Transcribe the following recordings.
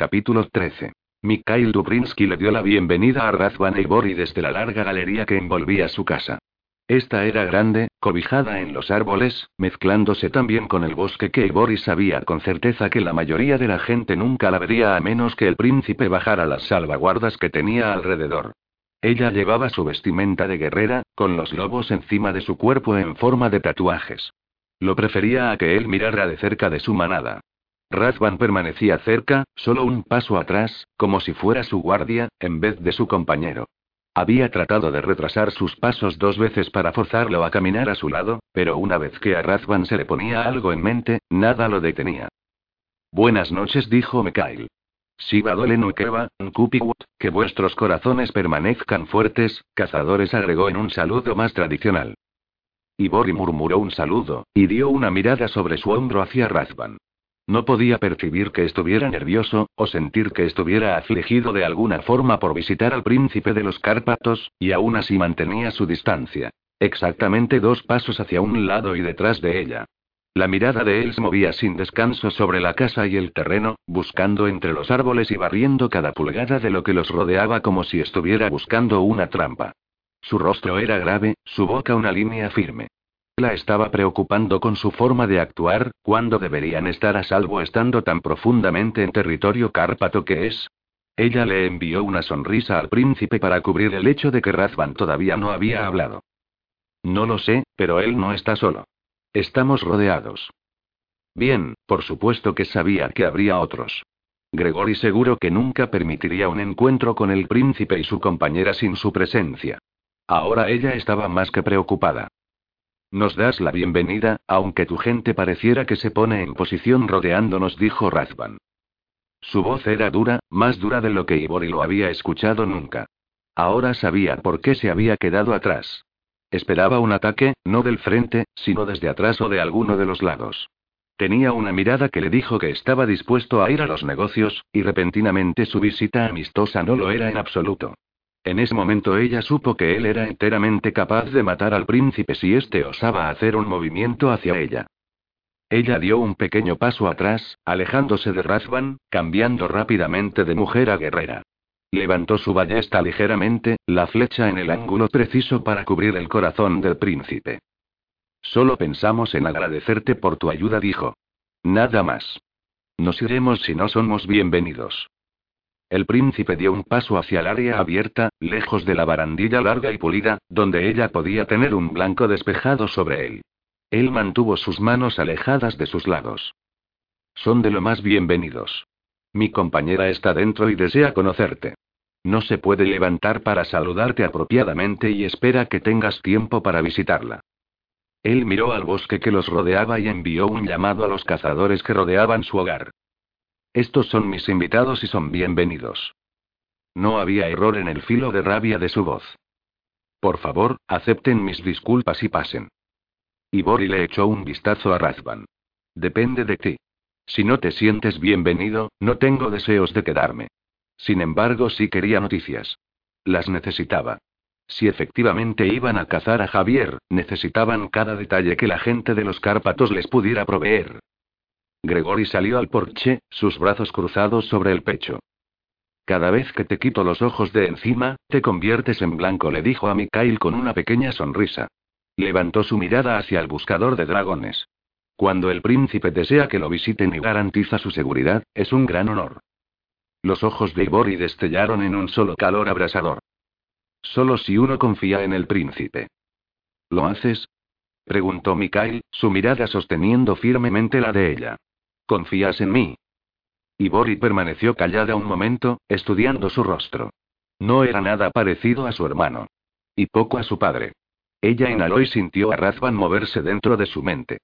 Capítulo 13. Mikhail Dubrinsky le dio la bienvenida a Razvan Eibori desde la larga galería que envolvía su casa. Esta era grande, cobijada en los árboles, mezclándose también con el bosque que Eibori sabía con certeza que la mayoría de la gente nunca la vería a menos que el príncipe bajara las salvaguardas que tenía alrededor. Ella llevaba su vestimenta de guerrera, con los lobos encima de su cuerpo en forma de tatuajes. Lo prefería a que él mirara de cerca de su manada. Razvan permanecía cerca, solo un paso atrás, como si fuera su guardia, en vez de su compañero. Había tratado de retrasar sus pasos dos veces para forzarlo a caminar a su lado, pero una vez que a Razvan se le ponía algo en mente, nada lo detenía. Buenas noches, dijo Mikhail. Shiva Dolenukeva, Kupiwut, que vuestros corazones permanezcan fuertes, cazadores agregó en un saludo más tradicional. Ibori murmuró un saludo, y dio una mirada sobre su hombro hacia Razvan. No podía percibir que estuviera nervioso, o sentir que estuviera afligido de alguna forma por visitar al príncipe de los Cárpatos, y aún así mantenía su distancia. Exactamente dos pasos hacia un lado y detrás de ella. La mirada de él se movía sin descanso sobre la casa y el terreno, buscando entre los árboles y barriendo cada pulgada de lo que los rodeaba como si estuviera buscando una trampa. Su rostro era grave, su boca una línea firme. La estaba preocupando con su forma de actuar, cuando deberían estar a salvo estando tan profundamente en territorio cárpato que es. Ella le envió una sonrisa al príncipe para cubrir el hecho de que Razvan todavía no había hablado. No lo sé, pero él no está solo. Estamos rodeados. Bien, por supuesto que sabía que habría otros. Gregory seguro que nunca permitiría un encuentro con el príncipe y su compañera sin su presencia. Ahora ella estaba más que preocupada. Nos das la bienvenida, aunque tu gente pareciera que se pone en posición rodeándonos, dijo Razvan. Su voz era dura, más dura de lo que Ibori lo había escuchado nunca. Ahora sabía por qué se había quedado atrás. Esperaba un ataque, no del frente, sino desde atrás o de alguno de los lados. Tenía una mirada que le dijo que estaba dispuesto a ir a los negocios, y repentinamente su visita amistosa no lo era en absoluto. En ese momento ella supo que él era enteramente capaz de matar al príncipe si éste osaba hacer un movimiento hacia ella. Ella dio un pequeño paso atrás, alejándose de Razvan, cambiando rápidamente de mujer a guerrera. Levantó su ballesta ligeramente, la flecha en el ángulo preciso para cubrir el corazón del príncipe. Solo pensamos en agradecerte por tu ayuda, dijo. Nada más. Nos iremos si no somos bienvenidos. El príncipe dio un paso hacia el área abierta, lejos de la barandilla larga y pulida, donde ella podía tener un blanco despejado sobre él. Él mantuvo sus manos alejadas de sus lados. Son de lo más bienvenidos. Mi compañera está dentro y desea conocerte. No se puede levantar para saludarte apropiadamente y espera que tengas tiempo para visitarla. Él miró al bosque que los rodeaba y envió un llamado a los cazadores que rodeaban su hogar. Estos son mis invitados y son bienvenidos. No había error en el filo de rabia de su voz. Por favor, acepten mis disculpas y pasen. Ibori le echó un vistazo a Razvan. Depende de ti. Si no te sientes bienvenido, no tengo deseos de quedarme. Sin embargo, sí quería noticias. Las necesitaba. Si efectivamente iban a cazar a Javier, necesitaban cada detalle que la gente de los Cárpatos les pudiera proveer. Gregory salió al porche, sus brazos cruzados sobre el pecho. Cada vez que te quito los ojos de encima, te conviertes en blanco, le dijo a Mikhail con una pequeña sonrisa. Levantó su mirada hacia el buscador de dragones. Cuando el príncipe desea que lo visiten y garantiza su seguridad, es un gran honor. Los ojos de Ibori destellaron en un solo calor abrasador. Solo si uno confía en el príncipe. ¿Lo haces? preguntó Mikhail, su mirada sosteniendo firmemente la de ella. ¿Confías en mí? Ibori permaneció callada un momento, estudiando su rostro. No era nada parecido a su hermano. Y poco a su padre. Ella inhaló y sintió a Razvan moverse dentro de su mente.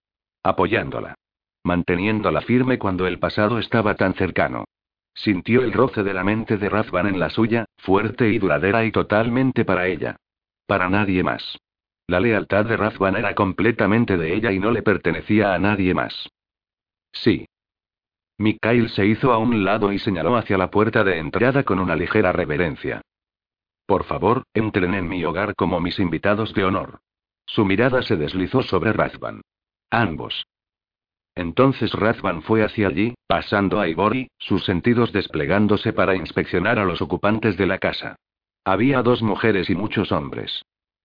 Apoyándola. Manteniéndola firme cuando el pasado estaba tan cercano. Sintió el roce de la mente de Razvan en la suya, fuerte y duradera y totalmente para ella. Para nadie más. La lealtad de Razvan era completamente de ella y no le pertenecía a nadie más. Sí. Mikhail se hizo a un lado y señaló hacia la puerta de entrada con una ligera reverencia. Por favor, entren en mi hogar como mis invitados de honor. Su mirada se deslizó sobre Razvan. Ambos. Entonces Razvan fue hacia allí, pasando a Ibori, sus sentidos desplegándose para inspeccionar a los ocupantes de la casa. Había dos mujeres y muchos hombres.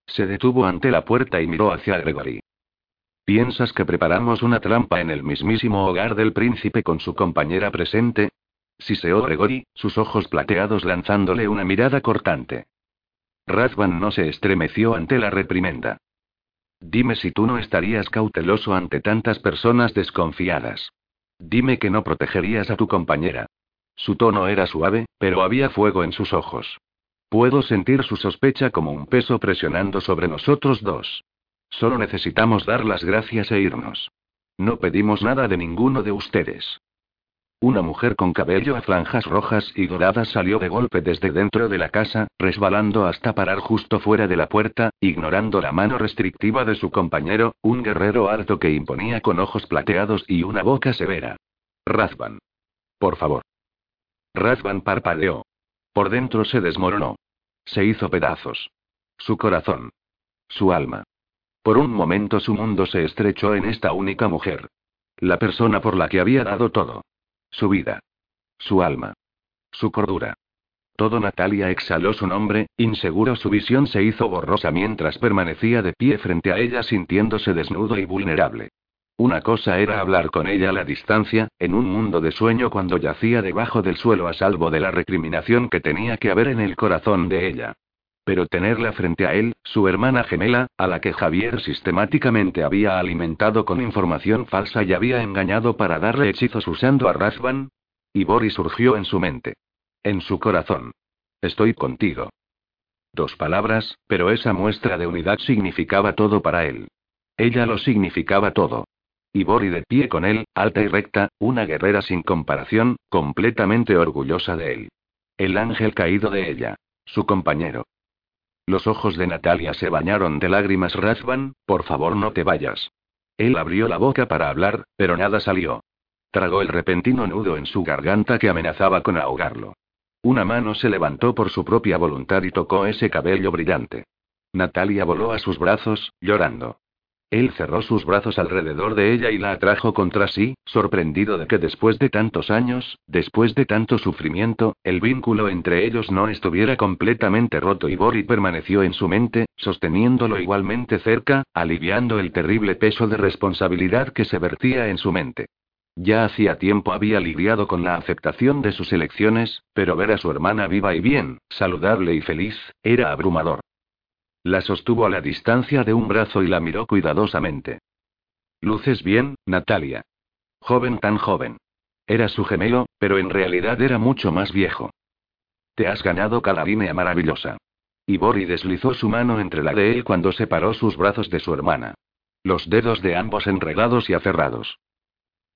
Se detuvo ante la puerta y miró hacia Gregory. ¿Piensas que preparamos una trampa en el mismísimo hogar del príncipe con su compañera presente? Siseó Gregory, sus ojos plateados lanzándole una mirada cortante. Razvan no se estremeció ante la reprimenda. Dime si tú no estarías cauteloso ante tantas personas desconfiadas. Dime que no protegerías a tu compañera. Su tono era suave, pero había fuego en sus ojos. Puedo sentir su sospecha como un peso presionando sobre nosotros dos. Solo necesitamos dar las gracias e irnos. No pedimos nada de ninguno de ustedes. Una mujer con cabello a franjas rojas y doradas salió de golpe desde dentro de la casa, resbalando hasta parar justo fuera de la puerta, ignorando la mano restrictiva de su compañero, un guerrero alto que imponía con ojos plateados y una boca severa. Razvan. Por favor. Razvan parpadeó. Por dentro se desmoronó. Se hizo pedazos. Su corazón. Su alma. Por un momento su mundo se estrechó en esta única mujer. La persona por la que había dado todo. Su vida. Su alma. Su cordura. Todo Natalia exhaló su nombre, inseguro su visión se hizo borrosa mientras permanecía de pie frente a ella sintiéndose desnudo y vulnerable. Una cosa era hablar con ella a la distancia, en un mundo de sueño cuando yacía debajo del suelo a salvo de la recriminación que tenía que haber en el corazón de ella. Pero tenerla frente a él, su hermana gemela, a la que Javier sistemáticamente había alimentado con información falsa y había engañado para darle hechizos usando a Razvan. Y Boris surgió en su mente. En su corazón. Estoy contigo. Dos palabras, pero esa muestra de unidad significaba todo para él. Ella lo significaba todo. Y Bori de pie con él, alta y recta, una guerrera sin comparación, completamente orgullosa de él. El ángel caído de ella. Su compañero. Los ojos de Natalia se bañaron de lágrimas. Razvan, por favor no te vayas. Él abrió la boca para hablar, pero nada salió. Tragó el repentino nudo en su garganta que amenazaba con ahogarlo. Una mano se levantó por su propia voluntad y tocó ese cabello brillante. Natalia voló a sus brazos, llorando. Él cerró sus brazos alrededor de ella y la atrajo contra sí, sorprendido de que después de tantos años, después de tanto sufrimiento, el vínculo entre ellos no estuviera completamente roto y Bori permaneció en su mente, sosteniéndolo igualmente cerca, aliviando el terrible peso de responsabilidad que se vertía en su mente. Ya hacía tiempo había lidiado con la aceptación de sus elecciones, pero ver a su hermana viva y bien, saludable y feliz, era abrumador. La sostuvo a la distancia de un brazo y la miró cuidadosamente. Luces bien, Natalia. Joven tan joven. Era su gemelo, pero en realidad era mucho más viejo. Te has ganado cada línea maravillosa. Y Bori deslizó su mano entre la de él cuando separó sus brazos de su hermana. Los dedos de ambos enredados y aferrados.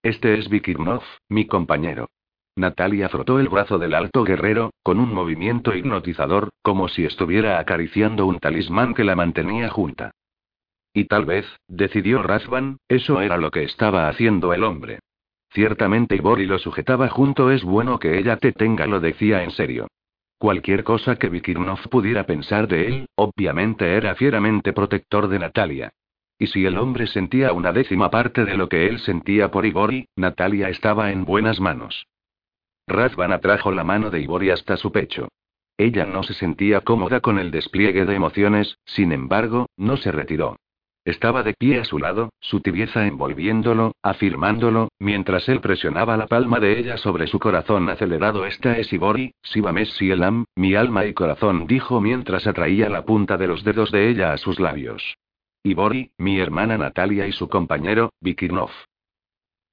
Este es Vikirnov, mi compañero. Natalia frotó el brazo del alto guerrero, con un movimiento hipnotizador, como si estuviera acariciando un talismán que la mantenía junta. Y tal vez, decidió Razvan, eso era lo que estaba haciendo el hombre. Ciertamente Ibori lo sujetaba junto, es bueno que ella te tenga, lo decía en serio. Cualquier cosa que Vikirnov pudiera pensar de él, obviamente era fieramente protector de Natalia. Y si el hombre sentía una décima parte de lo que él sentía por Ibori, Natalia estaba en buenas manos. Razvan atrajo la mano de Ibori hasta su pecho. Ella no se sentía cómoda con el despliegue de emociones, sin embargo, no se retiró. Estaba de pie a su lado, su tibieza envolviéndolo, afirmándolo, mientras él presionaba la palma de ella sobre su corazón acelerado. Esta es Ibori, Sibames Sielam, mi alma y corazón, dijo mientras atraía la punta de los dedos de ella a sus labios. Ibori, mi hermana Natalia y su compañero, Vikirnov.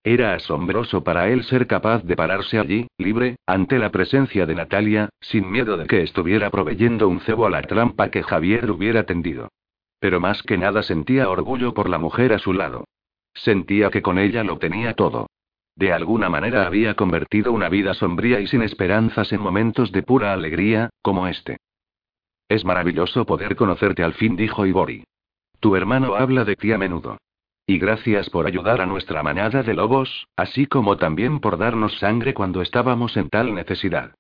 Era asombroso para él ser capaz de pararse allí, libre, ante la presencia de Natalia, sin miedo de que estuviera proveyendo un cebo a la trampa que Javier hubiera tendido. Pero más que nada sentía orgullo por la mujer a su lado. Sentía que con ella lo tenía todo. De alguna manera había convertido una vida sombría y sin esperanzas en momentos de pura alegría, como este. Es maravilloso poder conocerte al fin, dijo Ibori. Tu hermano habla de ti a menudo. Y gracias por ayudar a nuestra manada de lobos, así como también por darnos sangre cuando estábamos en tal necesidad.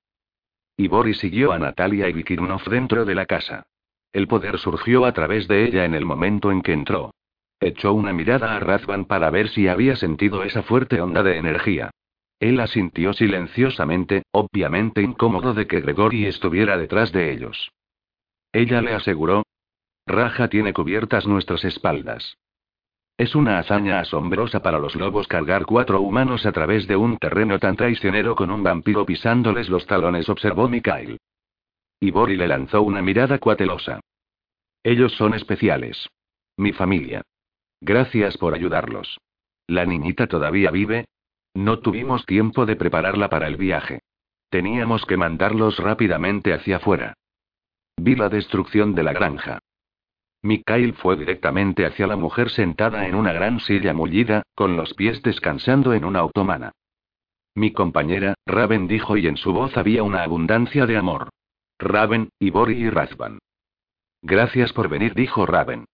Y Boris siguió a Natalia y Vikirnov dentro de la casa. El poder surgió a través de ella en el momento en que entró. Echó una mirada a Razvan para ver si había sentido esa fuerte onda de energía. Él asintió silenciosamente, obviamente incómodo de que Gregory estuviera detrás de ellos. Ella le aseguró. Raja tiene cubiertas nuestras espaldas. Es una hazaña asombrosa para los lobos cargar cuatro humanos a través de un terreno tan traicionero con un vampiro pisándoles los talones, observó Mikhail. Y Bori le lanzó una mirada cuatelosa. Ellos son especiales. Mi familia. Gracias por ayudarlos. ¿La niñita todavía vive? No tuvimos tiempo de prepararla para el viaje. Teníamos que mandarlos rápidamente hacia afuera. Vi la destrucción de la granja. Mikhail fue directamente hacia la mujer sentada en una gran silla mullida, con los pies descansando en una otomana. Mi compañera, Raven dijo y en su voz había una abundancia de amor. Raven, Ibori y Razvan. Gracias por venir, dijo Raven.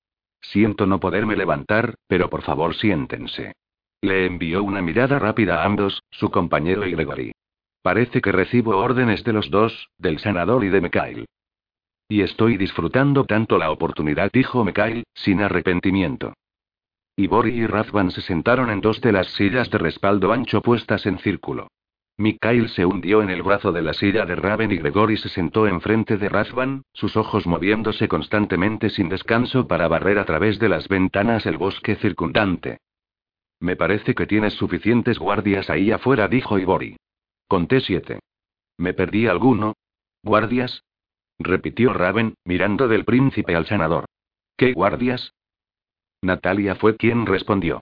Siento no poderme levantar, pero por favor siéntense. Le envió una mirada rápida a ambos, su compañero y Gregory. Parece que recibo órdenes de los dos, del sanador y de Mikhail. Y estoy disfrutando tanto la oportunidad, dijo Mikhail, sin arrepentimiento. Ibori y Razvan se sentaron en dos de las sillas de respaldo ancho puestas en círculo. Mikhail se hundió en el brazo de la silla de Raven y Gregory se sentó enfrente de Razvan, sus ojos moviéndose constantemente sin descanso para barrer a través de las ventanas el bosque circundante. Me parece que tienes suficientes guardias ahí afuera, dijo Ibori. Conté siete. ¿Me perdí alguno? ¿Guardias? Repitió Raven, mirando del príncipe al sanador. ¿Qué guardias? Natalia fue quien respondió.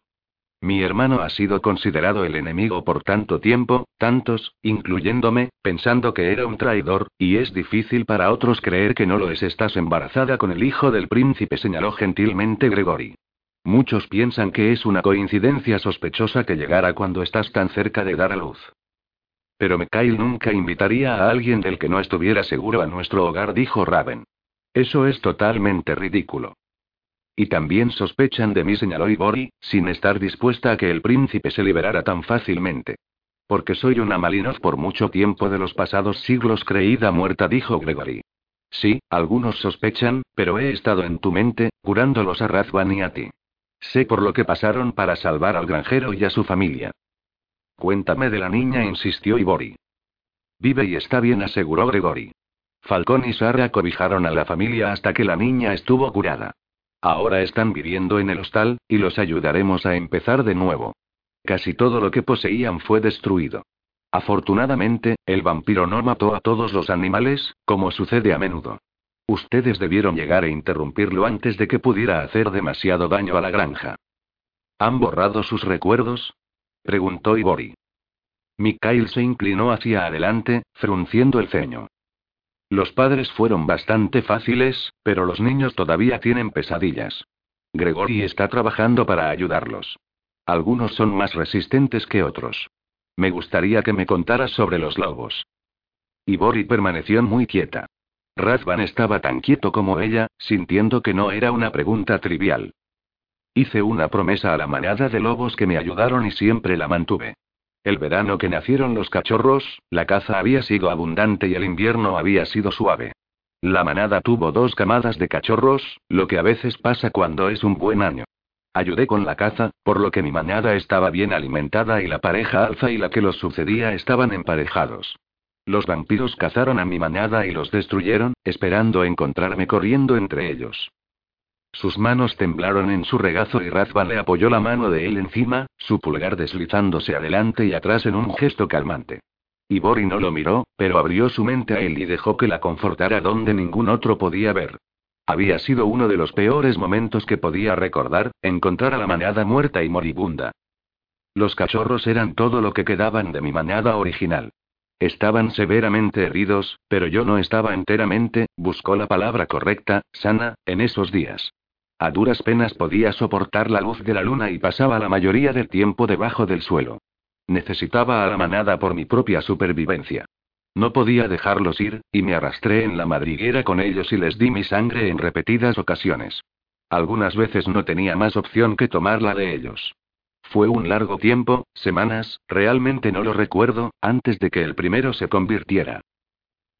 Mi hermano ha sido considerado el enemigo por tanto tiempo, tantos, incluyéndome, pensando que era un traidor, y es difícil para otros creer que no lo es. Estás embarazada con el hijo del príncipe, señaló gentilmente Gregory. Muchos piensan que es una coincidencia sospechosa que llegara cuando estás tan cerca de dar a luz. Pero Mikhail nunca invitaría a alguien del que no estuviera seguro a nuestro hogar, dijo Raven. Eso es totalmente ridículo. Y también sospechan de mí, señaló Ibori, sin estar dispuesta a que el príncipe se liberara tan fácilmente. Porque soy una Malinov por mucho tiempo de los pasados siglos creída muerta, dijo Gregory. Sí, algunos sospechan, pero he estado en tu mente, curándolos a Razvan y a ti. Sé por lo que pasaron para salvar al granjero y a su familia. Cuéntame de la niña, insistió Ibori. Vive y está bien, aseguró Gregory. Falcón y Sara cobijaron a la familia hasta que la niña estuvo curada. Ahora están viviendo en el hostal, y los ayudaremos a empezar de nuevo. Casi todo lo que poseían fue destruido. Afortunadamente, el vampiro no mató a todos los animales, como sucede a menudo. Ustedes debieron llegar e interrumpirlo antes de que pudiera hacer demasiado daño a la granja. ¿Han borrado sus recuerdos? Preguntó Ibori. Mikhail se inclinó hacia adelante, frunciendo el ceño. Los padres fueron bastante fáciles, pero los niños todavía tienen pesadillas. Gregory está trabajando para ayudarlos. Algunos son más resistentes que otros. Me gustaría que me contaras sobre los lobos. Ibori permaneció muy quieta. Razvan estaba tan quieto como ella, sintiendo que no era una pregunta trivial. Hice una promesa a la manada de lobos que me ayudaron y siempre la mantuve. El verano que nacieron los cachorros, la caza había sido abundante y el invierno había sido suave. La manada tuvo dos camadas de cachorros, lo que a veces pasa cuando es un buen año. Ayudé con la caza, por lo que mi manada estaba bien alimentada y la pareja alfa y la que los sucedía estaban emparejados. Los vampiros cazaron a mi manada y los destruyeron, esperando encontrarme corriendo entre ellos. Sus manos temblaron en su regazo y Razvan le apoyó la mano de él encima, su pulgar deslizándose adelante y atrás en un gesto calmante. Ibori no lo miró, pero abrió su mente a él y dejó que la confortara donde ningún otro podía ver. Había sido uno de los peores momentos que podía recordar, encontrar a la manada muerta y moribunda. Los cachorros eran todo lo que quedaban de mi manada original. Estaban severamente heridos, pero yo no estaba enteramente, buscó la palabra correcta, sana, en esos días. A duras penas podía soportar la luz de la luna y pasaba la mayoría del tiempo debajo del suelo. Necesitaba a la manada por mi propia supervivencia. No podía dejarlos ir, y me arrastré en la madriguera con ellos y les di mi sangre en repetidas ocasiones. Algunas veces no tenía más opción que tomarla de ellos. Fue un largo tiempo, semanas, realmente no lo recuerdo, antes de que el primero se convirtiera.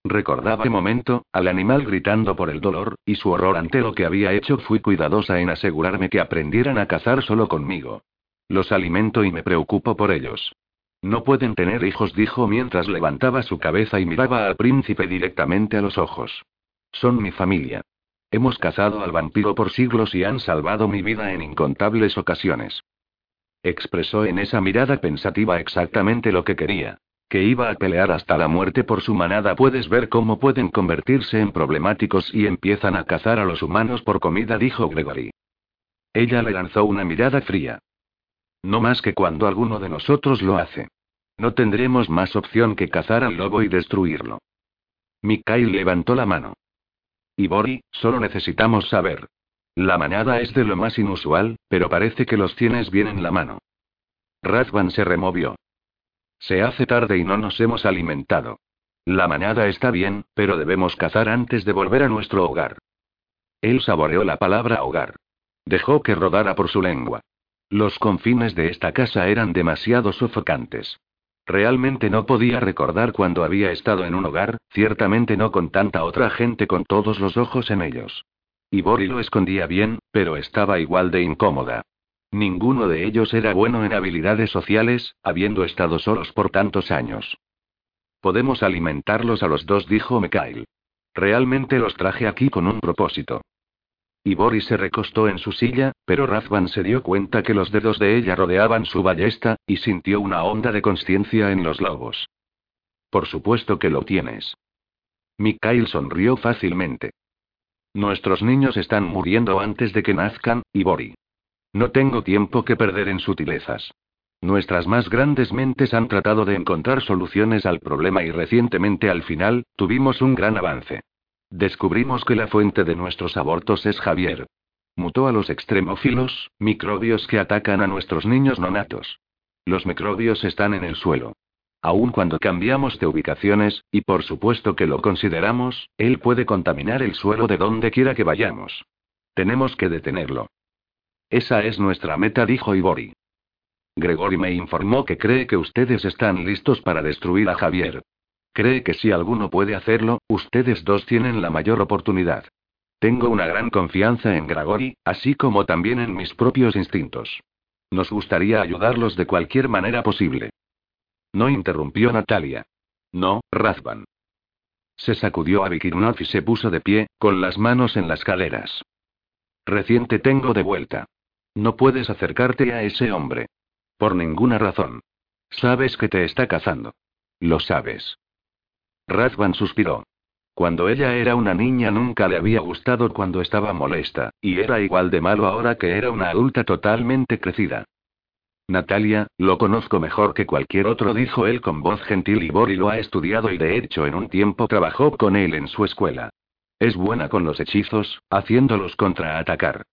Recordaba de momento, al animal gritando por el dolor, y su horror ante lo que había hecho. Fui cuidadosa en asegurarme que aprendieran a cazar solo conmigo. Los alimento y me preocupo por ellos. No pueden tener hijos, dijo mientras levantaba su cabeza y miraba al príncipe directamente a los ojos. Son mi familia. Hemos cazado al vampiro por siglos y han salvado mi vida en incontables ocasiones. Expresó en esa mirada pensativa exactamente lo que quería que iba a pelear hasta la muerte por su manada. Puedes ver cómo pueden convertirse en problemáticos y empiezan a cazar a los humanos por comida, dijo Gregory. Ella le lanzó una mirada fría. No más que cuando alguno de nosotros lo hace. No tendremos más opción que cazar al lobo y destruirlo. Mikhail levantó la mano. Ibori, solo necesitamos saber. La manada es de lo más inusual, pero parece que los tienes bien en la mano. Razvan se removió. Se hace tarde y no nos hemos alimentado. La manada está bien, pero debemos cazar antes de volver a nuestro hogar. Él saboreó la palabra hogar. Dejó que rodara por su lengua. Los confines de esta casa eran demasiado sofocantes. Realmente no podía recordar cuando había estado en un hogar, ciertamente no con tanta otra gente con todos los ojos en ellos. Ibori lo escondía bien, pero estaba igual de incómoda. Ninguno de ellos era bueno en habilidades sociales, habiendo estado solos por tantos años. Podemos alimentarlos a los dos, dijo Mikhail. Realmente los traje aquí con un propósito. Y Boris se recostó en su silla, pero Razvan se dio cuenta que los dedos de ella rodeaban su ballesta, y sintió una onda de conciencia en los lobos. Por supuesto que lo tienes. Mikhail sonrió fácilmente. Nuestros niños están muriendo antes de que nazcan, Ibori. No tengo tiempo que perder en sutilezas. Nuestras más grandes mentes han tratado de encontrar soluciones al problema y recientemente al final, tuvimos un gran avance. Descubrimos que la fuente de nuestros abortos es Javier. Mutó a los extremófilos, microbios que atacan a nuestros niños nonatos. Los microbios están en el suelo. Aun cuando cambiamos de ubicaciones, y por supuesto que lo consideramos, él puede contaminar el suelo de donde quiera que vayamos. Tenemos que detenerlo. Esa es nuestra meta, dijo Ibori. Gregory me informó que cree que ustedes están listos para destruir a Javier. Cree que si alguno puede hacerlo, ustedes dos tienen la mayor oportunidad. Tengo una gran confianza en Gregory, así como también en mis propios instintos. Nos gustaría ayudarlos de cualquier manera posible. No interrumpió Natalia. No, Razvan. Se sacudió a Vikirnov y se puso de pie, con las manos en las caderas. Reciente tengo de vuelta. No puedes acercarte a ese hombre. Por ninguna razón. Sabes que te está cazando. Lo sabes. Razvan suspiró. Cuando ella era una niña nunca le había gustado cuando estaba molesta, y era igual de malo ahora que era una adulta totalmente crecida. Natalia, lo conozco mejor que cualquier otro, dijo él con voz gentil y Bori lo ha estudiado y de hecho en un tiempo trabajó con él en su escuela. Es buena con los hechizos, haciéndolos contraatacar.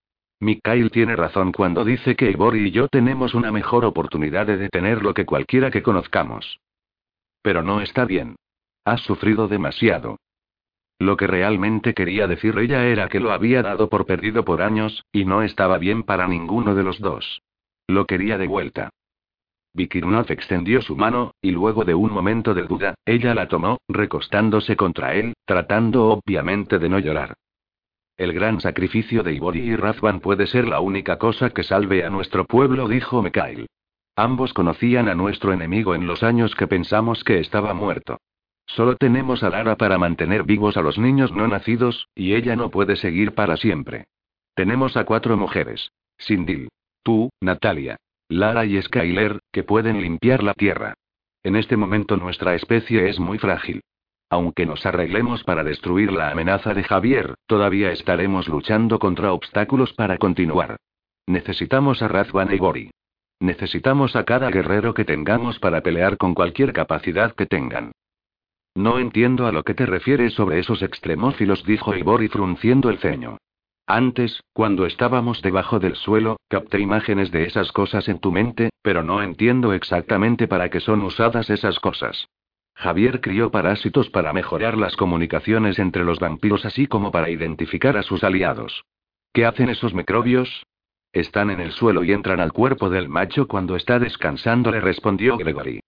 Mikhail tiene razón cuando dice que Ibori y yo tenemos una mejor oportunidad de detenerlo que cualquiera que conozcamos. Pero no está bien. Has sufrido demasiado. Lo que realmente quería decir ella era que lo había dado por perdido por años, y no estaba bien para ninguno de los dos. Lo quería de vuelta. Vikirnov extendió su mano, y luego de un momento de duda, ella la tomó, recostándose contra él, tratando obviamente de no llorar. El gran sacrificio de Ibori y Razvan puede ser la única cosa que salve a nuestro pueblo, dijo Mikhail. Ambos conocían a nuestro enemigo en los años que pensamos que estaba muerto. Solo tenemos a Lara para mantener vivos a los niños no nacidos, y ella no puede seguir para siempre. Tenemos a cuatro mujeres. Sindil. Tú, Natalia. Lara y Skyler, que pueden limpiar la tierra. En este momento nuestra especie es muy frágil. Aunque nos arreglemos para destruir la amenaza de Javier, todavía estaremos luchando contra obstáculos para continuar. Necesitamos a Razvan y Bori. Necesitamos a cada guerrero que tengamos para pelear con cualquier capacidad que tengan. No entiendo a lo que te refieres sobre esos extremófilos, dijo Ibori frunciendo el ceño. Antes, cuando estábamos debajo del suelo, capté imágenes de esas cosas en tu mente, pero no entiendo exactamente para qué son usadas esas cosas. Javier crió parásitos para mejorar las comunicaciones entre los vampiros así como para identificar a sus aliados. ¿Qué hacen esos microbios? Están en el suelo y entran al cuerpo del macho cuando está descansando, le respondió Gregory.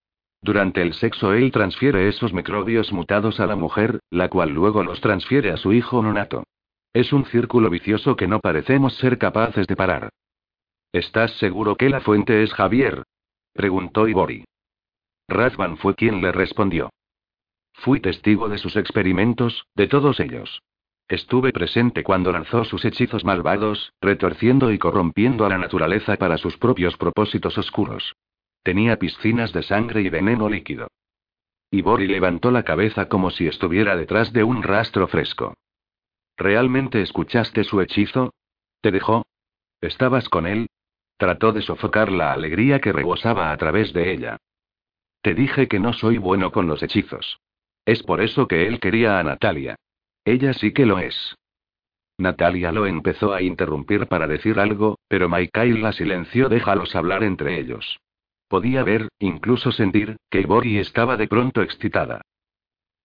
Durante el sexo él transfiere esos microbios mutados a la mujer, la cual luego los transfiere a su hijo nonato. Es un círculo vicioso que no parecemos ser capaces de parar. ¿Estás seguro que la fuente es Javier? preguntó Ibori. Razvan fue quien le respondió. Fui testigo de sus experimentos, de todos ellos. Estuve presente cuando lanzó sus hechizos malvados, retorciendo y corrompiendo a la naturaleza para sus propios propósitos oscuros. Tenía piscinas de sangre y veneno líquido. Ibori levantó la cabeza como si estuviera detrás de un rastro fresco. ¿Realmente escuchaste su hechizo? ¿Te dejó? ¿Estabas con él? Trató de sofocar la alegría que rebosaba a través de ella. Te dije que no soy bueno con los hechizos. Es por eso que él quería a Natalia. Ella sí que lo es. Natalia lo empezó a interrumpir para decir algo, pero Michael la silenció. Déjalos hablar entre ellos. Podía ver, incluso sentir, que Ibori estaba de pronto excitada.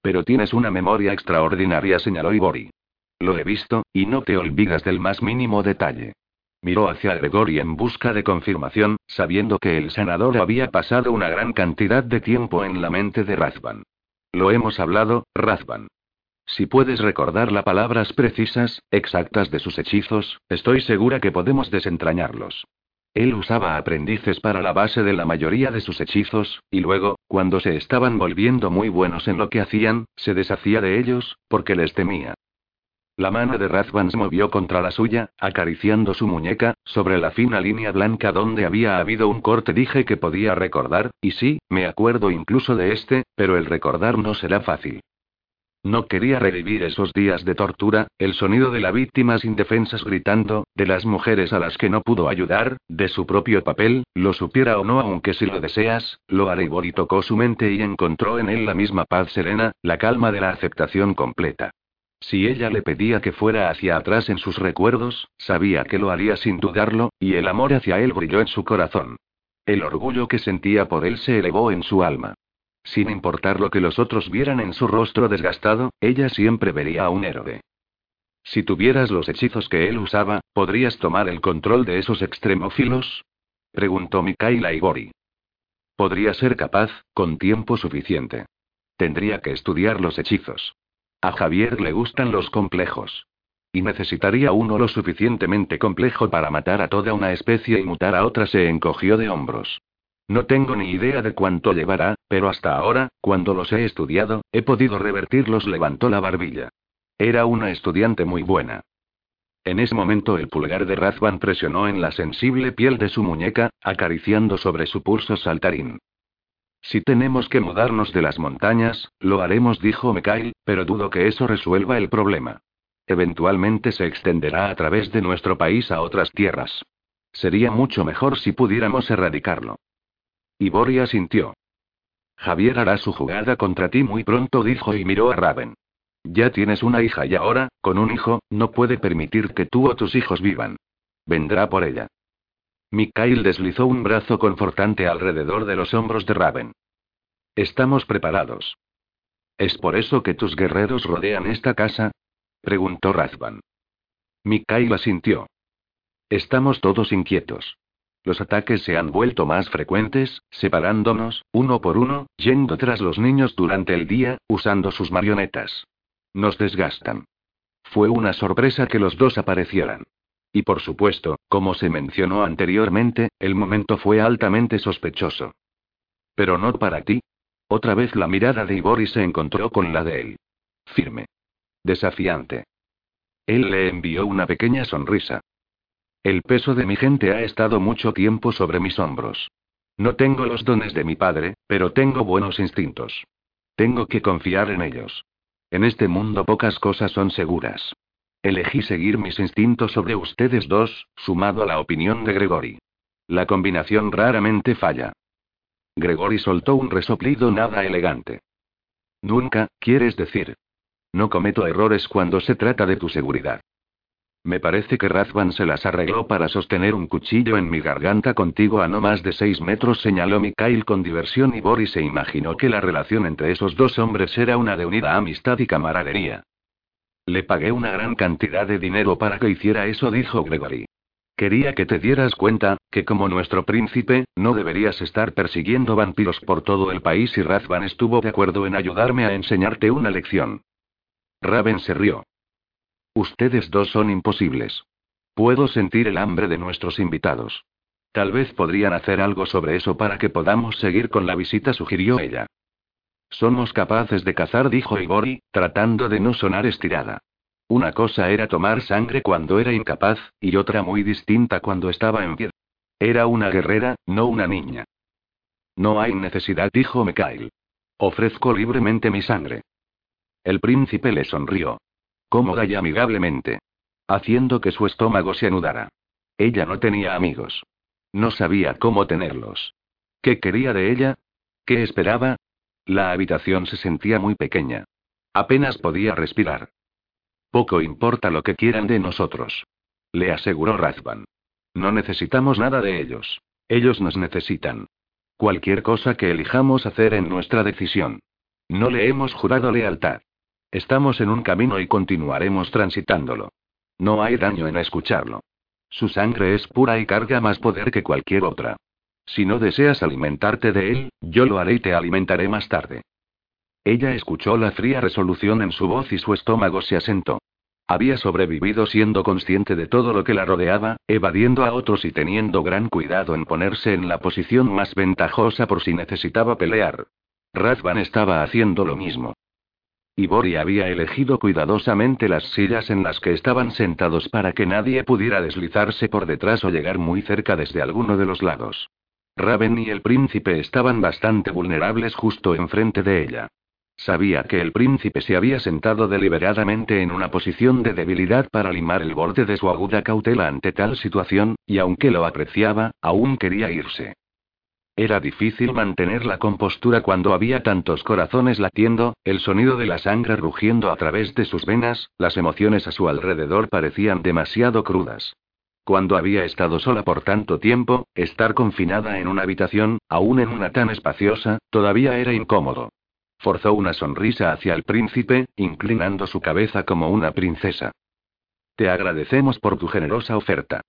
Pero tienes una memoria extraordinaria, señaló Ibori. Lo he visto, y no te olvidas del más mínimo detalle. Miró hacia Gregory en busca de confirmación, sabiendo que el senador había pasado una gran cantidad de tiempo en la mente de Razvan. Lo hemos hablado, Razvan. Si puedes recordar las palabras precisas, exactas de sus hechizos, estoy segura que podemos desentrañarlos. Él usaba aprendices para la base de la mayoría de sus hechizos, y luego, cuando se estaban volviendo muy buenos en lo que hacían, se deshacía de ellos, porque les temía. La mano de Razvan se movió contra la suya, acariciando su muñeca, sobre la fina línea blanca donde había habido un corte. Dije que podía recordar, y sí, me acuerdo incluso de este, pero el recordar no será fácil. No quería revivir esos días de tortura, el sonido de las víctimas indefensas gritando, de las mujeres a las que no pudo ayudar, de su propio papel, lo supiera o no, aunque si lo deseas, lo haré. y tocó su mente y encontró en él la misma paz serena, la calma de la aceptación completa. Si ella le pedía que fuera hacia atrás en sus recuerdos, sabía que lo haría sin dudarlo, y el amor hacia él brilló en su corazón. El orgullo que sentía por él se elevó en su alma. Sin importar lo que los otros vieran en su rostro desgastado, ella siempre vería a un héroe. Si tuvieras los hechizos que él usaba, ¿podrías tomar el control de esos extremófilos? preguntó Mikaela Igori. Podría ser capaz, con tiempo suficiente. Tendría que estudiar los hechizos. A Javier le gustan los complejos. Y necesitaría uno lo suficientemente complejo para matar a toda una especie y mutar a otra. Se encogió de hombros. No tengo ni idea de cuánto llevará, pero hasta ahora, cuando los he estudiado, he podido revertirlos. Levantó la barbilla. Era una estudiante muy buena. En ese momento el pulgar de Razvan presionó en la sensible piel de su muñeca, acariciando sobre su pulso saltarín. Si tenemos que mudarnos de las montañas, lo haremos, dijo Mikael, pero dudo que eso resuelva el problema. Eventualmente se extenderá a través de nuestro país a otras tierras. Sería mucho mejor si pudiéramos erradicarlo. Y Boria sintió. Javier hará su jugada contra ti muy pronto, dijo y miró a Raven. Ya tienes una hija y ahora, con un hijo, no puede permitir que tú o tus hijos vivan. Vendrá por ella. Mikhail deslizó un brazo confortante alrededor de los hombros de Raven. Estamos preparados. ¿Es por eso que tus guerreros rodean esta casa? preguntó Razvan. Mikhail asintió. Estamos todos inquietos. Los ataques se han vuelto más frecuentes, separándonos, uno por uno, yendo tras los niños durante el día, usando sus marionetas. Nos desgastan. Fue una sorpresa que los dos aparecieran. Y por supuesto, como se mencionó anteriormente, el momento fue altamente sospechoso. Pero no para ti. Otra vez la mirada de Ibori se encontró con la de él. Firme. Desafiante. Él le envió una pequeña sonrisa. El peso de mi gente ha estado mucho tiempo sobre mis hombros. No tengo los dones de mi padre, pero tengo buenos instintos. Tengo que confiar en ellos. En este mundo pocas cosas son seguras. Elegí seguir mis instintos sobre ustedes dos, sumado a la opinión de Gregory. La combinación raramente falla. Gregory soltó un resoplido nada elegante. Nunca, quieres decir. No cometo errores cuando se trata de tu seguridad. Me parece que Razvan se las arregló para sostener un cuchillo en mi garganta contigo a no más de seis metros, señaló Mikhail con diversión y Boris se imaginó que la relación entre esos dos hombres era una de unida amistad y camaradería. Le pagué una gran cantidad de dinero para que hiciera eso, dijo Gregory. Quería que te dieras cuenta, que como nuestro príncipe, no deberías estar persiguiendo vampiros por todo el país y Razvan estuvo de acuerdo en ayudarme a enseñarte una lección. Raven se rió. Ustedes dos son imposibles. Puedo sentir el hambre de nuestros invitados. Tal vez podrían hacer algo sobre eso para que podamos seguir con la visita, sugirió ella. Somos capaces de cazar, dijo Ibori, tratando de no sonar estirada. Una cosa era tomar sangre cuando era incapaz, y otra muy distinta cuando estaba en pie. Era una guerrera, no una niña. No hay necesidad, dijo Mikhail. Ofrezco libremente mi sangre. El príncipe le sonrió. Cómoda y amigablemente. Haciendo que su estómago se anudara. Ella no tenía amigos. No sabía cómo tenerlos. ¿Qué quería de ella? ¿Qué esperaba? La habitación se sentía muy pequeña. Apenas podía respirar. Poco importa lo que quieran de nosotros. Le aseguró Razvan. No necesitamos nada de ellos. Ellos nos necesitan. Cualquier cosa que elijamos hacer en nuestra decisión. No le hemos jurado lealtad. Estamos en un camino y continuaremos transitándolo. No hay daño en escucharlo. Su sangre es pura y carga más poder que cualquier otra. Si no deseas alimentarte de él, yo lo haré y te alimentaré más tarde. Ella escuchó la fría resolución en su voz y su estómago se asentó. Había sobrevivido siendo consciente de todo lo que la rodeaba, evadiendo a otros y teniendo gran cuidado en ponerse en la posición más ventajosa por si necesitaba pelear. Razvan estaba haciendo lo mismo. Ibori había elegido cuidadosamente las sillas en las que estaban sentados para que nadie pudiera deslizarse por detrás o llegar muy cerca desde alguno de los lados. Raven y el príncipe estaban bastante vulnerables justo enfrente de ella. Sabía que el príncipe se había sentado deliberadamente en una posición de debilidad para limar el borde de su aguda cautela ante tal situación, y aunque lo apreciaba, aún quería irse. Era difícil mantener la compostura cuando había tantos corazones latiendo, el sonido de la sangre rugiendo a través de sus venas, las emociones a su alrededor parecían demasiado crudas. Cuando había estado sola por tanto tiempo, estar confinada en una habitación, aún en una tan espaciosa, todavía era incómodo. Forzó una sonrisa hacia el príncipe, inclinando su cabeza como una princesa. Te agradecemos por tu generosa oferta.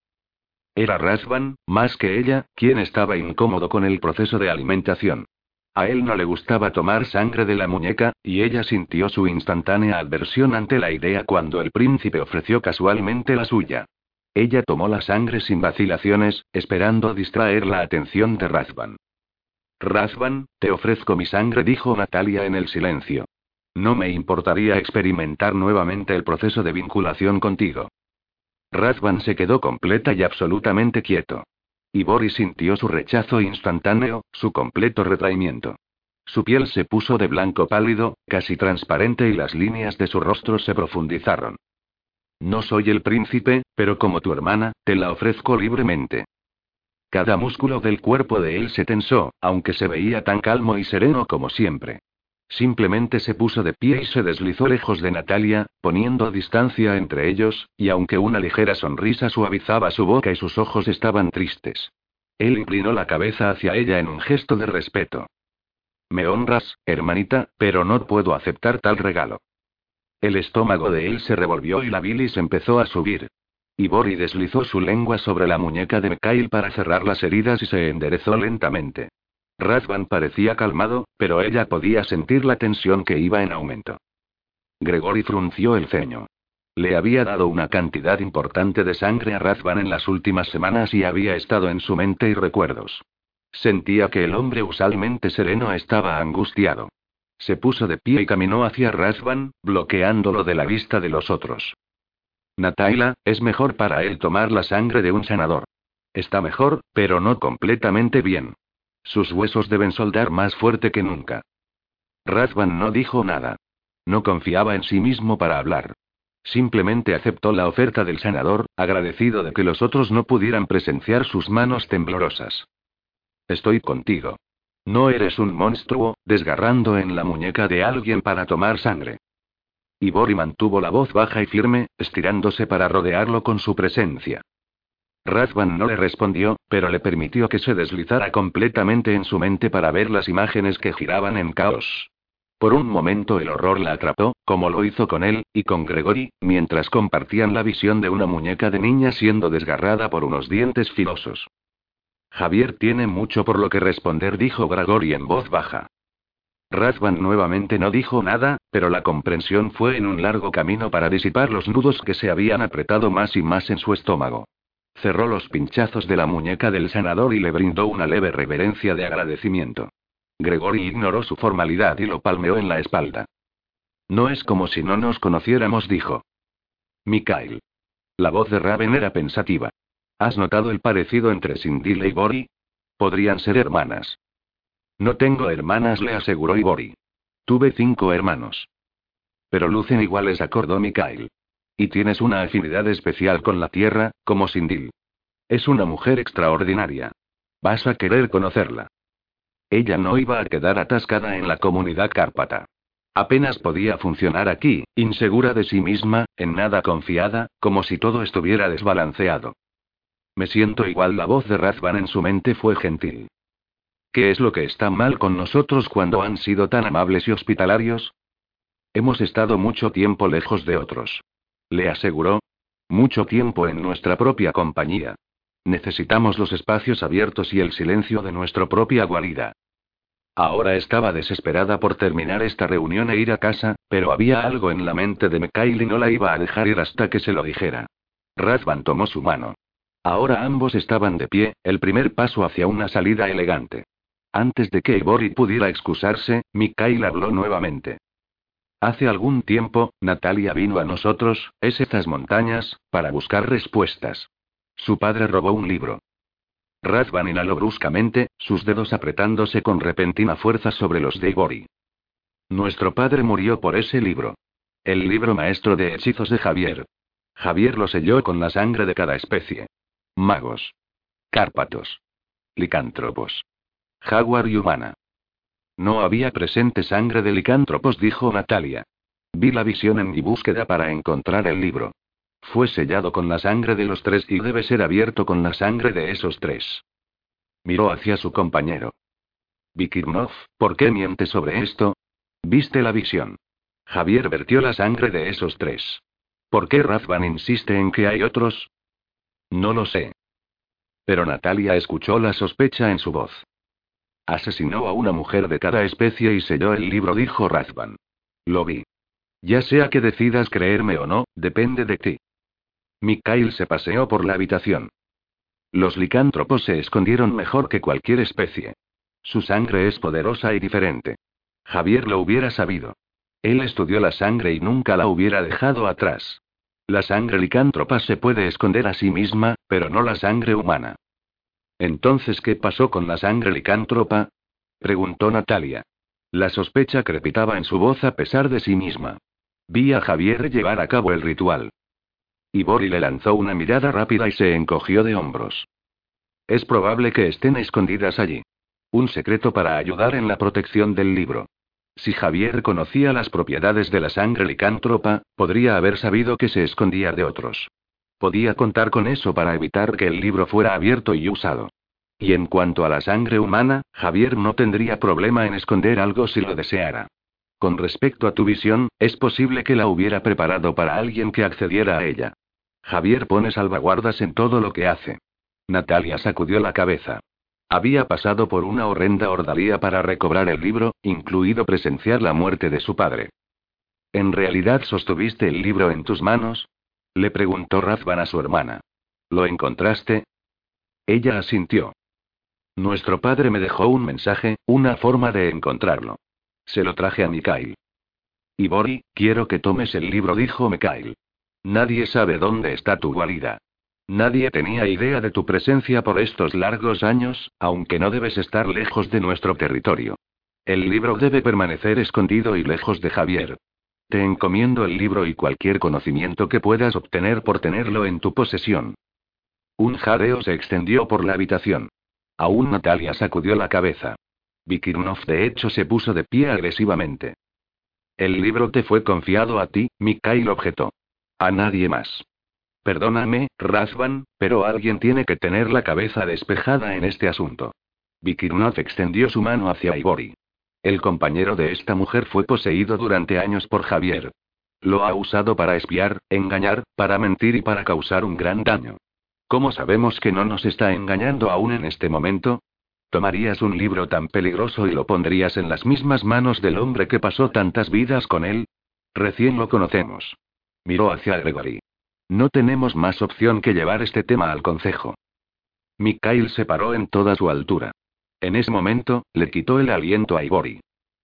Era Rasvan, más que ella, quien estaba incómodo con el proceso de alimentación. A él no le gustaba tomar sangre de la muñeca, y ella sintió su instantánea adversión ante la idea cuando el príncipe ofreció casualmente la suya. Ella tomó la sangre sin vacilaciones, esperando distraer la atención de Razvan. Razvan, te ofrezco mi sangre, dijo Natalia en el silencio. No me importaría experimentar nuevamente el proceso de vinculación contigo. Razvan se quedó completa y absolutamente quieto. Y Boris sintió su rechazo instantáneo, su completo retraimiento. Su piel se puso de blanco pálido, casi transparente y las líneas de su rostro se profundizaron. No soy el príncipe, pero como tu hermana, te la ofrezco libremente. Cada músculo del cuerpo de él se tensó, aunque se veía tan calmo y sereno como siempre. Simplemente se puso de pie y se deslizó lejos de Natalia, poniendo distancia entre ellos, y aunque una ligera sonrisa suavizaba su boca y sus ojos estaban tristes. Él inclinó la cabeza hacia ella en un gesto de respeto. Me honras, hermanita, pero no puedo aceptar tal regalo. El estómago de él se revolvió y la bilis empezó a subir. Ibori deslizó su lengua sobre la muñeca de Mikhail para cerrar las heridas y se enderezó lentamente. Razvan parecía calmado, pero ella podía sentir la tensión que iba en aumento. Gregory frunció el ceño. Le había dado una cantidad importante de sangre a Razvan en las últimas semanas y había estado en su mente y recuerdos. Sentía que el hombre usualmente sereno estaba angustiado. Se puso de pie y caminó hacia Razvan, bloqueándolo de la vista de los otros. Nataila, es mejor para él tomar la sangre de un sanador. Está mejor, pero no completamente bien. Sus huesos deben soldar más fuerte que nunca. Razvan no dijo nada. No confiaba en sí mismo para hablar. Simplemente aceptó la oferta del sanador, agradecido de que los otros no pudieran presenciar sus manos temblorosas. Estoy contigo. No eres un monstruo, desgarrando en la muñeca de alguien para tomar sangre. Ibori mantuvo la voz baja y firme, estirándose para rodearlo con su presencia. Razvan no le respondió, pero le permitió que se deslizara completamente en su mente para ver las imágenes que giraban en caos. Por un momento el horror la atrapó, como lo hizo con él, y con Gregory, mientras compartían la visión de una muñeca de niña siendo desgarrada por unos dientes filosos. Javier tiene mucho por lo que responder, dijo Gregory en voz baja. Razvan nuevamente no dijo nada, pero la comprensión fue en un largo camino para disipar los nudos que se habían apretado más y más en su estómago. Cerró los pinchazos de la muñeca del sanador y le brindó una leve reverencia de agradecimiento. Gregory ignoró su formalidad y lo palmeó en la espalda. No es como si no nos conociéramos, dijo. Mikhail. La voz de Raven era pensativa. ¿Has notado el parecido entre Sindile y Bori? Podrían ser hermanas. No tengo hermanas, le aseguró Ibori. Tuve cinco hermanos. Pero lucen iguales, acordó Mikhail. Y tienes una afinidad especial con la tierra, como Sindil. Es una mujer extraordinaria. Vas a querer conocerla. Ella no iba a quedar atascada en la comunidad cárpata. Apenas podía funcionar aquí, insegura de sí misma, en nada confiada, como si todo estuviera desbalanceado. Me siento igual, la voz de Razvan en su mente fue gentil. ¿Qué es lo que está mal con nosotros cuando han sido tan amables y hospitalarios? Hemos estado mucho tiempo lejos de otros. Le aseguró. Mucho tiempo en nuestra propia compañía. Necesitamos los espacios abiertos y el silencio de nuestra propia guarida. Ahora estaba desesperada por terminar esta reunión e ir a casa, pero había algo en la mente de Mikhail y no la iba a dejar ir hasta que se lo dijera. Razvan tomó su mano. Ahora ambos estaban de pie, el primer paso hacia una salida elegante. Antes de que Ibori pudiera excusarse, Mikhail habló nuevamente. Hace algún tiempo, Natalia vino a nosotros, es estas montañas, para buscar respuestas. Su padre robó un libro. Razvan inhaló bruscamente, sus dedos apretándose con repentina fuerza sobre los de Ibori. Nuestro padre murió por ese libro. El libro maestro de hechizos de Javier. Javier lo selló con la sangre de cada especie. Magos. Cárpatos. Licántropos. Jaguar y humana. No había presente sangre de licántropos, dijo Natalia. Vi la visión en mi búsqueda para encontrar el libro. Fue sellado con la sangre de los tres y debe ser abierto con la sangre de esos tres. Miró hacia su compañero. Vikirnov, ¿por qué miente sobre esto? Viste la visión. Javier vertió la sangre de esos tres. ¿Por qué Razvan insiste en que hay otros? No lo sé. Pero Natalia escuchó la sospecha en su voz. Asesinó a una mujer de cada especie y selló el libro, dijo Razvan. Lo vi. Ya sea que decidas creerme o no, depende de ti. Mikhail se paseó por la habitación. Los licántropos se escondieron mejor que cualquier especie. Su sangre es poderosa y diferente. Javier lo hubiera sabido. Él estudió la sangre y nunca la hubiera dejado atrás. La sangre licántropa se puede esconder a sí misma, pero no la sangre humana. Entonces, ¿qué pasó con la sangre licántropa? preguntó Natalia. La sospecha crepitaba en su voz a pesar de sí misma. Vi a Javier llevar a cabo el ritual. Ibori le lanzó una mirada rápida y se encogió de hombros. Es probable que estén escondidas allí. Un secreto para ayudar en la protección del libro. Si Javier conocía las propiedades de la sangre licántropa, podría haber sabido que se escondía de otros. Podía contar con eso para evitar que el libro fuera abierto y usado. Y en cuanto a la sangre humana, Javier no tendría problema en esconder algo si lo deseara. Con respecto a tu visión, es posible que la hubiera preparado para alguien que accediera a ella. Javier pone salvaguardas en todo lo que hace. Natalia sacudió la cabeza. Había pasado por una horrenda ordalía para recobrar el libro, incluido presenciar la muerte de su padre. ¿En realidad sostuviste el libro en tus manos? Le preguntó Razvan a su hermana. ¿Lo encontraste? Ella asintió. Nuestro padre me dejó un mensaje, una forma de encontrarlo. Se lo traje a Mikhail. Ibori, quiero que tomes el libro, dijo Mikhail. Nadie sabe dónde está tu guarida. Nadie tenía idea de tu presencia por estos largos años, aunque no debes estar lejos de nuestro territorio. El libro debe permanecer escondido y lejos de Javier. Te encomiendo el libro y cualquier conocimiento que puedas obtener por tenerlo en tu posesión. Un jadeo se extendió por la habitación. Aún Natalia sacudió la cabeza. Vikirnov de hecho se puso de pie agresivamente. El libro te fue confiado a ti, Mikhail objetó. A nadie más. Perdóname, Razvan, pero alguien tiene que tener la cabeza despejada en este asunto. Vikirnov extendió su mano hacia Ibori. El compañero de esta mujer fue poseído durante años por Javier. Lo ha usado para espiar, engañar, para mentir y para causar un gran daño. ¿Cómo sabemos que no nos está engañando aún en este momento? ¿Tomarías un libro tan peligroso y lo pondrías en las mismas manos del hombre que pasó tantas vidas con él? Recién lo conocemos. Miró hacia Gregory. No tenemos más opción que llevar este tema al consejo. Mikhail se paró en toda su altura. En ese momento, le quitó el aliento a Ivory.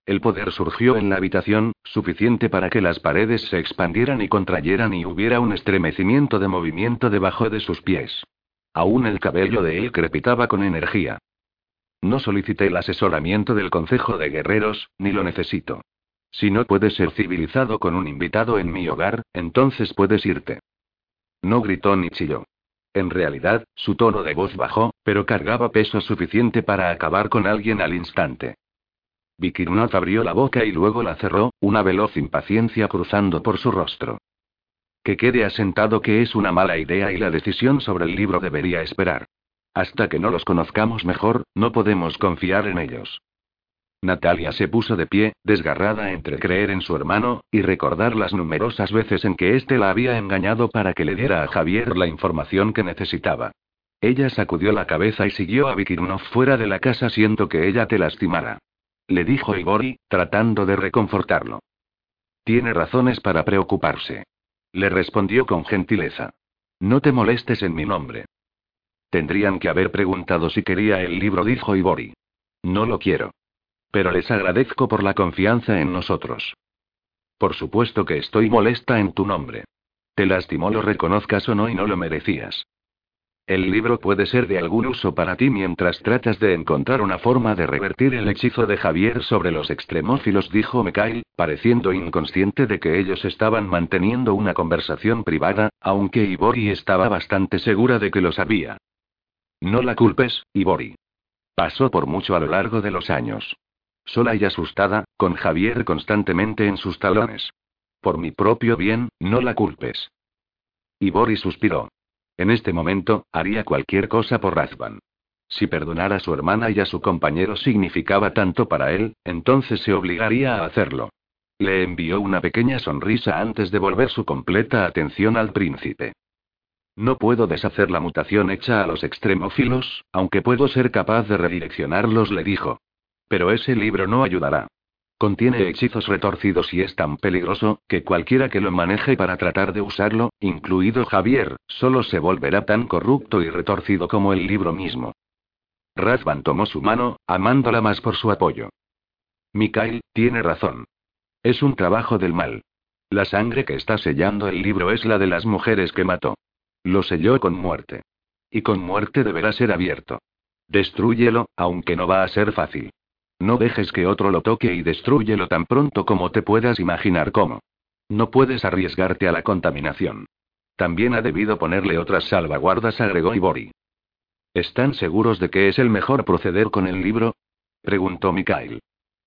El poder surgió en la habitación, suficiente para que las paredes se expandieran y contrayeran y hubiera un estremecimiento de movimiento debajo de sus pies. Aún el cabello de él crepitaba con energía. No solicité el asesoramiento del Consejo de Guerreros, ni lo necesito. Si no puedes ser civilizado con un invitado en mi hogar, entonces puedes irte. No gritó ni chilló. En realidad, su tono de voz bajó, pero cargaba peso suficiente para acabar con alguien al instante. Vikirnath abrió la boca y luego la cerró, una veloz impaciencia cruzando por su rostro. Que quede asentado que es una mala idea y la decisión sobre el libro debería esperar. Hasta que no los conozcamos mejor, no podemos confiar en ellos. Natalia se puso de pie, desgarrada entre creer en su hermano, y recordar las numerosas veces en que éste la había engañado para que le diera a Javier la información que necesitaba. Ella sacudió la cabeza y siguió a Vikirnov fuera de la casa siento que ella te lastimara le dijo Igori, tratando de reconfortarlo. Tiene razones para preocuparse. Le respondió con gentileza. No te molestes en mi nombre. Tendrían que haber preguntado si quería el libro, dijo Ibori. No lo quiero. Pero les agradezco por la confianza en nosotros. Por supuesto que estoy molesta en tu nombre. Te lastimó lo reconozcas o no y no lo merecías. El libro puede ser de algún uso para ti mientras tratas de encontrar una forma de revertir el hechizo de Javier sobre los extremófilos, dijo Mikhail, pareciendo inconsciente de que ellos estaban manteniendo una conversación privada, aunque Ibori estaba bastante segura de que lo sabía. No la culpes, Ibori. Pasó por mucho a lo largo de los años. Sola y asustada, con Javier constantemente en sus talones. Por mi propio bien, no la culpes. Ibori suspiró. En este momento, haría cualquier cosa por Razvan. Si perdonar a su hermana y a su compañero significaba tanto para él, entonces se obligaría a hacerlo. Le envió una pequeña sonrisa antes de volver su completa atención al príncipe. No puedo deshacer la mutación hecha a los extremófilos, aunque puedo ser capaz de redireccionarlos, le dijo. Pero ese libro no ayudará. Contiene hechizos retorcidos y es tan peligroso, que cualquiera que lo maneje para tratar de usarlo, incluido Javier, solo se volverá tan corrupto y retorcido como el libro mismo. Razvan tomó su mano, amándola más por su apoyo. Mikhail, tiene razón. Es un trabajo del mal. La sangre que está sellando el libro es la de las mujeres que mató. Lo selló con muerte. Y con muerte deberá ser abierto. Destrúyelo, aunque no va a ser fácil. No dejes que otro lo toque y destruyelo tan pronto como te puedas imaginar cómo. No puedes arriesgarte a la contaminación. También ha debido ponerle otras salvaguardas, agregó Ibori. ¿Están seguros de que es el mejor proceder con el libro? preguntó Mikhail.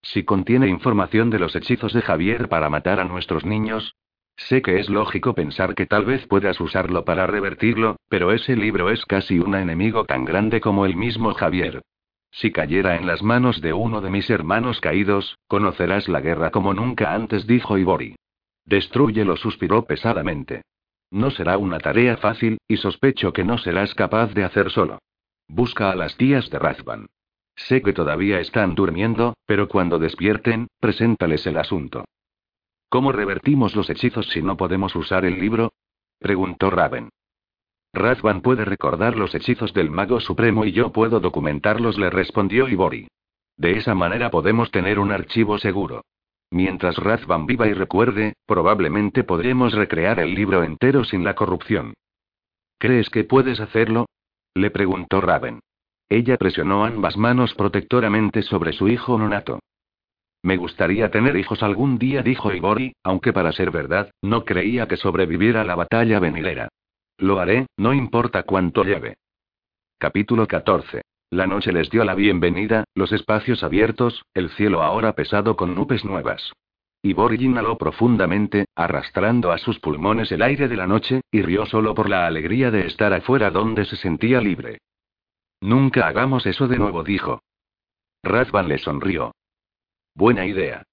Si contiene información de los hechizos de Javier para matar a nuestros niños. Sé que es lógico pensar que tal vez puedas usarlo para revertirlo, pero ese libro es casi un enemigo tan grande como el mismo Javier. Si cayera en las manos de uno de mis hermanos caídos, conocerás la guerra como nunca antes, dijo Ibori. Destrúyelo, suspiró pesadamente. No será una tarea fácil, y sospecho que no serás capaz de hacer solo. Busca a las tías de Razvan. Sé que todavía están durmiendo, pero cuando despierten, preséntales el asunto. ¿Cómo revertimos los hechizos si no podemos usar el libro? preguntó Raven. Razvan puede recordar los hechizos del Mago Supremo y yo puedo documentarlos, le respondió Ibori. De esa manera podemos tener un archivo seguro. Mientras Razvan viva y recuerde, probablemente podremos recrear el libro entero sin la corrupción. ¿Crees que puedes hacerlo? le preguntó Raven. Ella presionó ambas manos protectoramente sobre su hijo nonato. Me gustaría tener hijos algún día, dijo Ibori, aunque para ser verdad, no creía que sobreviviera a la batalla venidera. Lo haré, no importa cuánto lleve. Capítulo 14. La noche les dio la bienvenida, los espacios abiertos, el cielo ahora pesado con nubes nuevas. Ibori inhaló profundamente, arrastrando a sus pulmones el aire de la noche, y rió solo por la alegría de estar afuera donde se sentía libre. Nunca hagamos eso de nuevo, dijo. Razvan le sonrió. Buena idea.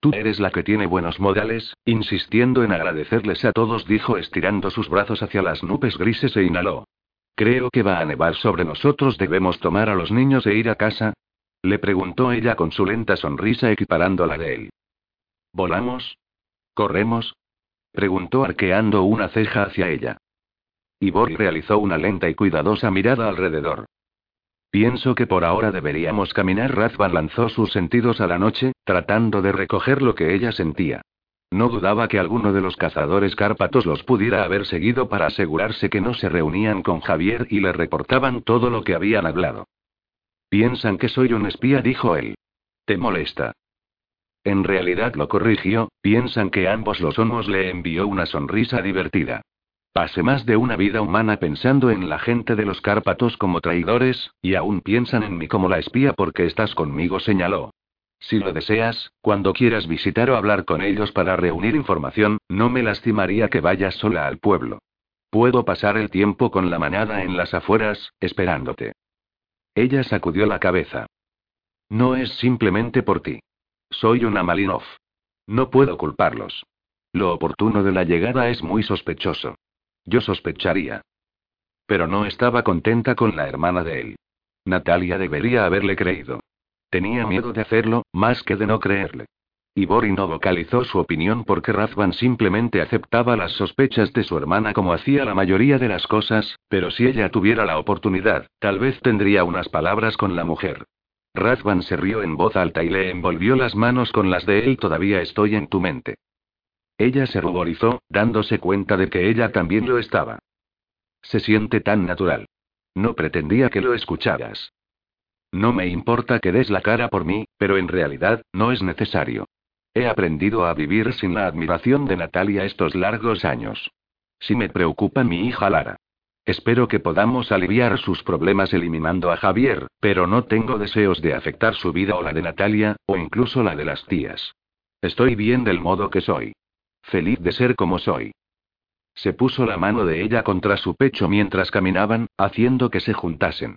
Tú eres la que tiene buenos modales, insistiendo en agradecerles a todos, dijo estirando sus brazos hacia las nubes grises e inhaló. Creo que va a nevar sobre nosotros. ¿Debemos tomar a los niños e ir a casa? Le preguntó ella con su lenta sonrisa equiparando la de él. ¿Volamos? ¿Corremos? Preguntó arqueando una ceja hacia ella. Ivor realizó una lenta y cuidadosa mirada alrededor. Pienso que por ahora deberíamos caminar. Razvan lanzó sus sentidos a la noche, tratando de recoger lo que ella sentía. No dudaba que alguno de los cazadores cárpatos los pudiera haber seguido para asegurarse que no se reunían con Javier y le reportaban todo lo que habían hablado. Piensan que soy un espía, dijo él. ¿Te molesta? En realidad lo corrigió, piensan que ambos lo somos, le envió una sonrisa divertida. Pasé más de una vida humana pensando en la gente de los Cárpatos como traidores, y aún piensan en mí como la espía porque estás conmigo, señaló. Si lo deseas, cuando quieras visitar o hablar con ellos para reunir información, no me lastimaría que vayas sola al pueblo. Puedo pasar el tiempo con la manada en las afueras, esperándote. Ella sacudió la cabeza. No es simplemente por ti. Soy una Malinov. No puedo culparlos. Lo oportuno de la llegada es muy sospechoso. Yo sospecharía. Pero no estaba contenta con la hermana de él. Natalia debería haberle creído. Tenía miedo de hacerlo, más que de no creerle. Ibori no vocalizó su opinión porque Razvan simplemente aceptaba las sospechas de su hermana como hacía la mayoría de las cosas, pero si ella tuviera la oportunidad, tal vez tendría unas palabras con la mujer. Razvan se rió en voz alta y le envolvió las manos con las de él. Todavía estoy en tu mente. Ella se ruborizó, dándose cuenta de que ella también lo estaba. Se siente tan natural. No pretendía que lo escucharas. No me importa que des la cara por mí, pero en realidad, no es necesario. He aprendido a vivir sin la admiración de Natalia estos largos años. Si me preocupa mi hija Lara. Espero que podamos aliviar sus problemas eliminando a Javier, pero no tengo deseos de afectar su vida o la de Natalia, o incluso la de las tías. Estoy bien del modo que soy. Feliz de ser como soy. Se puso la mano de ella contra su pecho mientras caminaban, haciendo que se juntasen.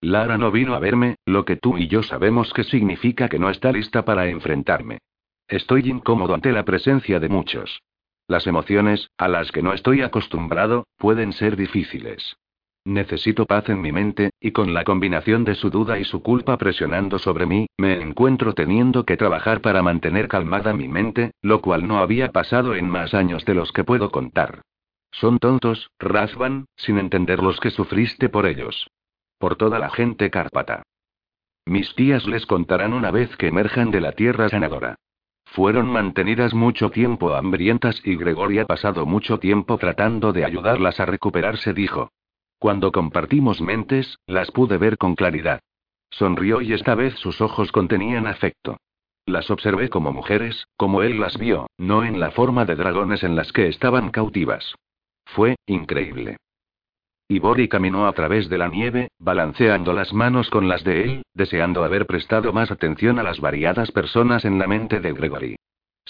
Lara no vino a verme, lo que tú y yo sabemos que significa que no está lista para enfrentarme. Estoy incómodo ante la presencia de muchos. Las emociones, a las que no estoy acostumbrado, pueden ser difíciles. Necesito paz en mi mente, y con la combinación de su duda y su culpa presionando sobre mí, me encuentro teniendo que trabajar para mantener calmada mi mente, lo cual no había pasado en más años de los que puedo contar. Son tontos, Razvan, sin entender los que sufriste por ellos. Por toda la gente cárpata. Mis tías les contarán una vez que emerjan de la tierra sanadora. Fueron mantenidas mucho tiempo hambrientas y Gregory ha pasado mucho tiempo tratando de ayudarlas a recuperarse, dijo. Cuando compartimos mentes, las pude ver con claridad. Sonrió y esta vez sus ojos contenían afecto. Las observé como mujeres, como él las vio, no en la forma de dragones en las que estaban cautivas. Fue, increíble. Ibori caminó a través de la nieve, balanceando las manos con las de él, deseando haber prestado más atención a las variadas personas en la mente de Gregory.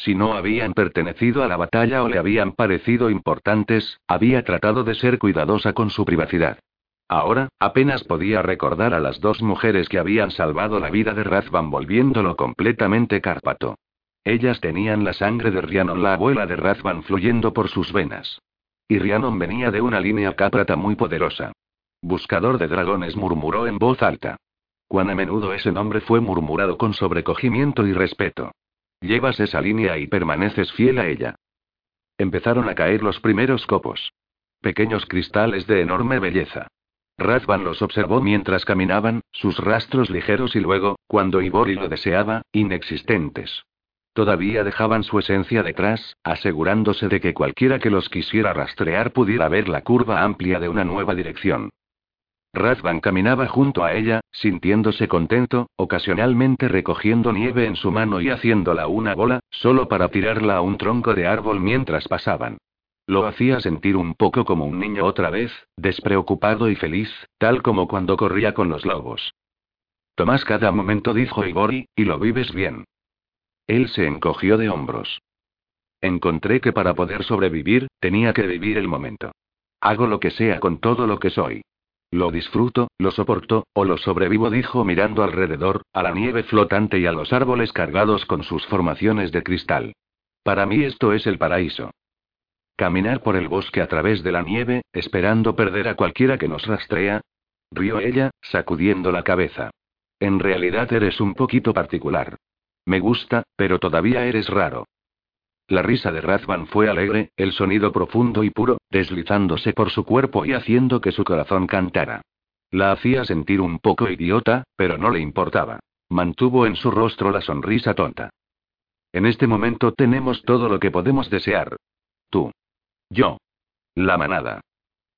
Si no habían pertenecido a la batalla o le habían parecido importantes, había tratado de ser cuidadosa con su privacidad. Ahora, apenas podía recordar a las dos mujeres que habían salvado la vida de Razvan volviéndolo completamente cárpato. Ellas tenían la sangre de Rhiannon, la abuela de Razvan, fluyendo por sus venas. Y Rhiannon venía de una línea cáprata muy poderosa. Buscador de dragones murmuró en voz alta. Cuán a menudo ese nombre fue murmurado con sobrecogimiento y respeto. Llevas esa línea y permaneces fiel a ella. Empezaron a caer los primeros copos. Pequeños cristales de enorme belleza. Razvan los observó mientras caminaban, sus rastros ligeros y luego, cuando Ibori lo deseaba, inexistentes. Todavía dejaban su esencia detrás, asegurándose de que cualquiera que los quisiera rastrear pudiera ver la curva amplia de una nueva dirección. Razvan caminaba junto a ella, sintiéndose contento, ocasionalmente recogiendo nieve en su mano y haciéndola una bola, solo para tirarla a un tronco de árbol mientras pasaban. Lo hacía sentir un poco como un niño otra vez, despreocupado y feliz, tal como cuando corría con los lobos. Tomás cada momento, dijo Igori, y lo vives bien. Él se encogió de hombros. Encontré que para poder sobrevivir, tenía que vivir el momento. Hago lo que sea con todo lo que soy. Lo disfruto, lo soporto, o lo sobrevivo, dijo mirando alrededor, a la nieve flotante y a los árboles cargados con sus formaciones de cristal. Para mí esto es el paraíso. Caminar por el bosque a través de la nieve, esperando perder a cualquiera que nos rastrea. Rió ella, sacudiendo la cabeza. En realidad eres un poquito particular. Me gusta, pero todavía eres raro. La risa de Razvan fue alegre, el sonido profundo y puro, deslizándose por su cuerpo y haciendo que su corazón cantara. La hacía sentir un poco idiota, pero no le importaba. Mantuvo en su rostro la sonrisa tonta. En este momento tenemos todo lo que podemos desear. Tú. Yo. La manada.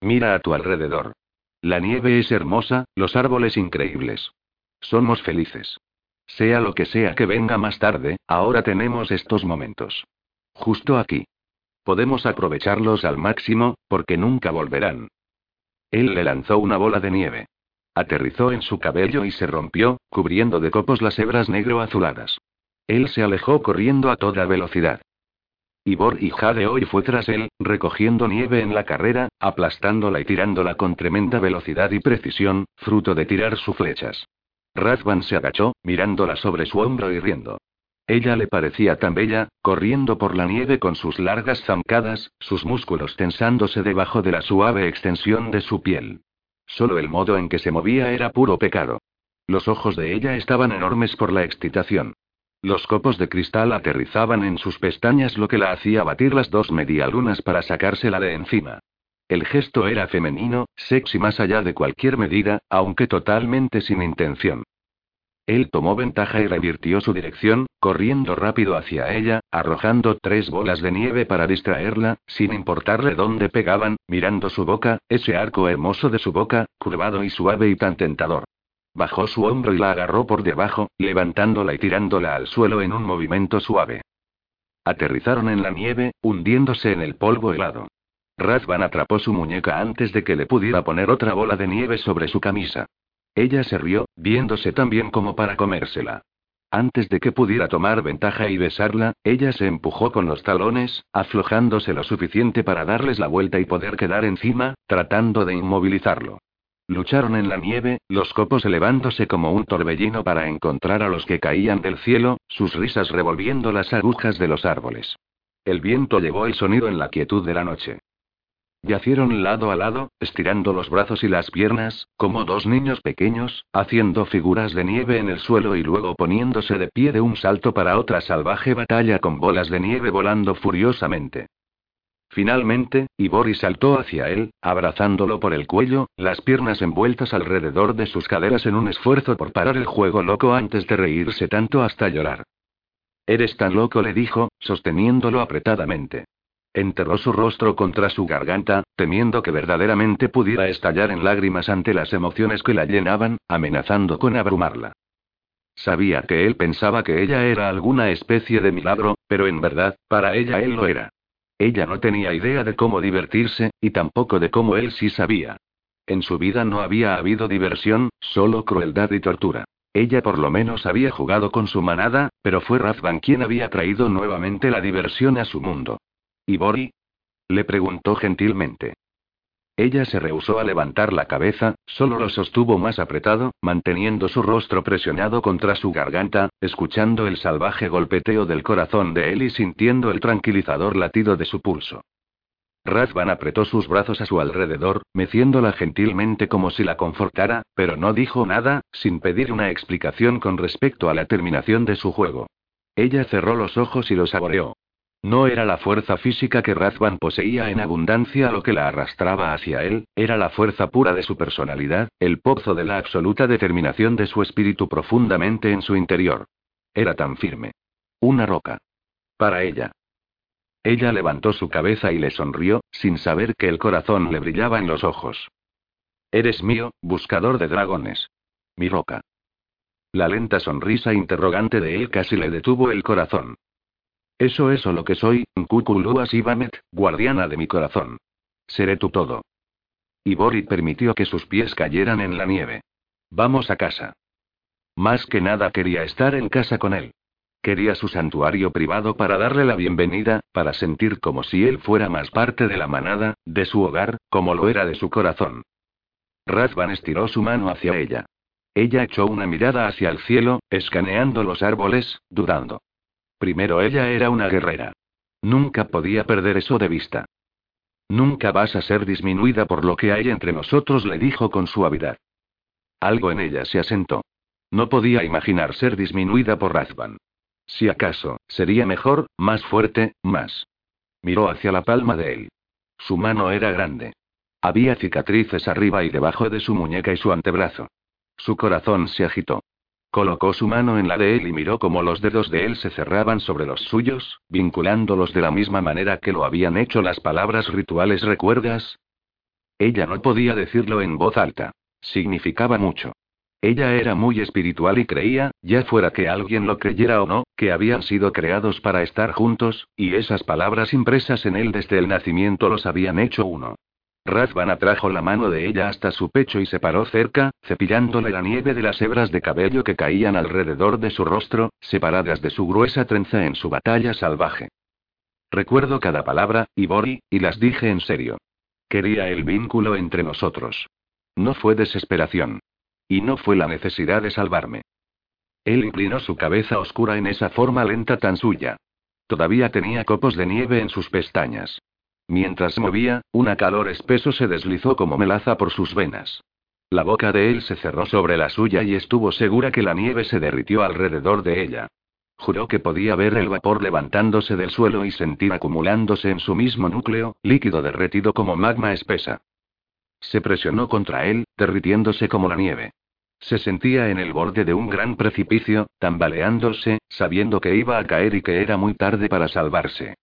Mira a tu alrededor. La nieve es hermosa, los árboles increíbles. Somos felices. Sea lo que sea que venga más tarde, ahora tenemos estos momentos. Justo aquí. Podemos aprovecharlos al máximo, porque nunca volverán. Él le lanzó una bola de nieve. Aterrizó en su cabello y se rompió, cubriendo de copos las hebras negro-azuladas. Él se alejó corriendo a toda velocidad. Ibor y Jade hoy fue tras él, recogiendo nieve en la carrera, aplastándola y tirándola con tremenda velocidad y precisión, fruto de tirar sus flechas. Razvan se agachó, mirándola sobre su hombro y riendo. Ella le parecía tan bella, corriendo por la nieve con sus largas zancadas, sus músculos tensándose debajo de la suave extensión de su piel. Solo el modo en que se movía era puro pecado. Los ojos de ella estaban enormes por la excitación. Los copos de cristal aterrizaban en sus pestañas, lo que la hacía batir las dos medialunas para sacársela de encima. El gesto era femenino, sexy más allá de cualquier medida, aunque totalmente sin intención. Él tomó ventaja y revirtió su dirección, corriendo rápido hacia ella, arrojando tres bolas de nieve para distraerla, sin importarle dónde pegaban, mirando su boca, ese arco hermoso de su boca, curvado y suave y tan tentador. Bajó su hombro y la agarró por debajo, levantándola y tirándola al suelo en un movimiento suave. Aterrizaron en la nieve, hundiéndose en el polvo helado. Razvan atrapó su muñeca antes de que le pudiera poner otra bola de nieve sobre su camisa. Ella se rió, viéndose tan bien como para comérsela. Antes de que pudiera tomar ventaja y besarla, ella se empujó con los talones, aflojándose lo suficiente para darles la vuelta y poder quedar encima, tratando de inmovilizarlo. Lucharon en la nieve, los copos elevándose como un torbellino para encontrar a los que caían del cielo, sus risas revolviendo las agujas de los árboles. El viento llevó el sonido en la quietud de la noche. Yacieron lado a lado, estirando los brazos y las piernas, como dos niños pequeños, haciendo figuras de nieve en el suelo y luego poniéndose de pie de un salto para otra salvaje batalla con bolas de nieve volando furiosamente. Finalmente, Ibori saltó hacia él, abrazándolo por el cuello, las piernas envueltas alrededor de sus caderas en un esfuerzo por parar el juego loco antes de reírse tanto hasta llorar. Eres tan loco, le dijo, sosteniéndolo apretadamente. Enterró su rostro contra su garganta, temiendo que verdaderamente pudiera estallar en lágrimas ante las emociones que la llenaban, amenazando con abrumarla. Sabía que él pensaba que ella era alguna especie de milagro, pero en verdad, para ella él lo era. Ella no tenía idea de cómo divertirse, y tampoco de cómo él sí sabía. En su vida no había habido diversión, solo crueldad y tortura. Ella por lo menos había jugado con su manada, pero fue Razvan quien había traído nuevamente la diversión a su mundo. ¿Y Bori? Le preguntó gentilmente. Ella se rehusó a levantar la cabeza, solo lo sostuvo más apretado, manteniendo su rostro presionado contra su garganta, escuchando el salvaje golpeteo del corazón de él y sintiendo el tranquilizador latido de su pulso. Razvan apretó sus brazos a su alrededor, meciéndola gentilmente como si la confortara, pero no dijo nada, sin pedir una explicación con respecto a la terminación de su juego. Ella cerró los ojos y lo saboreó. No era la fuerza física que Razvan poseía en abundancia lo que la arrastraba hacia él, era la fuerza pura de su personalidad, el pozo de la absoluta determinación de su espíritu profundamente en su interior. Era tan firme. Una roca. Para ella. Ella levantó su cabeza y le sonrió, sin saber que el corazón le brillaba en los ojos. Eres mío, buscador de dragones. Mi roca. La lenta sonrisa interrogante de él casi le detuvo el corazón. Eso es lo que soy, Kukulua Sibamet, guardiana de mi corazón. Seré tu todo. Y Borit permitió que sus pies cayeran en la nieve. Vamos a casa. Más que nada quería estar en casa con él. Quería su santuario privado para darle la bienvenida, para sentir como si él fuera más parte de la manada, de su hogar, como lo era de su corazón. Razvan estiró su mano hacia ella. Ella echó una mirada hacia el cielo, escaneando los árboles, dudando. Primero ella era una guerrera. Nunca podía perder eso de vista. Nunca vas a ser disminuida por lo que hay entre nosotros, le dijo con suavidad. Algo en ella se asentó. No podía imaginar ser disminuida por Razvan. Si acaso, sería mejor, más fuerte, más. Miró hacia la palma de él. Su mano era grande. Había cicatrices arriba y debajo de su muñeca y su antebrazo. Su corazón se agitó. Colocó su mano en la de él y miró cómo los dedos de él se cerraban sobre los suyos, vinculándolos de la misma manera que lo habían hecho las palabras rituales, ¿recuerdas? Ella no podía decirlo en voz alta. Significaba mucho. Ella era muy espiritual y creía, ya fuera que alguien lo creyera o no, que habían sido creados para estar juntos, y esas palabras impresas en él desde el nacimiento los habían hecho uno. Razvan atrajo la mano de ella hasta su pecho y se paró cerca, cepillándole la nieve de las hebras de cabello que caían alrededor de su rostro, separadas de su gruesa trenza en su batalla salvaje. Recuerdo cada palabra, Ibori, y las dije en serio. Quería el vínculo entre nosotros. No fue desesperación. Y no fue la necesidad de salvarme. Él inclinó su cabeza oscura en esa forma lenta tan suya. Todavía tenía copos de nieve en sus pestañas. Mientras movía, una calor espeso se deslizó como melaza por sus venas. La boca de él se cerró sobre la suya y estuvo segura que la nieve se derritió alrededor de ella. Juró que podía ver el vapor levantándose del suelo y sentir acumulándose en su mismo núcleo, líquido derretido como magma espesa. Se presionó contra él, derritiéndose como la nieve. Se sentía en el borde de un gran precipicio, tambaleándose, sabiendo que iba a caer y que era muy tarde para salvarse.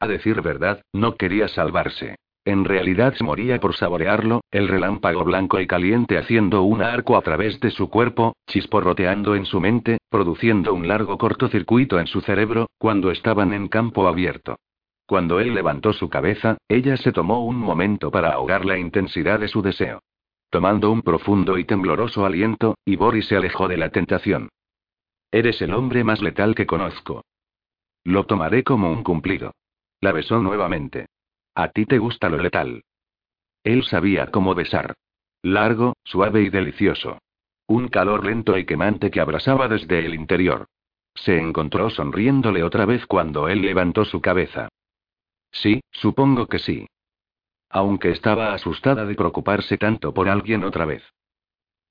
A decir verdad, no quería salvarse. En realidad se moría por saborearlo, el relámpago blanco y caliente haciendo un arco a través de su cuerpo, chisporroteando en su mente, produciendo un largo cortocircuito en su cerebro, cuando estaban en campo abierto. Cuando él levantó su cabeza, ella se tomó un momento para ahogar la intensidad de su deseo. Tomando un profundo y tembloroso aliento, Boris se alejó de la tentación. Eres el hombre más letal que conozco. Lo tomaré como un cumplido. La besó nuevamente. A ti te gusta lo letal. Él sabía cómo besar. Largo, suave y delicioso. Un calor lento y quemante que abrasaba desde el interior. Se encontró sonriéndole otra vez cuando él levantó su cabeza. Sí, supongo que sí. Aunque estaba asustada de preocuparse tanto por alguien otra vez.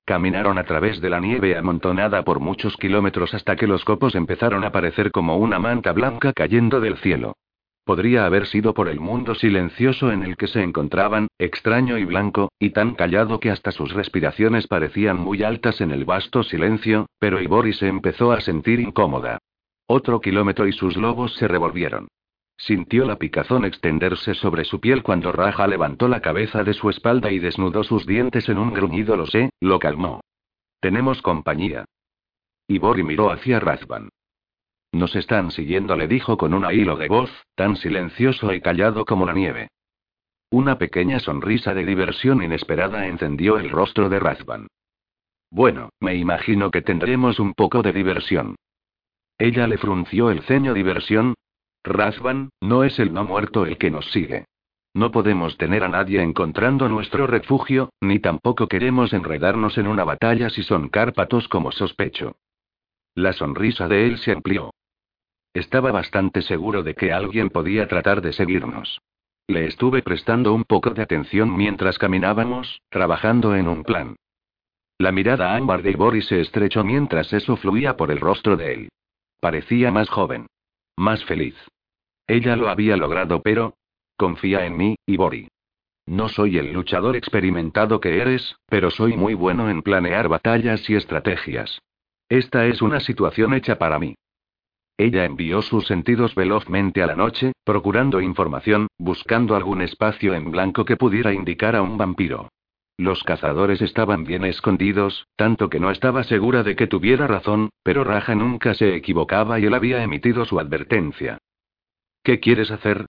Caminaron a través de la nieve amontonada por muchos kilómetros hasta que los copos empezaron a parecer como una manta blanca cayendo del cielo. Podría haber sido por el mundo silencioso en el que se encontraban, extraño y blanco, y tan callado que hasta sus respiraciones parecían muy altas en el vasto silencio, pero Ibori se empezó a sentir incómoda. Otro kilómetro y sus lobos se revolvieron. Sintió la picazón extenderse sobre su piel cuando Raja levantó la cabeza de su espalda y desnudó sus dientes en un gruñido. Lo sé, lo calmó. Tenemos compañía. Ibori miró hacia Razvan. Nos están siguiendo, le dijo con un hilo de voz, tan silencioso y callado como la nieve. Una pequeña sonrisa de diversión inesperada encendió el rostro de Razvan. Bueno, me imagino que tendremos un poco de diversión. Ella le frunció el ceño diversión. Razvan, no es el no muerto el que nos sigue. No podemos tener a nadie encontrando nuestro refugio, ni tampoco queremos enredarnos en una batalla si son Cárpatos como sospecho. La sonrisa de él se amplió. Estaba bastante seguro de que alguien podía tratar de seguirnos. Le estuve prestando un poco de atención mientras caminábamos, trabajando en un plan. La mirada ámbar de Boris se estrechó mientras eso fluía por el rostro de él. Parecía más joven. Más feliz. Ella lo había logrado, pero... Confía en mí, Ibori. No soy el luchador experimentado que eres, pero soy muy bueno en planear batallas y estrategias. Esta es una situación hecha para mí. Ella envió sus sentidos velozmente a la noche, procurando información, buscando algún espacio en blanco que pudiera indicar a un vampiro. Los cazadores estaban bien escondidos, tanto que no estaba segura de que tuviera razón, pero Raja nunca se equivocaba y él había emitido su advertencia. ¿Qué quieres hacer?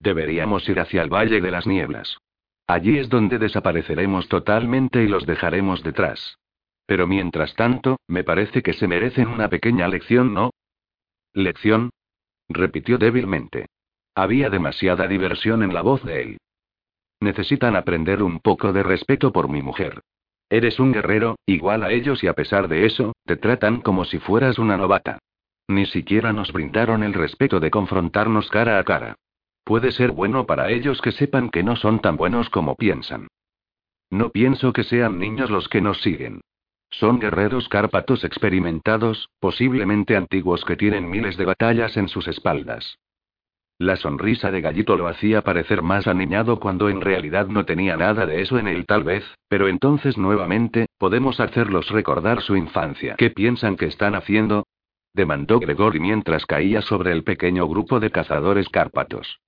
Deberíamos ir hacia el Valle de las Nieblas. Allí es donde desapareceremos totalmente y los dejaremos detrás. Pero mientras tanto, me parece que se merecen una pequeña lección, ¿no? ¿Lección? repitió débilmente. Había demasiada diversión en la voz de él. Necesitan aprender un poco de respeto por mi mujer. Eres un guerrero, igual a ellos y a pesar de eso, te tratan como si fueras una novata. Ni siquiera nos brindaron el respeto de confrontarnos cara a cara. Puede ser bueno para ellos que sepan que no son tan buenos como piensan. No pienso que sean niños los que nos siguen. Son guerreros cárpatos experimentados, posiblemente antiguos que tienen miles de batallas en sus espaldas. La sonrisa de Gallito lo hacía parecer más aniñado cuando en realidad no tenía nada de eso en él tal vez, pero entonces nuevamente, podemos hacerlos recordar su infancia. ¿Qué piensan que están haciendo? demandó Gregory mientras caía sobre el pequeño grupo de cazadores cárpatos.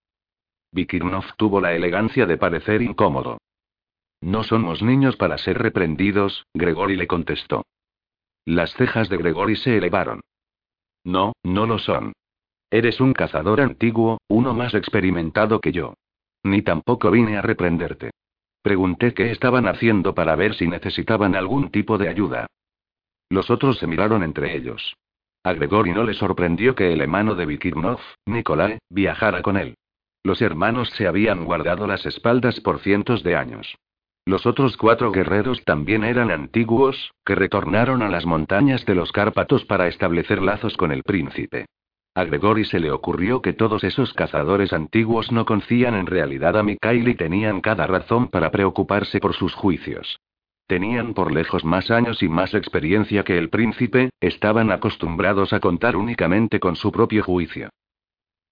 Vikirnov tuvo la elegancia de parecer incómodo. No somos niños para ser reprendidos, Gregory le contestó. Las cejas de Gregory se elevaron. No, no lo son. Eres un cazador antiguo, uno más experimentado que yo. Ni tampoco vine a reprenderte. Pregunté qué estaban haciendo para ver si necesitaban algún tipo de ayuda. Los otros se miraron entre ellos. A Gregory no le sorprendió que el hermano de Vikirnov, Nikolai, viajara con él. Los hermanos se habían guardado las espaldas por cientos de años. Los otros cuatro guerreros también eran antiguos, que retornaron a las montañas de los Cárpatos para establecer lazos con el príncipe. A Gregory se le ocurrió que todos esos cazadores antiguos no confían en realidad a Mikhail y tenían cada razón para preocuparse por sus juicios. Tenían por lejos más años y más experiencia que el príncipe, estaban acostumbrados a contar únicamente con su propio juicio.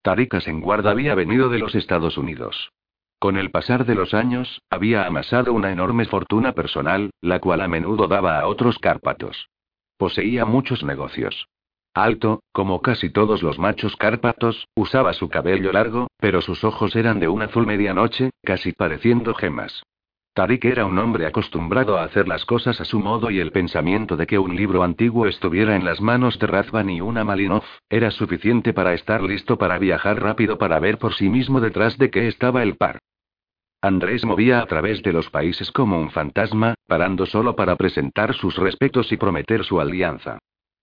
Tariq Senguard había venido de los Estados Unidos. Con el pasar de los años, había amasado una enorme fortuna personal, la cual a menudo daba a otros cárpatos. Poseía muchos negocios. Alto, como casi todos los machos cárpatos, usaba su cabello largo, pero sus ojos eran de un azul medianoche, casi pareciendo gemas. Tarik era un hombre acostumbrado a hacer las cosas a su modo y el pensamiento de que un libro antiguo estuviera en las manos de Razvan y una Malinov, era suficiente para estar listo para viajar rápido para ver por sí mismo detrás de qué estaba el par. Andrés movía a través de los países como un fantasma, parando solo para presentar sus respetos y prometer su alianza.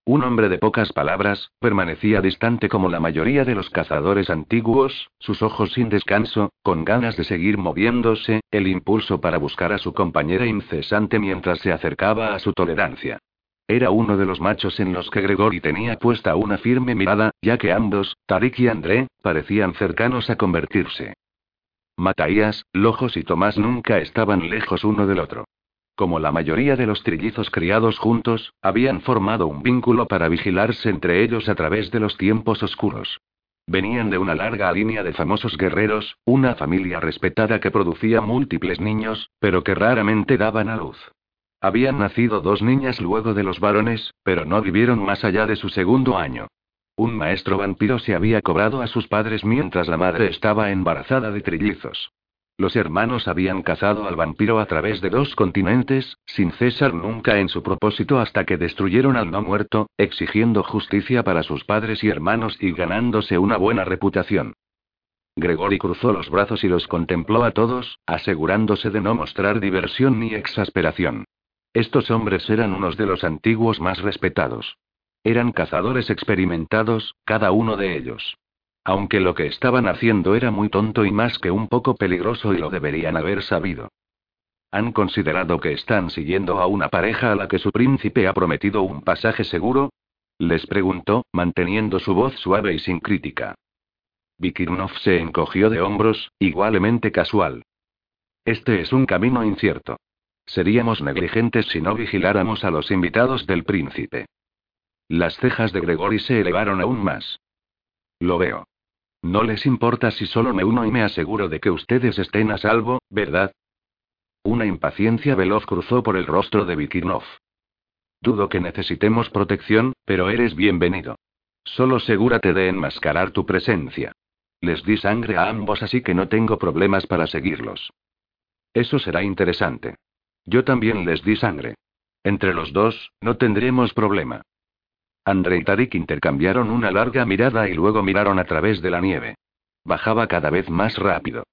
Un hombre de pocas palabras, permanecía distante como la mayoría de los cazadores antiguos, sus ojos sin descanso, con ganas de seguir moviéndose, el impulso para buscar a su compañera incesante mientras se acercaba a su tolerancia. Era uno de los machos en los que Gregory tenía puesta una firme mirada, ya que ambos, Tarik y André, parecían cercanos a convertirse. Matías, Lojos y Tomás nunca estaban lejos uno del otro. Como la mayoría de los trillizos criados juntos, habían formado un vínculo para vigilarse entre ellos a través de los tiempos oscuros. Venían de una larga línea de famosos guerreros, una familia respetada que producía múltiples niños, pero que raramente daban a luz. Habían nacido dos niñas luego de los varones, pero no vivieron más allá de su segundo año. Un maestro vampiro se había cobrado a sus padres mientras la madre estaba embarazada de trillizos. Los hermanos habían cazado al vampiro a través de dos continentes, sin cesar nunca en su propósito hasta que destruyeron al no muerto, exigiendo justicia para sus padres y hermanos y ganándose una buena reputación. Gregory cruzó los brazos y los contempló a todos, asegurándose de no mostrar diversión ni exasperación. Estos hombres eran unos de los antiguos más respetados. Eran cazadores experimentados, cada uno de ellos. Aunque lo que estaban haciendo era muy tonto y más que un poco peligroso y lo deberían haber sabido. ¿Han considerado que están siguiendo a una pareja a la que su príncipe ha prometido un pasaje seguro? Les preguntó, manteniendo su voz suave y sin crítica. Vikirnov se encogió de hombros, igualmente casual. Este es un camino incierto. Seríamos negligentes si no vigiláramos a los invitados del príncipe. Las cejas de Gregory se elevaron aún más. Lo veo. No les importa si solo me uno y me aseguro de que ustedes estén a salvo, ¿verdad? Una impaciencia veloz cruzó por el rostro de Vikirnov. Dudo que necesitemos protección, pero eres bienvenido. Solo asegúrate de enmascarar tu presencia. Les di sangre a ambos así que no tengo problemas para seguirlos. Eso será interesante. Yo también les di sangre. Entre los dos, no tendremos problema. André y Tarik intercambiaron una larga mirada y luego miraron a través de la nieve. Bajaba cada vez más rápido.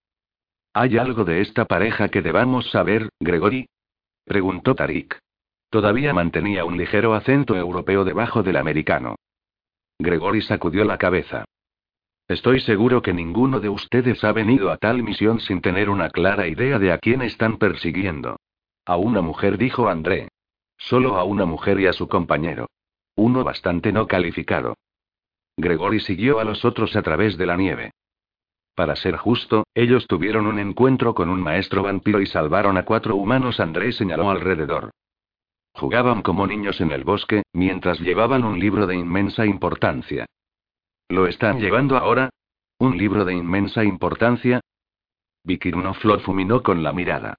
¿Hay algo de esta pareja que debamos saber, Gregory? preguntó Tarik. Todavía mantenía un ligero acento europeo debajo del americano. Gregory sacudió la cabeza. Estoy seguro que ninguno de ustedes ha venido a tal misión sin tener una clara idea de a quién están persiguiendo. A una mujer, dijo André. Solo a una mujer y a su compañero. Uno bastante no calificado. Gregory siguió a los otros a través de la nieve. Para ser justo, ellos tuvieron un encuentro con un maestro vampiro y salvaron a cuatro humanos. André señaló alrededor. Jugaban como niños en el bosque, mientras llevaban un libro de inmensa importancia. ¿Lo están llevando ahora? ¿Un libro de inmensa importancia? Vikirnov lo fulminó con la mirada.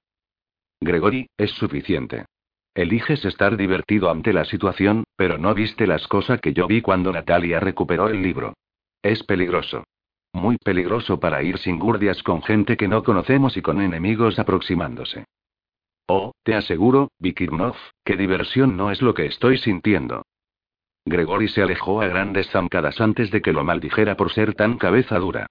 Gregory, es suficiente. Eliges estar divertido ante la situación, pero no viste las cosas que yo vi cuando Natalia recuperó el libro. Es peligroso. Muy peligroso para ir sin gurdias con gente que no conocemos y con enemigos aproximándose. Oh, te aseguro, Vikirnov, que diversión no es lo que estoy sintiendo. Gregory se alejó a grandes zancadas antes de que lo maldijera por ser tan cabeza dura.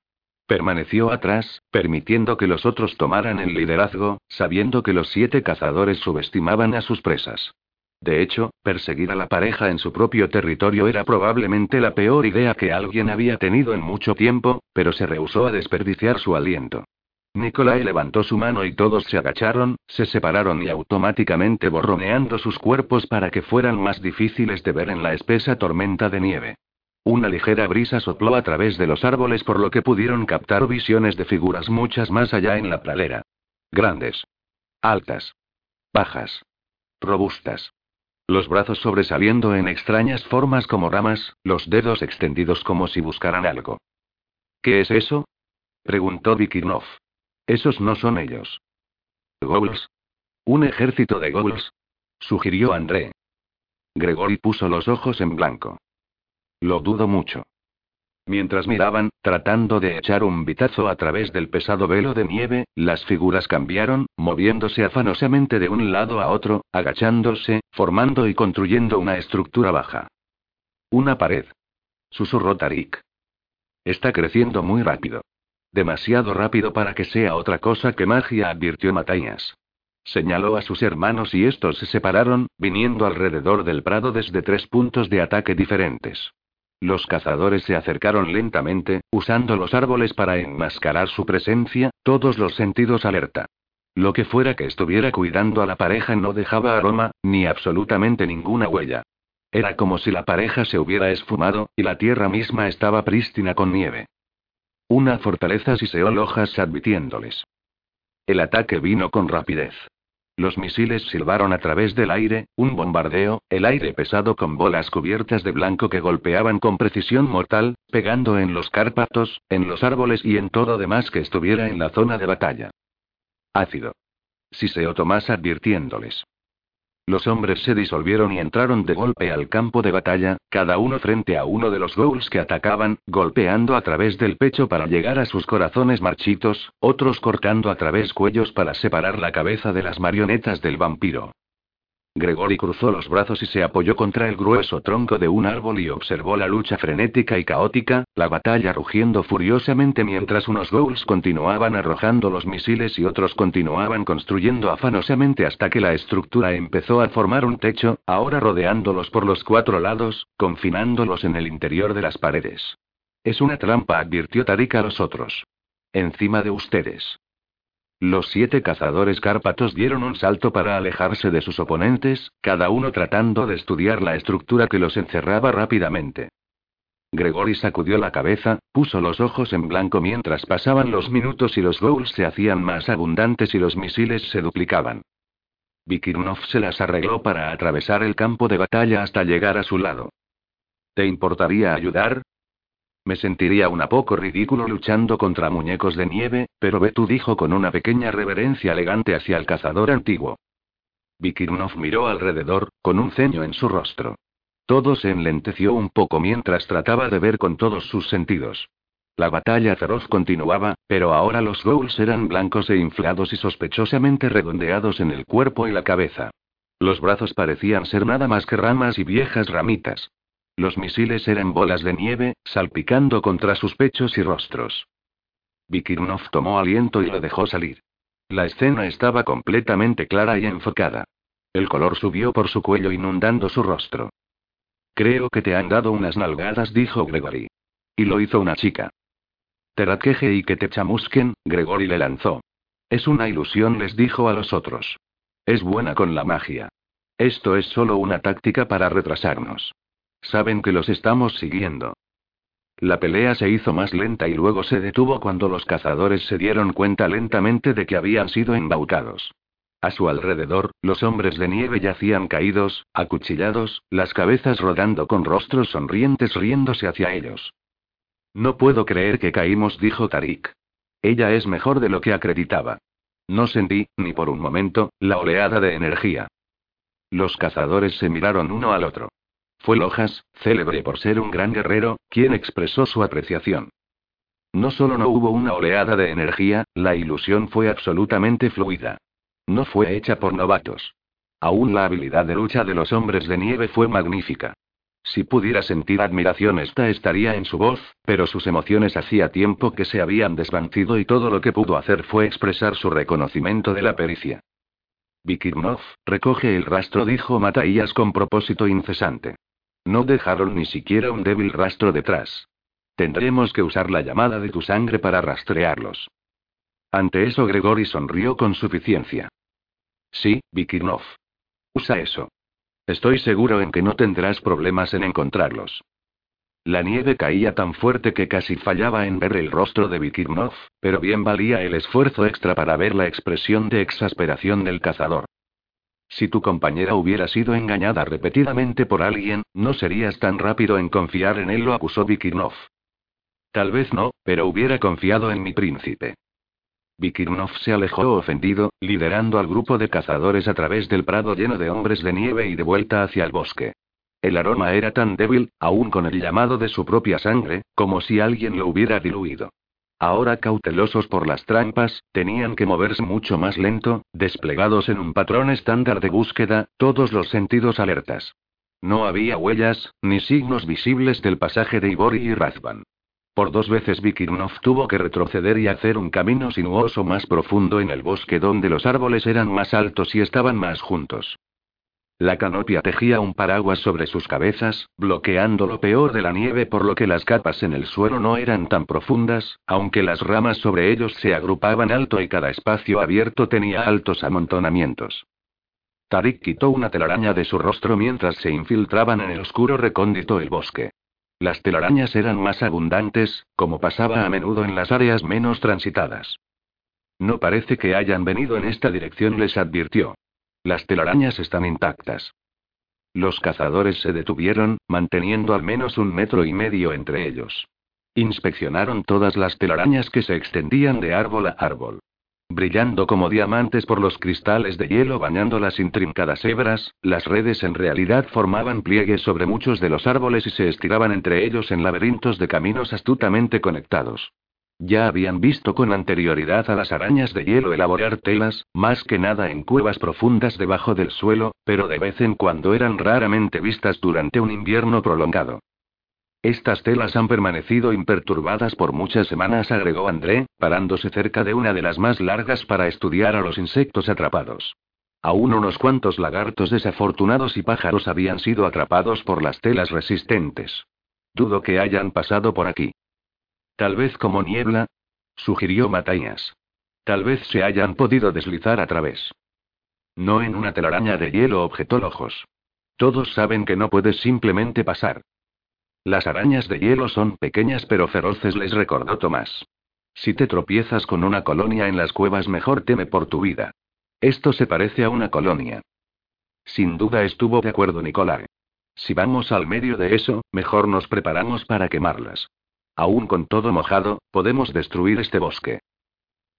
Permaneció atrás, permitiendo que los otros tomaran el liderazgo, sabiendo que los siete cazadores subestimaban a sus presas. De hecho, perseguir a la pareja en su propio territorio era probablemente la peor idea que alguien había tenido en mucho tiempo, pero se rehusó a desperdiciar su aliento. Nikolai levantó su mano y todos se agacharon, se separaron y automáticamente borroneando sus cuerpos para que fueran más difíciles de ver en la espesa tormenta de nieve. Una ligera brisa sopló a través de los árboles por lo que pudieron captar visiones de figuras muchas más allá en la pradera. Grandes. Altas. Bajas. Robustas. Los brazos sobresaliendo en extrañas formas como ramas, los dedos extendidos como si buscaran algo. ¿Qué es eso? preguntó Vikirnov. Esos no son ellos. ¿Ghouls? ¿Un ejército de ghouls? sugirió André. Gregory puso los ojos en blanco. Lo dudo mucho. Mientras miraban, tratando de echar un vitazo a través del pesado velo de nieve, las figuras cambiaron, moviéndose afanosamente de un lado a otro, agachándose, formando y construyendo una estructura baja. Una pared. Susurró Tarik. Está creciendo muy rápido. Demasiado rápido para que sea otra cosa que magia, advirtió Matías. Señaló a sus hermanos y estos se separaron, viniendo alrededor del prado desde tres puntos de ataque diferentes. Los cazadores se acercaron lentamente, usando los árboles para enmascarar su presencia, todos los sentidos alerta. Lo que fuera que estuviera cuidando a la pareja no dejaba aroma, ni absolutamente ninguna huella. Era como si la pareja se hubiera esfumado, y la tierra misma estaba prístina con nieve. Una fortaleza siseó hojas advirtiéndoles. El ataque vino con rapidez. Los misiles silbaron a través del aire, un bombardeo, el aire pesado con bolas cubiertas de blanco que golpeaban con precisión mortal, pegando en los cárpatos, en los árboles y en todo demás que estuviera en la zona de batalla. Ácido. Siseó Tomás advirtiéndoles. Los hombres se disolvieron y entraron de golpe al campo de batalla, cada uno frente a uno de los ghouls que atacaban, golpeando a través del pecho para llegar a sus corazones marchitos, otros cortando a través cuellos para separar la cabeza de las marionetas del vampiro. Gregory cruzó los brazos y se apoyó contra el grueso tronco de un árbol y observó la lucha frenética y caótica, la batalla rugiendo furiosamente mientras unos ghouls continuaban arrojando los misiles y otros continuaban construyendo afanosamente hasta que la estructura empezó a formar un techo, ahora rodeándolos por los cuatro lados, confinándolos en el interior de las paredes. Es una trampa, advirtió Tarik a los otros. Encima de ustedes. Los siete cazadores cárpatos dieron un salto para alejarse de sus oponentes, cada uno tratando de estudiar la estructura que los encerraba rápidamente. Gregory sacudió la cabeza, puso los ojos en blanco mientras pasaban los minutos y los ghouls se hacían más abundantes y los misiles se duplicaban. Vikirnov se las arregló para atravesar el campo de batalla hasta llegar a su lado. ¿Te importaría ayudar? Me sentiría un poco ridículo luchando contra muñecos de nieve, pero Betu dijo con una pequeña reverencia elegante hacia el cazador antiguo. Vikirnov miró alrededor, con un ceño en su rostro. Todo se enlenteció un poco mientras trataba de ver con todos sus sentidos. La batalla feroz continuaba, pero ahora los ghouls eran blancos e inflados y sospechosamente redondeados en el cuerpo y la cabeza. Los brazos parecían ser nada más que ramas y viejas ramitas. Los misiles eran bolas de nieve, salpicando contra sus pechos y rostros. Vikirnov tomó aliento y lo dejó salir. La escena estaba completamente clara y enfocada. El color subió por su cuello inundando su rostro. Creo que te han dado unas nalgadas, dijo Gregory. Y lo hizo una chica. Teratkeje y que te chamusquen, Gregory le lanzó. Es una ilusión, les dijo a los otros. Es buena con la magia. Esto es solo una táctica para retrasarnos. Saben que los estamos siguiendo. La pelea se hizo más lenta y luego se detuvo cuando los cazadores se dieron cuenta lentamente de que habían sido embaucados. A su alrededor, los hombres de nieve yacían caídos, acuchillados, las cabezas rodando con rostros sonrientes riéndose hacia ellos. No puedo creer que caímos, dijo Tarik. Ella es mejor de lo que acreditaba. No sentí, ni por un momento, la oleada de energía. Los cazadores se miraron uno al otro. Fue Lojas, célebre por ser un gran guerrero, quien expresó su apreciación. No solo no hubo una oleada de energía, la ilusión fue absolutamente fluida. No fue hecha por novatos. Aún la habilidad de lucha de los hombres de nieve fue magnífica. Si pudiera sentir admiración, esta estaría en su voz, pero sus emociones hacía tiempo que se habían desvanecido y todo lo que pudo hacer fue expresar su reconocimiento de la pericia. Vikirnov, recoge el rastro, dijo Mataías con propósito incesante. No dejaron ni siquiera un débil rastro detrás. Tendremos que usar la llamada de tu sangre para rastrearlos. Ante eso Gregory sonrió con suficiencia. Sí, Vikirnov. Usa eso. Estoy seguro en que no tendrás problemas en encontrarlos. La nieve caía tan fuerte que casi fallaba en ver el rostro de Vikirnov, pero bien valía el esfuerzo extra para ver la expresión de exasperación del cazador. Si tu compañera hubiera sido engañada repetidamente por alguien, no serías tan rápido en confiar en él, lo acusó Vikirnov. Tal vez no, pero hubiera confiado en mi príncipe. Vikirnov se alejó ofendido, liderando al grupo de cazadores a través del prado lleno de hombres de nieve y de vuelta hacia el bosque. El aroma era tan débil, aún con el llamado de su propia sangre, como si alguien lo hubiera diluido. Ahora cautelosos por las trampas, tenían que moverse mucho más lento, desplegados en un patrón estándar de búsqueda, todos los sentidos alertas. No había huellas, ni signos visibles del pasaje de Ibori y Razvan. Por dos veces Vikirnov tuvo que retroceder y hacer un camino sinuoso más profundo en el bosque donde los árboles eran más altos y estaban más juntos. La canopia tejía un paraguas sobre sus cabezas, bloqueando lo peor de la nieve por lo que las capas en el suelo no eran tan profundas, aunque las ramas sobre ellos se agrupaban alto y cada espacio abierto tenía altos amontonamientos. Tarik quitó una telaraña de su rostro mientras se infiltraban en el oscuro recóndito el bosque. Las telarañas eran más abundantes, como pasaba a menudo en las áreas menos transitadas. No parece que hayan venido en esta dirección, les advirtió. Las telarañas están intactas. Los cazadores se detuvieron, manteniendo al menos un metro y medio entre ellos. Inspeccionaron todas las telarañas que se extendían de árbol a árbol. Brillando como diamantes por los cristales de hielo bañando las intrincadas hebras, las redes en realidad formaban pliegues sobre muchos de los árboles y se estiraban entre ellos en laberintos de caminos astutamente conectados. Ya habían visto con anterioridad a las arañas de hielo elaborar telas, más que nada en cuevas profundas debajo del suelo, pero de vez en cuando eran raramente vistas durante un invierno prolongado. Estas telas han permanecido imperturbadas por muchas semanas, agregó André, parándose cerca de una de las más largas para estudiar a los insectos atrapados. Aún unos cuantos lagartos desafortunados y pájaros habían sido atrapados por las telas resistentes. Dudo que hayan pasado por aquí. Tal vez como niebla, sugirió Matías. Tal vez se hayan podido deslizar a través. No en una telaraña de hielo, objetó Lojos. Todos saben que no puedes simplemente pasar. Las arañas de hielo son pequeñas pero feroces, les recordó Tomás. Si te tropiezas con una colonia en las cuevas, mejor teme por tu vida. Esto se parece a una colonia. Sin duda estuvo de acuerdo Nicolás. Si vamos al medio de eso, mejor nos preparamos para quemarlas. Aún con todo mojado, podemos destruir este bosque.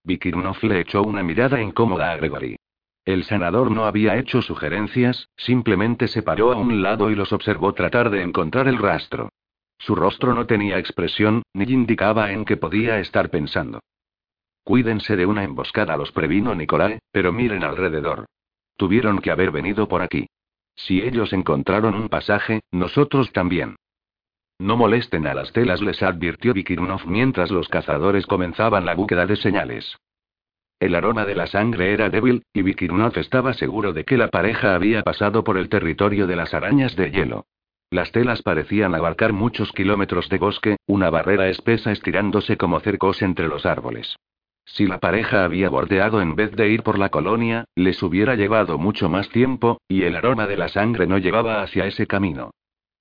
Vikirnov le echó una mirada incómoda a Gregory. El senador no había hecho sugerencias, simplemente se paró a un lado y los observó tratar de encontrar el rastro. Su rostro no tenía expresión, ni indicaba en qué podía estar pensando. Cuídense de una emboscada, los previno Nicolai, pero miren alrededor. Tuvieron que haber venido por aquí. Si ellos encontraron un pasaje, nosotros también. No molesten a las telas, les advirtió Vikirnov mientras los cazadores comenzaban la búsqueda de señales. El aroma de la sangre era débil, y Vikirnov estaba seguro de que la pareja había pasado por el territorio de las arañas de hielo. Las telas parecían abarcar muchos kilómetros de bosque, una barrera espesa estirándose como cercos entre los árboles. Si la pareja había bordeado en vez de ir por la colonia, les hubiera llevado mucho más tiempo, y el aroma de la sangre no llevaba hacia ese camino.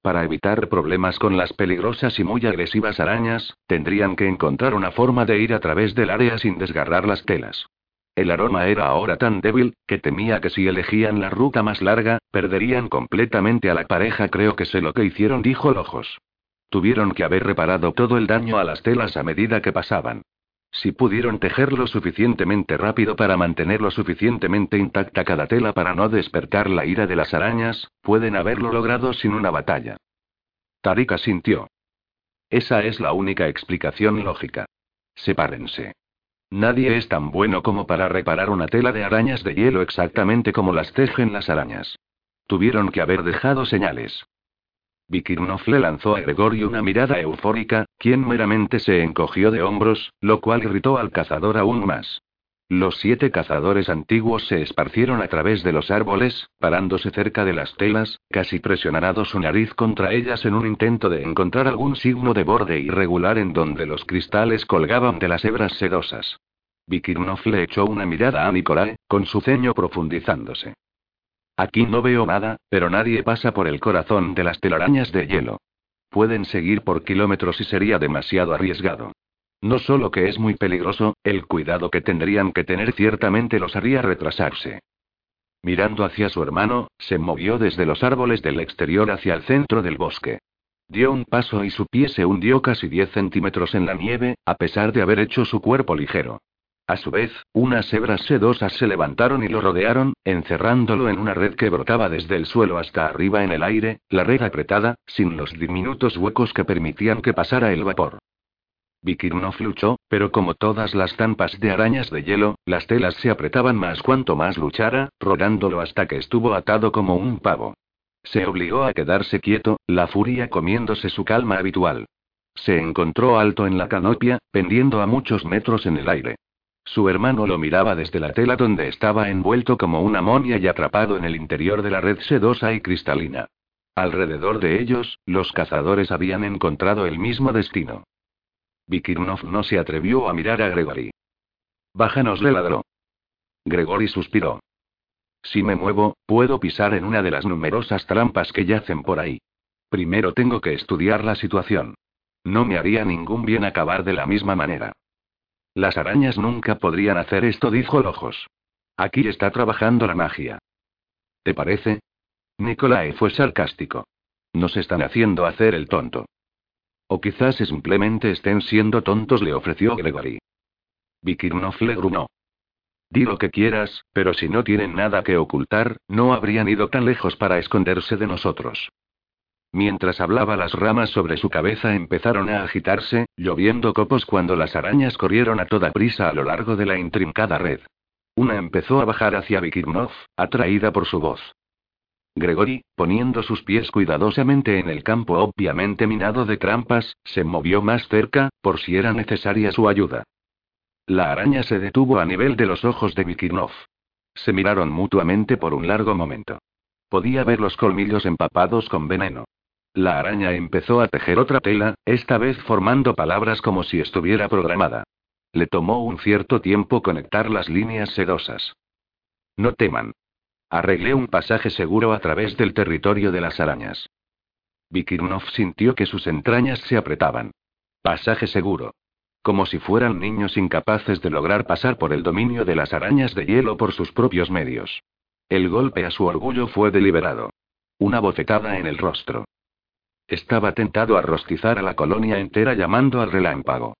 Para evitar problemas con las peligrosas y muy agresivas arañas, tendrían que encontrar una forma de ir a través del área sin desgarrar las telas. El aroma era ahora tan débil, que temía que si elegían la ruta más larga, perderían completamente a la pareja. Creo que sé lo que hicieron, dijo Lojos. Tuvieron que haber reparado todo el daño a las telas a medida que pasaban. Si pudieron tejer lo suficientemente rápido para mantener lo suficientemente intacta cada tela para no despertar la ira de las arañas, pueden haberlo logrado sin una batalla. Tarika sintió. Esa es la única explicación lógica. Sepárense. Nadie es tan bueno como para reparar una tela de arañas de hielo exactamente como las tejen las arañas. Tuvieron que haber dejado señales. Vikirnov le lanzó a Gregory una mirada eufórica, quien meramente se encogió de hombros, lo cual irritó al cazador aún más. Los siete cazadores antiguos se esparcieron a través de los árboles, parándose cerca de las telas, casi presionando su nariz contra ellas en un intento de encontrar algún signo de borde irregular en donde los cristales colgaban de las hebras sedosas. Vikirnov le echó una mirada a Nikolai, con su ceño profundizándose. Aquí no veo nada, pero nadie pasa por el corazón de las telarañas de hielo. Pueden seguir por kilómetros y sería demasiado arriesgado. No solo que es muy peligroso, el cuidado que tendrían que tener ciertamente los haría retrasarse. Mirando hacia su hermano, se movió desde los árboles del exterior hacia el centro del bosque. Dio un paso y su pie se hundió casi 10 centímetros en la nieve, a pesar de haber hecho su cuerpo ligero. A su vez, unas hebras sedosas se levantaron y lo rodearon, encerrándolo en una red que brotaba desde el suelo hasta arriba en el aire, la red apretada, sin los diminutos huecos que permitían que pasara el vapor. Vikirnov luchó, pero como todas las zampas de arañas de hielo, las telas se apretaban más cuanto más luchara, rodándolo hasta que estuvo atado como un pavo. Se obligó a quedarse quieto, la furia comiéndose su calma habitual. Se encontró alto en la canopia, pendiendo a muchos metros en el aire. Su hermano lo miraba desde la tela donde estaba envuelto como una momia y atrapado en el interior de la red sedosa y cristalina. Alrededor de ellos, los cazadores habían encontrado el mismo destino. Vikirnov no se atrevió a mirar a Gregory. Bájanos, le ladró. Gregory suspiró. Si me muevo, puedo pisar en una de las numerosas trampas que yacen por ahí. Primero tengo que estudiar la situación. No me haría ningún bien acabar de la misma manera. Las arañas nunca podrían hacer esto, dijo Lojos. Aquí está trabajando la magia. ¿Te parece? Nicolae fue sarcástico. Nos están haciendo hacer el tonto. O quizás simplemente estén siendo tontos, le ofreció Gregory. Vikirnov le grunó. Di lo que quieras, pero si no tienen nada que ocultar, no habrían ido tan lejos para esconderse de nosotros. Mientras hablaba las ramas sobre su cabeza empezaron a agitarse, lloviendo copos cuando las arañas corrieron a toda prisa a lo largo de la intrincada red. Una empezó a bajar hacia Vikirnov, atraída por su voz. Gregory, poniendo sus pies cuidadosamente en el campo obviamente minado de trampas, se movió más cerca, por si era necesaria su ayuda. La araña se detuvo a nivel de los ojos de Vikirnov. Se miraron mutuamente por un largo momento. Podía ver los colmillos empapados con veneno. La araña empezó a tejer otra tela, esta vez formando palabras como si estuviera programada. Le tomó un cierto tiempo conectar las líneas sedosas. No teman. Arreglé un pasaje seguro a través del territorio de las arañas. Vikirnov sintió que sus entrañas se apretaban. Pasaje seguro. Como si fueran niños incapaces de lograr pasar por el dominio de las arañas de hielo por sus propios medios. El golpe a su orgullo fue deliberado. Una bofetada en el rostro. Estaba tentado a rostizar a la colonia entera llamando al relámpago.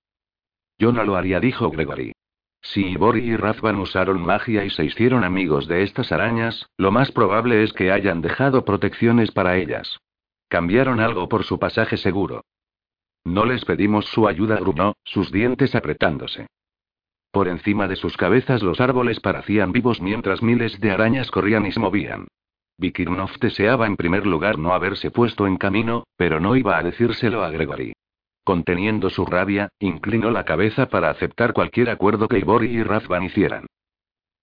Yo no lo haría, dijo Gregory. Si Ibori y Razvan usaron magia y se hicieron amigos de estas arañas, lo más probable es que hayan dejado protecciones para ellas. Cambiaron algo por su pasaje seguro. No les pedimos su ayuda, grunó, sus dientes apretándose. Por encima de sus cabezas los árboles parecían vivos mientras miles de arañas corrían y se movían. Vikirnov deseaba en primer lugar no haberse puesto en camino, pero no iba a decírselo a Gregory. Conteniendo su rabia, inclinó la cabeza para aceptar cualquier acuerdo que Ibori y Razvan hicieran.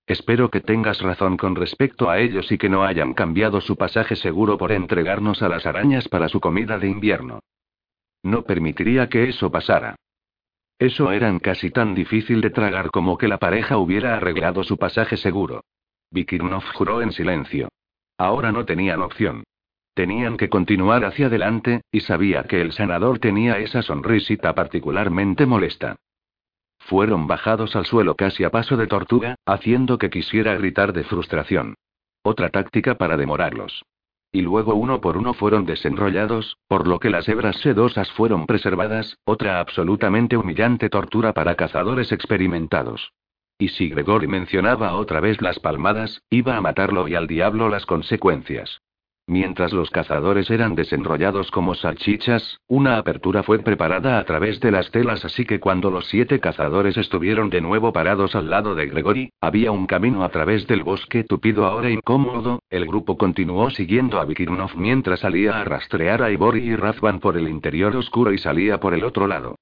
Espero que tengas razón con respecto a ellos y que no hayan cambiado su pasaje seguro por entregarnos a las arañas para su comida de invierno. No permitiría que eso pasara. Eso era casi tan difícil de tragar como que la pareja hubiera arreglado su pasaje seguro. Vikirnov juró en silencio. Ahora no tenían opción. Tenían que continuar hacia adelante, y sabía que el sanador tenía esa sonrisita particularmente molesta. Fueron bajados al suelo casi a paso de tortuga, haciendo que quisiera gritar de frustración. Otra táctica para demorarlos. Y luego uno por uno fueron desenrollados, por lo que las hebras sedosas fueron preservadas, otra absolutamente humillante tortura para cazadores experimentados. Y si Gregory mencionaba otra vez las palmadas, iba a matarlo y al diablo las consecuencias. Mientras los cazadores eran desenrollados como salchichas, una apertura fue preparada a través de las telas así que cuando los siete cazadores estuvieron de nuevo parados al lado de Gregory, había un camino a través del bosque tupido ahora incómodo, el grupo continuó siguiendo a Vikirnov mientras salía a rastrear a Ibori y Razvan por el interior oscuro y salía por el otro lado.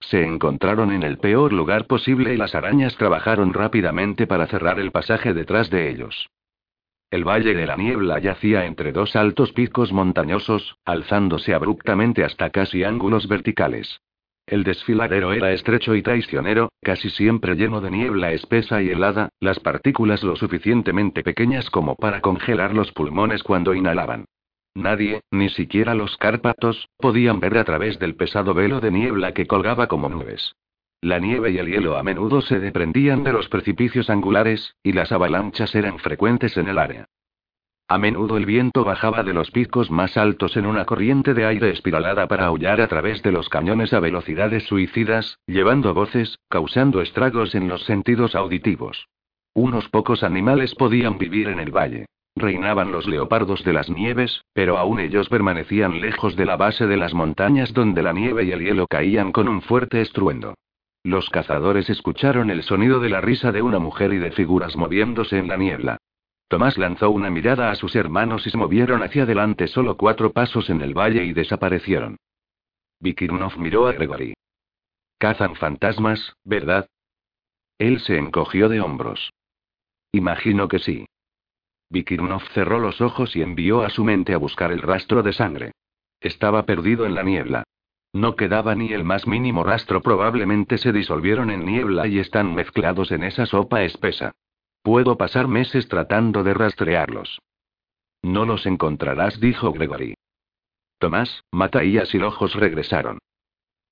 Se encontraron en el peor lugar posible y las arañas trabajaron rápidamente para cerrar el pasaje detrás de ellos. El valle de la niebla yacía entre dos altos picos montañosos, alzándose abruptamente hasta casi ángulos verticales. El desfiladero era estrecho y traicionero, casi siempre lleno de niebla espesa y helada, las partículas lo suficientemente pequeñas como para congelar los pulmones cuando inhalaban. Nadie, ni siquiera los cárpatos, podían ver a través del pesado velo de niebla que colgaba como nubes. La nieve y el hielo a menudo se desprendían de los precipicios angulares, y las avalanchas eran frecuentes en el área. A menudo el viento bajaba de los picos más altos en una corriente de aire espiralada para aullar a través de los cañones a velocidades suicidas, llevando voces, causando estragos en los sentidos auditivos. Unos pocos animales podían vivir en el valle. Reinaban los leopardos de las nieves, pero aún ellos permanecían lejos de la base de las montañas donde la nieve y el hielo caían con un fuerte estruendo. Los cazadores escucharon el sonido de la risa de una mujer y de figuras moviéndose en la niebla. Tomás lanzó una mirada a sus hermanos y se movieron hacia adelante solo cuatro pasos en el valle y desaparecieron. Vikirnov miró a Gregory. Cazan fantasmas, ¿verdad? Él se encogió de hombros. Imagino que sí. Vikirnov cerró los ojos y envió a su mente a buscar el rastro de sangre. Estaba perdido en la niebla. No quedaba ni el más mínimo rastro, probablemente se disolvieron en niebla y están mezclados en esa sopa espesa. Puedo pasar meses tratando de rastrearlos. No los encontrarás, dijo Gregory. Tomás, Mataías y Lojos regresaron.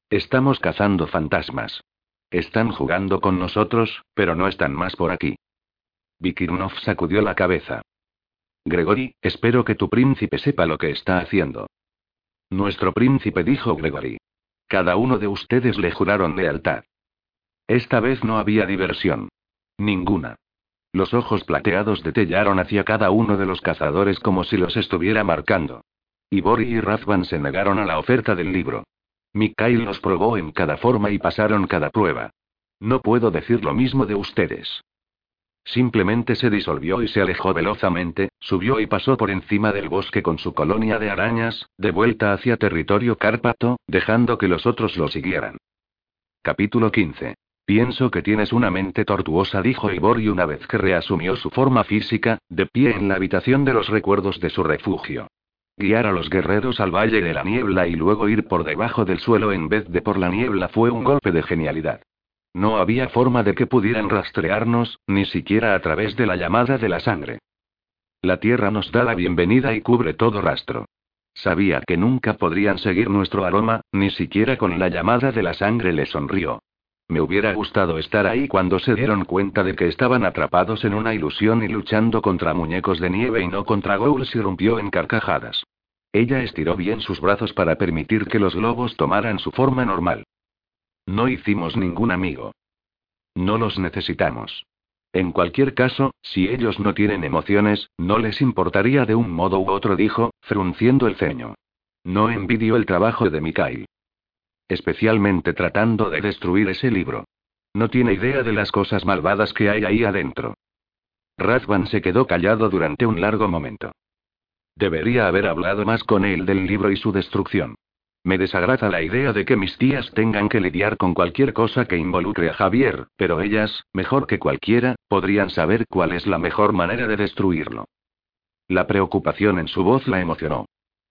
Estamos cazando fantasmas. Están jugando con nosotros, pero no están más por aquí. Vikirnov sacudió la cabeza. Gregory, espero que tu príncipe sepa lo que está haciendo. Nuestro príncipe dijo Gregory. Cada uno de ustedes le juraron lealtad. Esta vez no había diversión. Ninguna. Los ojos plateados detellaron hacia cada uno de los cazadores como si los estuviera marcando. Ibori y Razvan se negaron a la oferta del libro. Mikhail los probó en cada forma y pasaron cada prueba. No puedo decir lo mismo de ustedes. Simplemente se disolvió y se alejó velozmente, subió y pasó por encima del bosque con su colonia de arañas, de vuelta hacia territorio cárpato, dejando que los otros lo siguieran. Capítulo 15. Pienso que tienes una mente tortuosa, dijo Ibori una vez que reasumió su forma física, de pie en la habitación de los recuerdos de su refugio. Guiar a los guerreros al valle de la niebla y luego ir por debajo del suelo en vez de por la niebla fue un golpe de genialidad. No había forma de que pudieran rastrearnos, ni siquiera a través de la llamada de la sangre. La tierra nos da la bienvenida y cubre todo rastro. Sabía que nunca podrían seguir nuestro aroma, ni siquiera con la llamada de la sangre le sonrió. Me hubiera gustado estar ahí cuando se dieron cuenta de que estaban atrapados en una ilusión y luchando contra muñecos de nieve y no contra ghouls y rompió en carcajadas. Ella estiró bien sus brazos para permitir que los lobos tomaran su forma normal. No hicimos ningún amigo. No los necesitamos. En cualquier caso, si ellos no tienen emociones, no les importaría de un modo u otro, dijo, frunciendo el ceño. No envidio el trabajo de Mikhail. Especialmente tratando de destruir ese libro. No tiene idea de las cosas malvadas que hay ahí adentro. Razvan se quedó callado durante un largo momento. Debería haber hablado más con él del libro y su destrucción. Me desagrada la idea de que mis tías tengan que lidiar con cualquier cosa que involucre a Javier, pero ellas, mejor que cualquiera, podrían saber cuál es la mejor manera de destruirlo. La preocupación en su voz la emocionó.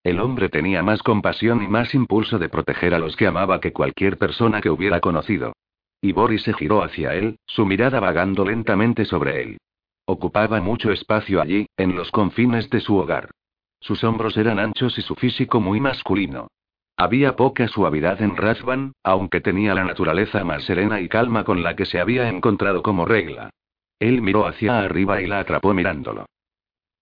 El hombre tenía más compasión y más impulso de proteger a los que amaba que cualquier persona que hubiera conocido. Y Boris se giró hacia él, su mirada vagando lentamente sobre él. Ocupaba mucho espacio allí, en los confines de su hogar. Sus hombros eran anchos y su físico muy masculino. Había poca suavidad en Razvan, aunque tenía la naturaleza más serena y calma con la que se había encontrado como regla. Él miró hacia arriba y la atrapó mirándolo.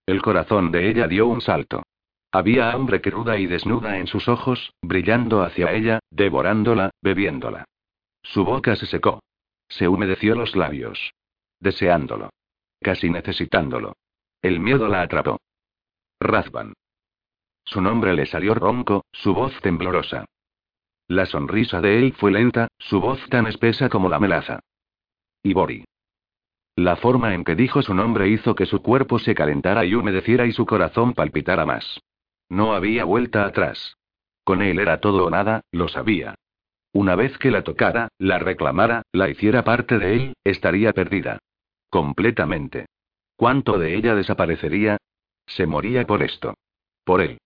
El corazón de ella dio un salto. Había hambre cruda y desnuda en sus ojos, brillando hacia ella, devorándola, bebiéndola. Su boca se secó. Se humedeció los labios. Deseándolo. Casi necesitándolo. El miedo la atrapó. Razvan. Su nombre le salió ronco, su voz temblorosa. La sonrisa de él fue lenta, su voz tan espesa como la melaza. Ibori. La forma en que dijo su nombre hizo que su cuerpo se calentara y humedeciera y su corazón palpitara más. No había vuelta atrás. Con él era todo o nada, lo sabía. Una vez que la tocara, la reclamara, la hiciera parte de él, estaría perdida. Completamente. ¿Cuánto de ella desaparecería? Se moría por esto. Por él.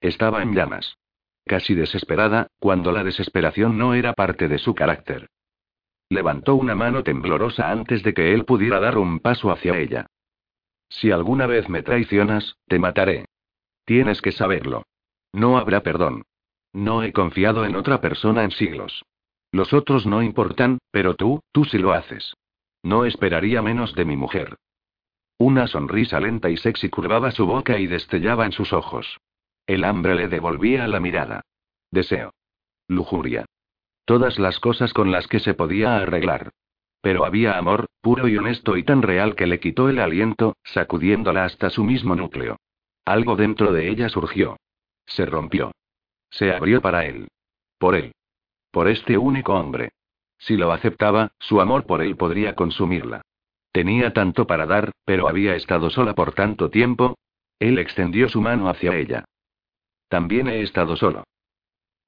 Estaba en llamas. Casi desesperada, cuando la desesperación no era parte de su carácter. Levantó una mano temblorosa antes de que él pudiera dar un paso hacia ella. Si alguna vez me traicionas, te mataré. Tienes que saberlo. No habrá perdón. No he confiado en otra persona en siglos. Los otros no importan, pero tú, tú sí lo haces. No esperaría menos de mi mujer. Una sonrisa lenta y sexy curvaba su boca y destellaba en sus ojos. El hambre le devolvía la mirada. Deseo. Lujuria. Todas las cosas con las que se podía arreglar. Pero había amor, puro y honesto y tan real que le quitó el aliento, sacudiéndola hasta su mismo núcleo. Algo dentro de ella surgió. Se rompió. Se abrió para él. Por él. Por este único hombre. Si lo aceptaba, su amor por él podría consumirla. Tenía tanto para dar, pero había estado sola por tanto tiempo. Él extendió su mano hacia ella. También he estado solo.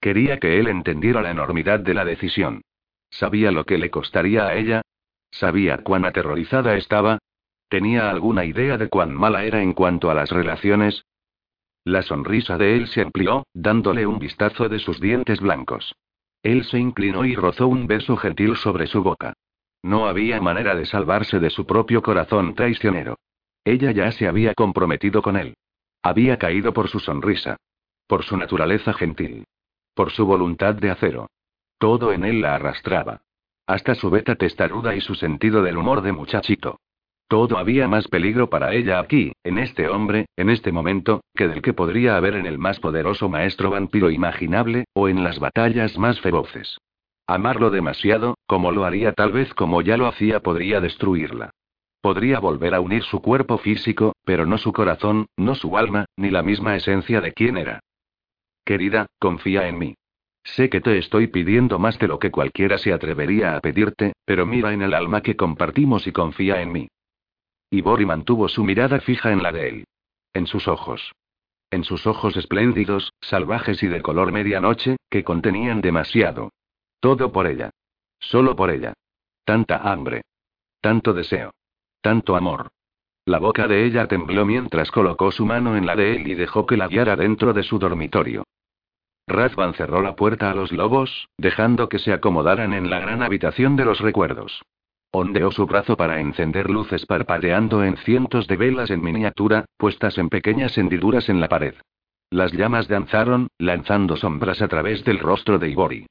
Quería que él entendiera la enormidad de la decisión. Sabía lo que le costaría a ella. Sabía cuán aterrorizada estaba. Tenía alguna idea de cuán mala era en cuanto a las relaciones, la sonrisa de él se amplió, dándole un vistazo de sus dientes blancos. Él se inclinó y rozó un beso gentil sobre su boca. No había manera de salvarse de su propio corazón traicionero. Ella ya se había comprometido con él. Había caído por su sonrisa. Por su naturaleza gentil. Por su voluntad de acero. Todo en él la arrastraba. Hasta su beta testaruda y su sentido del humor de muchachito. Todo había más peligro para ella aquí, en este hombre, en este momento, que del que podría haber en el más poderoso maestro vampiro imaginable, o en las batallas más feroces. Amarlo demasiado, como lo haría tal vez como ya lo hacía, podría destruirla. Podría volver a unir su cuerpo físico, pero no su corazón, no su alma, ni la misma esencia de quién era. Querida, confía en mí. Sé que te estoy pidiendo más de lo que cualquiera se atrevería a pedirte, pero mira en el alma que compartimos y confía en mí. Y Bori mantuvo su mirada fija en la de él. En sus ojos. En sus ojos espléndidos, salvajes y de color medianoche, que contenían demasiado. Todo por ella. Solo por ella. Tanta hambre. Tanto deseo. Tanto amor. La boca de ella tembló mientras colocó su mano en la de él y dejó que la guiara dentro de su dormitorio. Razvan cerró la puerta a los lobos, dejando que se acomodaran en la gran habitación de los recuerdos. Ondeó su brazo para encender luces parpadeando en cientos de velas en miniatura, puestas en pequeñas hendiduras en la pared. Las llamas danzaron, lanzando sombras a través del rostro de Ibori.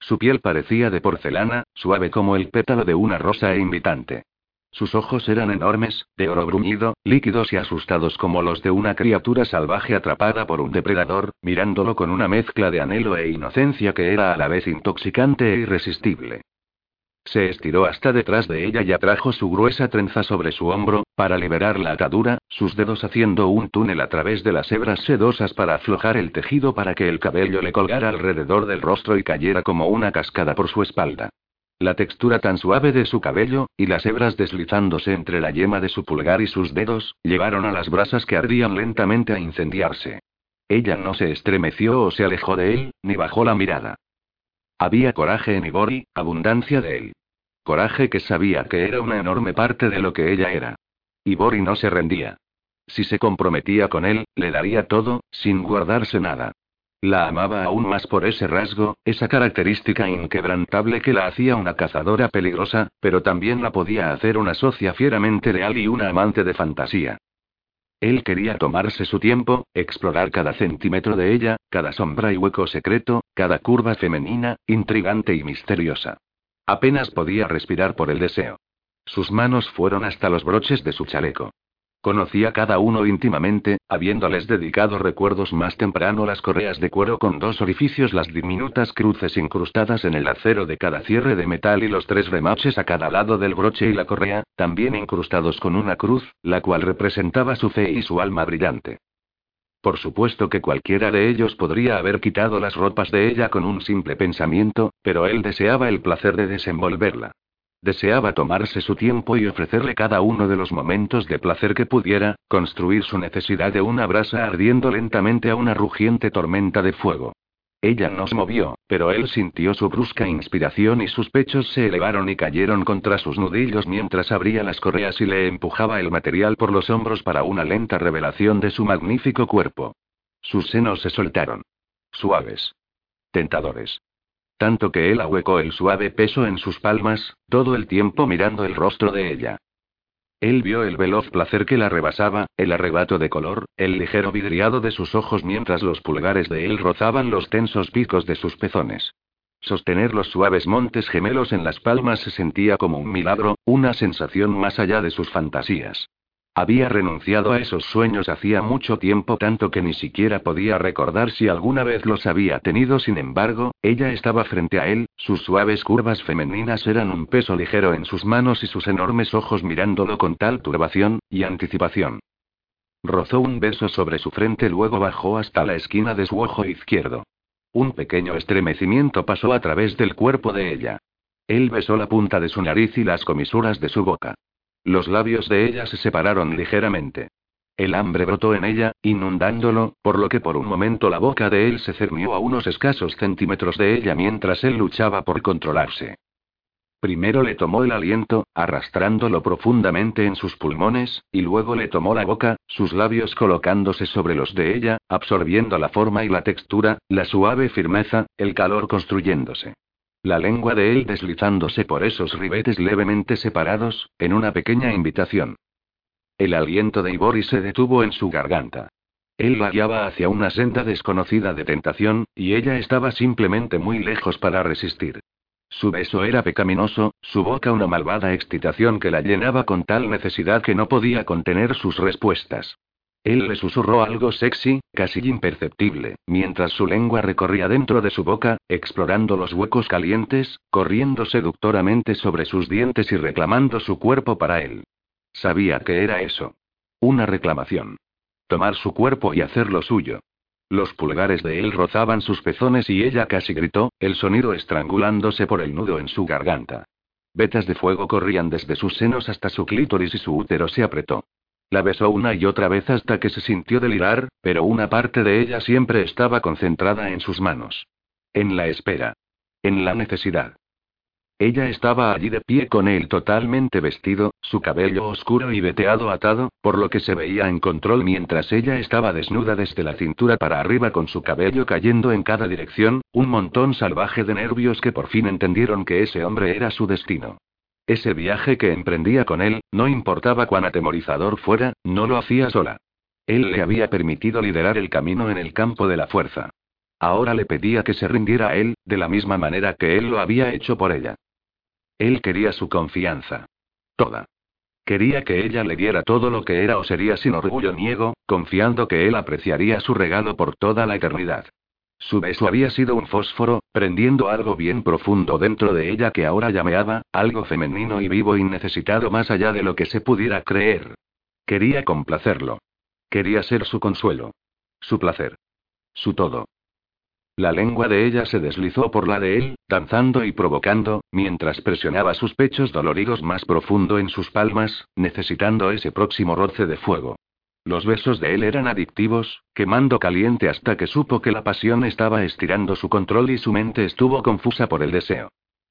Su piel parecía de porcelana, suave como el pétalo de una rosa e invitante. Sus ojos eran enormes, de oro bruñido, líquidos y asustados como los de una criatura salvaje atrapada por un depredador, mirándolo con una mezcla de anhelo e inocencia que era a la vez intoxicante e irresistible. Se estiró hasta detrás de ella y atrajo su gruesa trenza sobre su hombro, para liberar la atadura, sus dedos haciendo un túnel a través de las hebras sedosas para aflojar el tejido para que el cabello le colgara alrededor del rostro y cayera como una cascada por su espalda. La textura tan suave de su cabello, y las hebras deslizándose entre la yema de su pulgar y sus dedos, llevaron a las brasas que ardían lentamente a incendiarse. Ella no se estremeció o se alejó de él, ni bajó la mirada. Había coraje en Ibori, abundancia de él. Coraje que sabía que era una enorme parte de lo que ella era. Ibori no se rendía. Si se comprometía con él, le daría todo, sin guardarse nada. La amaba aún más por ese rasgo, esa característica inquebrantable que la hacía una cazadora peligrosa, pero también la podía hacer una socia fieramente leal y una amante de fantasía. Él quería tomarse su tiempo, explorar cada centímetro de ella, cada sombra y hueco secreto, cada curva femenina, intrigante y misteriosa. Apenas podía respirar por el deseo. Sus manos fueron hasta los broches de su chaleco. Conocía cada uno íntimamente, habiéndoles dedicado recuerdos más temprano las correas de cuero con dos orificios, las diminutas cruces incrustadas en el acero de cada cierre de metal y los tres remaches a cada lado del broche y la correa, también incrustados con una cruz, la cual representaba su fe y su alma brillante. Por supuesto que cualquiera de ellos podría haber quitado las ropas de ella con un simple pensamiento, pero él deseaba el placer de desenvolverla. Deseaba tomarse su tiempo y ofrecerle cada uno de los momentos de placer que pudiera, construir su necesidad de una brasa ardiendo lentamente a una rugiente tormenta de fuego. Ella no se movió, pero él sintió su brusca inspiración y sus pechos se elevaron y cayeron contra sus nudillos mientras abría las correas y le empujaba el material por los hombros para una lenta revelación de su magnífico cuerpo. Sus senos se soltaron. Suaves. Tentadores tanto que él ahuecó el suave peso en sus palmas, todo el tiempo mirando el rostro de ella. Él vio el veloz placer que la rebasaba, el arrebato de color, el ligero vidriado de sus ojos mientras los pulgares de él rozaban los tensos picos de sus pezones. Sostener los suaves montes gemelos en las palmas se sentía como un milagro, una sensación más allá de sus fantasías. Había renunciado a esos sueños hacía mucho tiempo tanto que ni siquiera podía recordar si alguna vez los había tenido. Sin embargo, ella estaba frente a él, sus suaves curvas femeninas eran un peso ligero en sus manos y sus enormes ojos mirándolo con tal turbación y anticipación. Rozó un beso sobre su frente, luego bajó hasta la esquina de su ojo izquierdo. Un pequeño estremecimiento pasó a través del cuerpo de ella. Él besó la punta de su nariz y las comisuras de su boca. Los labios de ella se separaron ligeramente. El hambre brotó en ella, inundándolo, por lo que por un momento la boca de él se cernió a unos escasos centímetros de ella mientras él luchaba por controlarse. Primero le tomó el aliento, arrastrándolo profundamente en sus pulmones, y luego le tomó la boca, sus labios colocándose sobre los de ella, absorbiendo la forma y la textura, la suave firmeza, el calor construyéndose. La lengua de él deslizándose por esos ribetes levemente separados, en una pequeña invitación. El aliento de Ibori se detuvo en su garganta. Él la guiaba hacia una senda desconocida de tentación, y ella estaba simplemente muy lejos para resistir. Su beso era pecaminoso, su boca una malvada excitación que la llenaba con tal necesidad que no podía contener sus respuestas. Él le susurró algo sexy, casi imperceptible, mientras su lengua recorría dentro de su boca, explorando los huecos calientes, corriendo seductoramente sobre sus dientes y reclamando su cuerpo para él. Sabía que era eso. Una reclamación. Tomar su cuerpo y hacerlo suyo. Los pulgares de él rozaban sus pezones y ella casi gritó, el sonido estrangulándose por el nudo en su garganta. Vetas de fuego corrían desde sus senos hasta su clítoris y su útero se apretó. La besó una y otra vez hasta que se sintió delirar, pero una parte de ella siempre estaba concentrada en sus manos. En la espera. En la necesidad. Ella estaba allí de pie con él totalmente vestido, su cabello oscuro y veteado atado, por lo que se veía en control mientras ella estaba desnuda desde la cintura para arriba con su cabello cayendo en cada dirección, un montón salvaje de nervios que por fin entendieron que ese hombre era su destino. Ese viaje que emprendía con él, no importaba cuán atemorizador fuera, no lo hacía sola. Él le había permitido liderar el camino en el campo de la fuerza. Ahora le pedía que se rindiera a él, de la misma manera que él lo había hecho por ella. Él quería su confianza. Toda. Quería que ella le diera todo lo que era o sería sin orgullo niego, confiando que él apreciaría su regalo por toda la eternidad. Su beso había sido un fósforo, prendiendo algo bien profundo dentro de ella que ahora llameaba, algo femenino y vivo y necesitado más allá de lo que se pudiera creer. Quería complacerlo. Quería ser su consuelo. Su placer. Su todo. La lengua de ella se deslizó por la de él, danzando y provocando, mientras presionaba sus pechos doloridos más profundo en sus palmas, necesitando ese próximo roce de fuego. Los besos de él eran adictivos, quemando caliente hasta que supo que la pasión estaba estirando su control y su mente estuvo confusa por el deseo.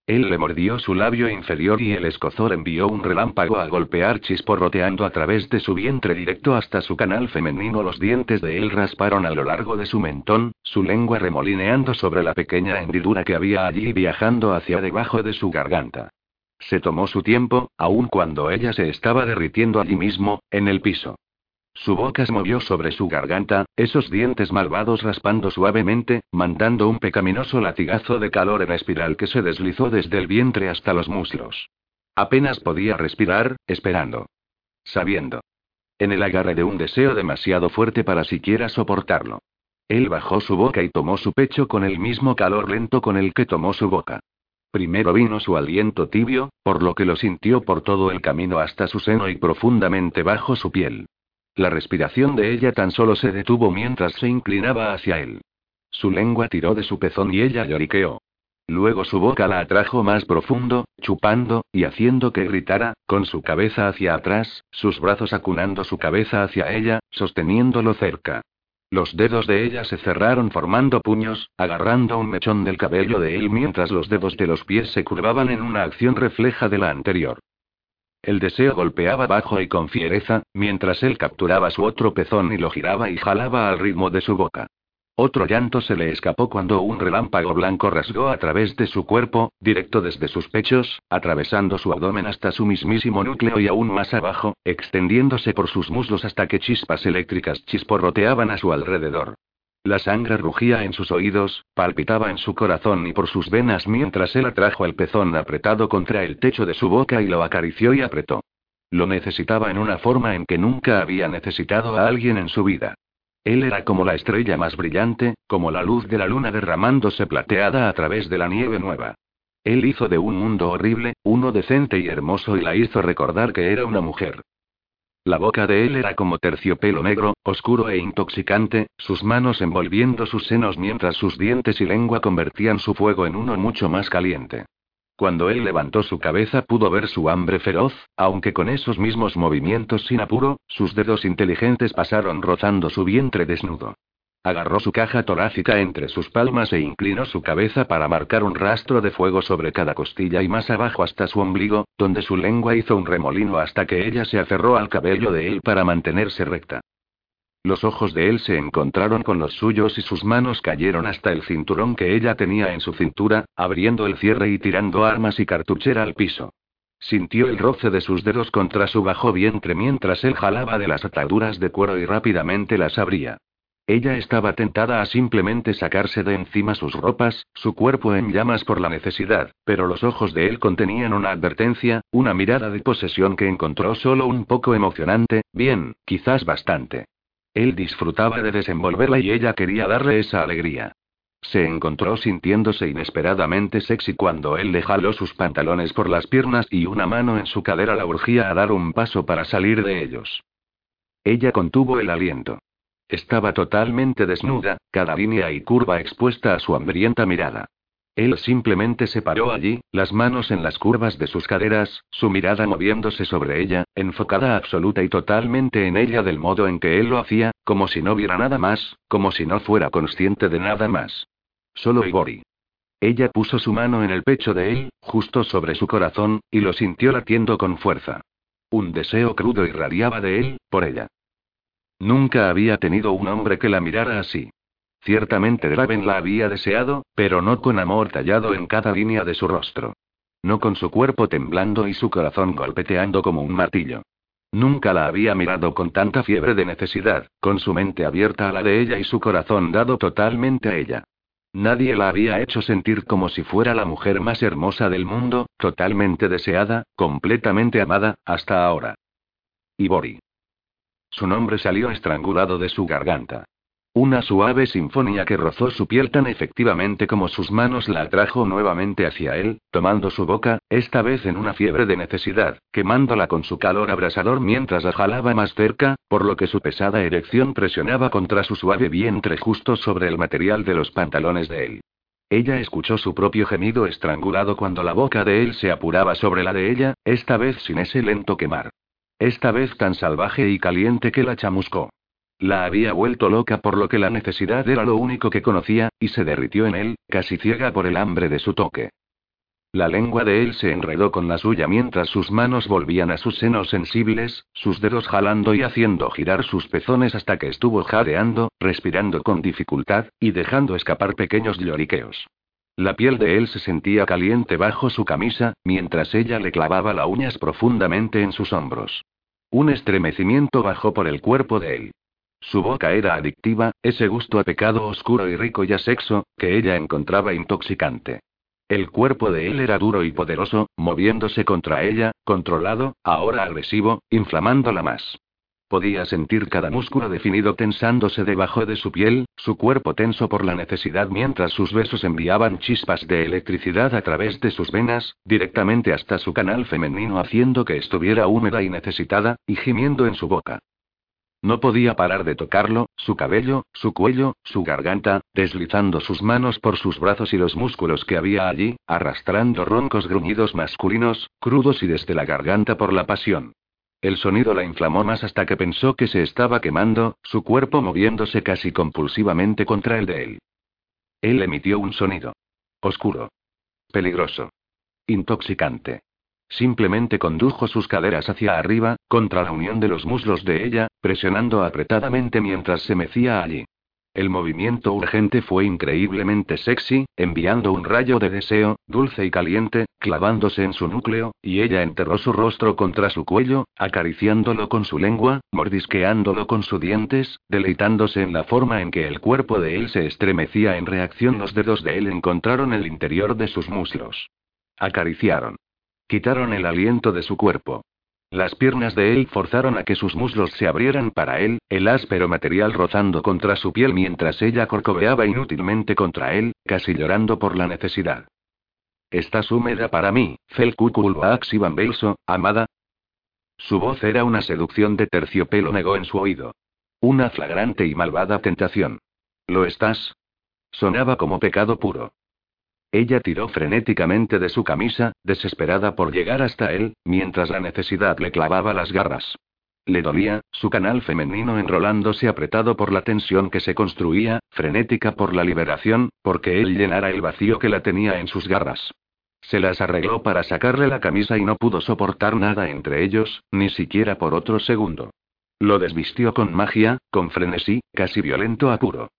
Él le mordió su labio inferior y el escozor envió un relámpago a golpear chisporroteando a través de su vientre directo hasta su canal femenino. Los dientes de él rasparon a lo largo de su mentón, su lengua remolineando sobre la pequeña hendidura que había allí viajando hacia debajo de su garganta. Se tomó su tiempo, aun cuando ella se estaba derritiendo allí mismo, en el piso. Su boca se movió sobre su garganta, esos dientes malvados raspando suavemente, mandando un pecaminoso latigazo de calor en espiral que se deslizó desde el vientre hasta los muslos. Apenas podía respirar, esperando. Sabiendo. En el agarre de un deseo demasiado fuerte para siquiera soportarlo. Él bajó su boca y tomó su pecho con el mismo calor lento con el que tomó su boca. Primero vino su aliento tibio, por lo que lo sintió por todo el camino hasta su seno y profundamente bajo su piel. La respiración de ella tan solo se detuvo mientras se inclinaba hacia él. Su lengua tiró de su pezón y ella lloriqueó. Luego su boca la atrajo más profundo, chupando, y haciendo que gritara, con su cabeza hacia atrás, sus brazos acunando su cabeza hacia ella, sosteniéndolo cerca. Los dedos de ella se cerraron formando puños, agarrando un mechón del cabello de él mientras los dedos de los pies se curvaban en una acción refleja de la anterior. El deseo golpeaba bajo y con fiereza, mientras él capturaba su otro pezón y lo giraba y jalaba al ritmo de su boca. Otro llanto se le escapó cuando un relámpago blanco rasgó a través de su cuerpo, directo desde sus pechos, atravesando su abdomen hasta su mismísimo núcleo y aún más abajo, extendiéndose por sus muslos hasta que chispas eléctricas chisporroteaban a su alrededor. La sangre rugía en sus oídos, palpitaba en su corazón y por sus venas mientras él atrajo el pezón apretado contra el techo de su boca y lo acarició y apretó. Lo necesitaba en una forma en que nunca había necesitado a alguien en su vida. Él era como la estrella más brillante, como la luz de la luna derramándose plateada a través de la nieve nueva. Él hizo de un mundo horrible, uno decente y hermoso y la hizo recordar que era una mujer. La boca de él era como terciopelo negro, oscuro e intoxicante, sus manos envolviendo sus senos mientras sus dientes y lengua convertían su fuego en uno mucho más caliente. Cuando él levantó su cabeza pudo ver su hambre feroz, aunque con esos mismos movimientos sin apuro, sus dedos inteligentes pasaron rozando su vientre desnudo. Agarró su caja torácica entre sus palmas e inclinó su cabeza para marcar un rastro de fuego sobre cada costilla y más abajo hasta su ombligo, donde su lengua hizo un remolino hasta que ella se aferró al cabello de él para mantenerse recta. Los ojos de él se encontraron con los suyos y sus manos cayeron hasta el cinturón que ella tenía en su cintura, abriendo el cierre y tirando armas y cartuchera al piso. Sintió el roce de sus dedos contra su bajo vientre mientras él jalaba de las ataduras de cuero y rápidamente las abría. Ella estaba tentada a simplemente sacarse de encima sus ropas, su cuerpo en llamas por la necesidad, pero los ojos de él contenían una advertencia, una mirada de posesión que encontró solo un poco emocionante, bien, quizás bastante. Él disfrutaba de desenvolverla y ella quería darle esa alegría. Se encontró sintiéndose inesperadamente sexy cuando él le jaló sus pantalones por las piernas y una mano en su cadera la urgía a dar un paso para salir de ellos. Ella contuvo el aliento. Estaba totalmente desnuda, cada línea y curva expuesta a su hambrienta mirada. Él simplemente se paró allí, las manos en las curvas de sus caderas, su mirada moviéndose sobre ella, enfocada absoluta y totalmente en ella del modo en que él lo hacía, como si no viera nada más, como si no fuera consciente de nada más. Solo Igori. Ella puso su mano en el pecho de él, justo sobre su corazón, y lo sintió latiendo con fuerza. Un deseo crudo irradiaba de él, por ella. Nunca había tenido un hombre que la mirara así. Ciertamente Draven la había deseado, pero no con amor tallado en cada línea de su rostro. No con su cuerpo temblando y su corazón golpeteando como un martillo. Nunca la había mirado con tanta fiebre de necesidad, con su mente abierta a la de ella y su corazón dado totalmente a ella. Nadie la había hecho sentir como si fuera la mujer más hermosa del mundo, totalmente deseada, completamente amada, hasta ahora. Ibori. Su nombre salió estrangulado de su garganta. Una suave sinfonía que rozó su piel tan efectivamente como sus manos la atrajo nuevamente hacia él, tomando su boca, esta vez en una fiebre de necesidad, quemándola con su calor abrasador mientras la jalaba más cerca, por lo que su pesada erección presionaba contra su suave vientre justo sobre el material de los pantalones de él. Ella escuchó su propio gemido estrangulado cuando la boca de él se apuraba sobre la de ella, esta vez sin ese lento quemar. Esta vez tan salvaje y caliente que la chamuscó. La había vuelto loca por lo que la necesidad era lo único que conocía, y se derritió en él, casi ciega por el hambre de su toque. La lengua de él se enredó con la suya mientras sus manos volvían a sus senos sensibles, sus dedos jalando y haciendo girar sus pezones hasta que estuvo jadeando, respirando con dificultad, y dejando escapar pequeños lloriqueos. La piel de él se sentía caliente bajo su camisa, mientras ella le clavaba las uñas profundamente en sus hombros. Un estremecimiento bajó por el cuerpo de él. Su boca era adictiva, ese gusto a pecado oscuro y rico y a sexo, que ella encontraba intoxicante. El cuerpo de él era duro y poderoso, moviéndose contra ella, controlado, ahora agresivo, inflamándola más. Podía sentir cada músculo definido tensándose debajo de su piel, su cuerpo tenso por la necesidad mientras sus besos enviaban chispas de electricidad a través de sus venas, directamente hasta su canal femenino haciendo que estuviera húmeda y necesitada, y gimiendo en su boca. No podía parar de tocarlo, su cabello, su cuello, su garganta, deslizando sus manos por sus brazos y los músculos que había allí, arrastrando roncos gruñidos masculinos, crudos y desde la garganta por la pasión. El sonido la inflamó más hasta que pensó que se estaba quemando, su cuerpo moviéndose casi compulsivamente contra el de él. Él emitió un sonido. Oscuro. Peligroso. Intoxicante. Simplemente condujo sus caderas hacia arriba, contra la unión de los muslos de ella, presionando apretadamente mientras se mecía allí. El movimiento urgente fue increíblemente sexy, enviando un rayo de deseo, dulce y caliente, clavándose en su núcleo, y ella enterró su rostro contra su cuello, acariciándolo con su lengua, mordisqueándolo con sus dientes, deleitándose en la forma en que el cuerpo de él se estremecía en reacción. Los dedos de él encontraron el interior de sus muslos. Acariciaron. Quitaron el aliento de su cuerpo. Las piernas de él forzaron a que sus muslos se abrieran para él, el áspero material rozando contra su piel mientras ella corcoveaba inútilmente contra él, casi llorando por la necesidad. Estás húmeda para mí, Felkukulbax Ivan Belso, amada. Su voz era una seducción de terciopelo, negó en su oído. Una flagrante y malvada tentación. ¿Lo estás? Sonaba como pecado puro. Ella tiró frenéticamente de su camisa, desesperada por llegar hasta él, mientras la necesidad le clavaba las garras. Le dolía, su canal femenino enrolándose apretado por la tensión que se construía, frenética por la liberación, porque él llenara el vacío que la tenía en sus garras. Se las arregló para sacarle la camisa y no pudo soportar nada entre ellos, ni siquiera por otro segundo. Lo desvistió con magia, con frenesí, casi violento apuro.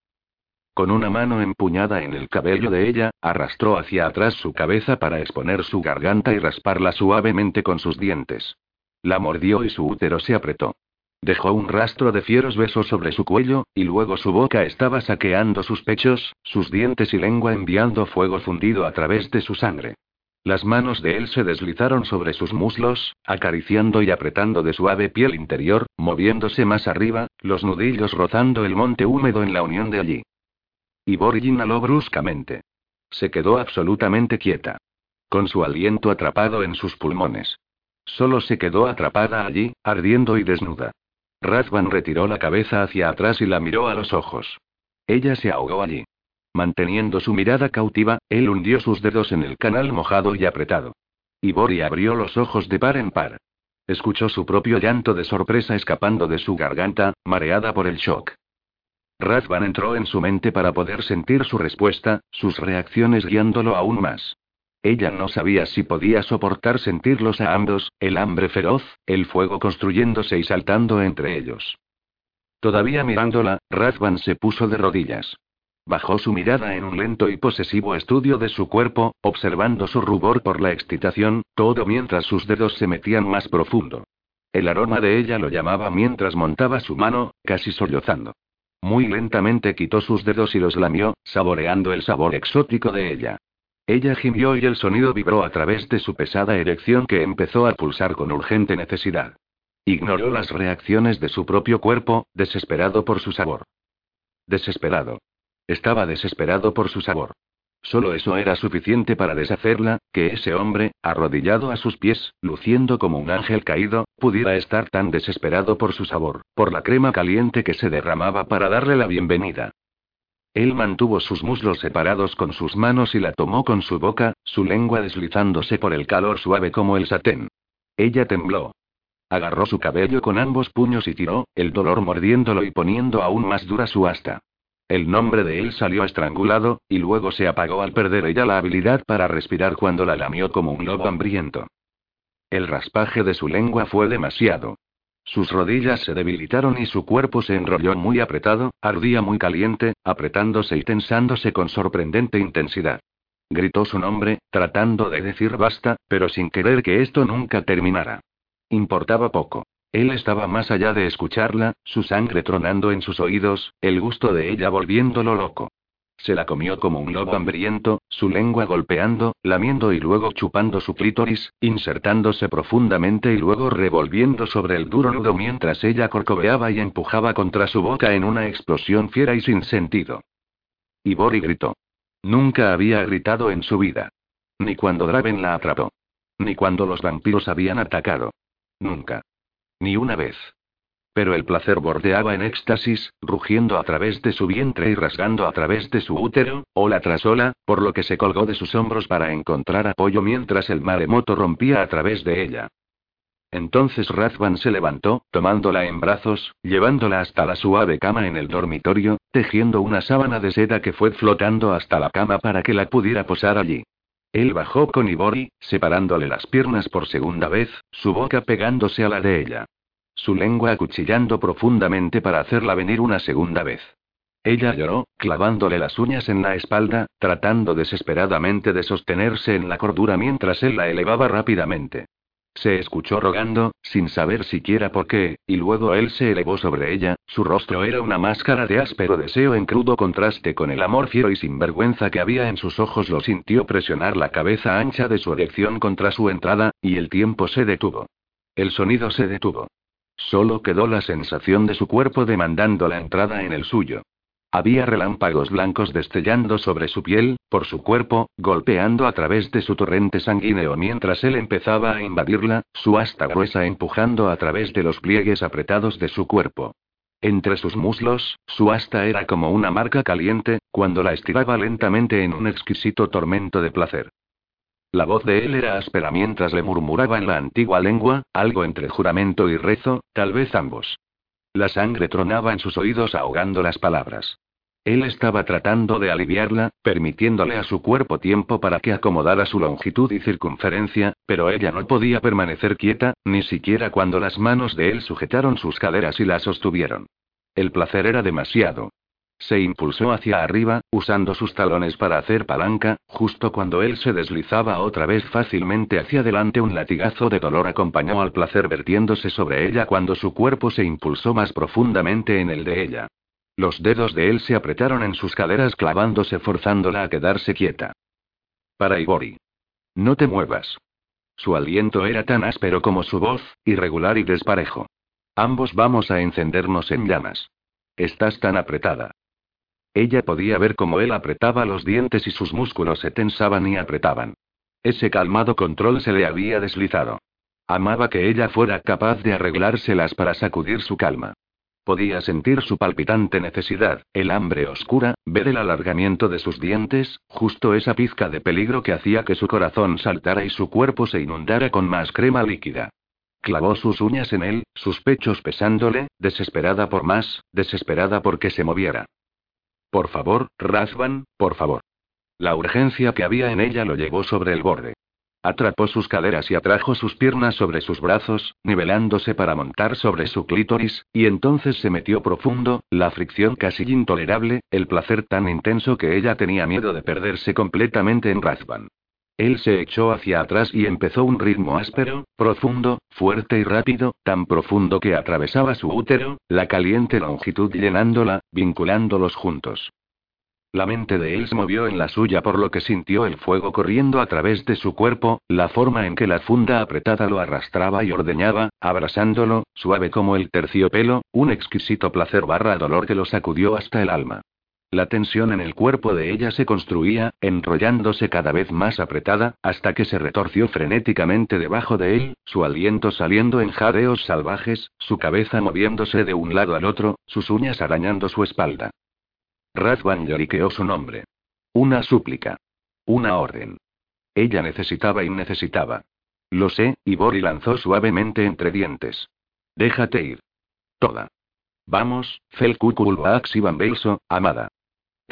Con una mano empuñada en el cabello de ella, arrastró hacia atrás su cabeza para exponer su garganta y rasparla suavemente con sus dientes. La mordió y su útero se apretó. Dejó un rastro de fieros besos sobre su cuello, y luego su boca estaba saqueando sus pechos, sus dientes y lengua enviando fuego fundido a través de su sangre. Las manos de él se deslizaron sobre sus muslos, acariciando y apretando de suave piel interior, moviéndose más arriba, los nudillos rozando el monte húmedo en la unión de allí. Y Borg inhaló bruscamente. Se quedó absolutamente quieta. Con su aliento atrapado en sus pulmones. Solo se quedó atrapada allí, ardiendo y desnuda. Razvan retiró la cabeza hacia atrás y la miró a los ojos. Ella se ahogó allí. Manteniendo su mirada cautiva, él hundió sus dedos en el canal mojado y apretado. Y Bori abrió los ojos de par en par. Escuchó su propio llanto de sorpresa escapando de su garganta, mareada por el shock. Razvan entró en su mente para poder sentir su respuesta, sus reacciones guiándolo aún más. Ella no sabía si podía soportar sentirlos a ambos, el hambre feroz, el fuego construyéndose y saltando entre ellos. Todavía mirándola, Razvan se puso de rodillas. Bajó su mirada en un lento y posesivo estudio de su cuerpo, observando su rubor por la excitación, todo mientras sus dedos se metían más profundo. El aroma de ella lo llamaba mientras montaba su mano, casi sollozando. Muy lentamente quitó sus dedos y los lamió, saboreando el sabor exótico de ella. Ella gimió y el sonido vibró a través de su pesada erección que empezó a pulsar con urgente necesidad. Ignoró las reacciones de su propio cuerpo, desesperado por su sabor. Desesperado. Estaba desesperado por su sabor. Solo eso era suficiente para deshacerla, que ese hombre, arrodillado a sus pies, luciendo como un ángel caído, pudiera estar tan desesperado por su sabor, por la crema caliente que se derramaba para darle la bienvenida. Él mantuvo sus muslos separados con sus manos y la tomó con su boca, su lengua deslizándose por el calor suave como el satén. Ella tembló. Agarró su cabello con ambos puños y tiró, el dolor mordiéndolo y poniendo aún más dura su asta. El nombre de él salió estrangulado, y luego se apagó al perder ella la habilidad para respirar cuando la lamió como un lobo hambriento. El raspaje de su lengua fue demasiado. Sus rodillas se debilitaron y su cuerpo se enrolló muy apretado, ardía muy caliente, apretándose y tensándose con sorprendente intensidad. Gritó su nombre, tratando de decir basta, pero sin querer que esto nunca terminara. Importaba poco. Él estaba más allá de escucharla, su sangre tronando en sus oídos, el gusto de ella volviéndolo loco. Se la comió como un lobo hambriento, su lengua golpeando, lamiendo y luego chupando su clítoris, insertándose profundamente y luego revolviendo sobre el duro nudo mientras ella corcoveaba y empujaba contra su boca en una explosión fiera y sin sentido. Y Bori gritó. Nunca había gritado en su vida. Ni cuando Draven la atrapó. Ni cuando los vampiros habían atacado. Nunca. Ni una vez. Pero el placer bordeaba en éxtasis, rugiendo a través de su vientre y rasgando a través de su útero, ola tras ola, por lo que se colgó de sus hombros para encontrar apoyo mientras el maremoto rompía a través de ella. Entonces Razvan se levantó, tomándola en brazos, llevándola hasta la suave cama en el dormitorio, tejiendo una sábana de seda que fue flotando hasta la cama para que la pudiera posar allí. Él bajó con Ibori, separándole las piernas por segunda vez, su boca pegándose a la de ella. Su lengua acuchillando profundamente para hacerla venir una segunda vez. Ella lloró, clavándole las uñas en la espalda, tratando desesperadamente de sostenerse en la cordura mientras él la elevaba rápidamente. Se escuchó rogando, sin saber siquiera por qué, y luego él se elevó sobre ella, su rostro era una máscara de áspero deseo en crudo contraste con el amor fiero y sinvergüenza que había en sus ojos. Lo sintió presionar la cabeza ancha de su erección contra su entrada, y el tiempo se detuvo. El sonido se detuvo. Solo quedó la sensación de su cuerpo demandando la entrada en el suyo. Había relámpagos blancos destellando sobre su piel, por su cuerpo, golpeando a través de su torrente sanguíneo mientras él empezaba a invadirla, su asta gruesa empujando a través de los pliegues apretados de su cuerpo. Entre sus muslos, su asta era como una marca caliente, cuando la estiraba lentamente en un exquisito tormento de placer. La voz de él era áspera mientras le murmuraba en la antigua lengua, algo entre juramento y rezo, tal vez ambos. La sangre tronaba en sus oídos ahogando las palabras. Él estaba tratando de aliviarla, permitiéndole a su cuerpo tiempo para que acomodara su longitud y circunferencia, pero ella no podía permanecer quieta, ni siquiera cuando las manos de él sujetaron sus caderas y la sostuvieron. El placer era demasiado. Se impulsó hacia arriba, usando sus talones para hacer palanca, justo cuando él se deslizaba otra vez fácilmente hacia adelante un latigazo de dolor acompañó al placer vertiéndose sobre ella cuando su cuerpo se impulsó más profundamente en el de ella. Los dedos de él se apretaron en sus caderas clavándose forzándola a quedarse quieta. Para Ibori. No te muevas. Su aliento era tan áspero como su voz, irregular y desparejo. Ambos vamos a encendernos en llamas. Estás tan apretada. Ella podía ver cómo él apretaba los dientes y sus músculos se tensaban y apretaban. Ese calmado control se le había deslizado. Amaba que ella fuera capaz de arreglárselas para sacudir su calma. Podía sentir su palpitante necesidad, el hambre oscura, ver el alargamiento de sus dientes, justo esa pizca de peligro que hacía que su corazón saltara y su cuerpo se inundara con más crema líquida. Clavó sus uñas en él, sus pechos pesándole, desesperada por más, desesperada porque se moviera. Por favor, Razvan, por favor. La urgencia que había en ella lo llevó sobre el borde. Atrapó sus caderas y atrajo sus piernas sobre sus brazos, nivelándose para montar sobre su clítoris, y entonces se metió profundo, la fricción casi intolerable, el placer tan intenso que ella tenía miedo de perderse completamente en Razvan. Él se echó hacia atrás y empezó un ritmo áspero, profundo, fuerte y rápido, tan profundo que atravesaba su útero, la caliente longitud llenándola, vinculándolos juntos. La mente de él se movió en la suya por lo que sintió el fuego corriendo a través de su cuerpo, la forma en que la funda apretada lo arrastraba y ordeñaba, abrasándolo, suave como el terciopelo, un exquisito placer barra dolor que lo sacudió hasta el alma. La tensión en el cuerpo de ella se construía, enrollándose cada vez más apretada, hasta que se retorció frenéticamente debajo de él, su aliento saliendo en jadeos salvajes, su cabeza moviéndose de un lado al otro, sus uñas arañando su espalda. Razvan lloriqueó su nombre. Una súplica. Una orden. Ella necesitaba y necesitaba. Lo sé, Ibori lanzó suavemente entre dientes. Déjate ir. Toda. Vamos, Felkukulbax y Bambelso, amada.